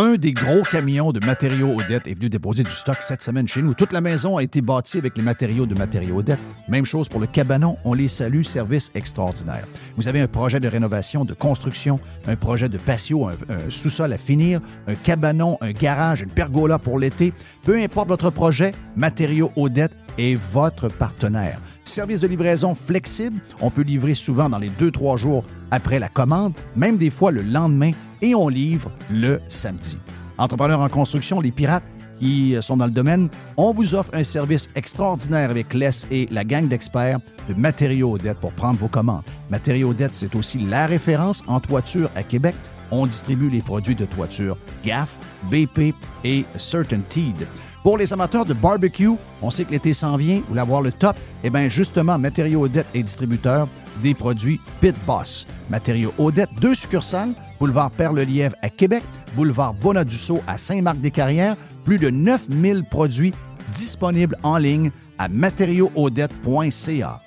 Un des gros camions de matériaux Odette est venu déposer du stock cette semaine chez nous. Toute la maison a été bâtie avec les matériaux de matériaux Odette. Même chose pour le cabanon. On les salue. Service extraordinaire. Vous avez un projet de rénovation, de construction, un projet de patio, un, un sous-sol à finir, un cabanon, un garage, une pergola pour l'été. Peu importe votre projet, Matériaux Odette est votre partenaire. Service de livraison flexible. On peut livrer souvent dans les 2-3 jours après la commande, même des fois le lendemain, et on livre le samedi. Entrepreneurs en construction, les pirates qui sont dans le domaine, on vous offre un service extraordinaire avec Les et la gang d'experts de Matériaux Odette pour prendre vos commandes. Matériaux Odette, c'est aussi la référence en toiture à Québec. On distribue les produits de toiture GAF, BP et CertainTeed. Pour les amateurs de barbecue, on sait que l'été s'en vient, vous voulez avoir le top, eh bien justement, Matériaux Odette est distributeur des produits Pit Boss. Matériaux Odette, deux succursales, boulevard Perle-Lièvre à Québec, boulevard Bonadusseau à Saint-Marc-des-Carrières, plus de 9000 produits disponible en ligne à matériauxaudette.ca.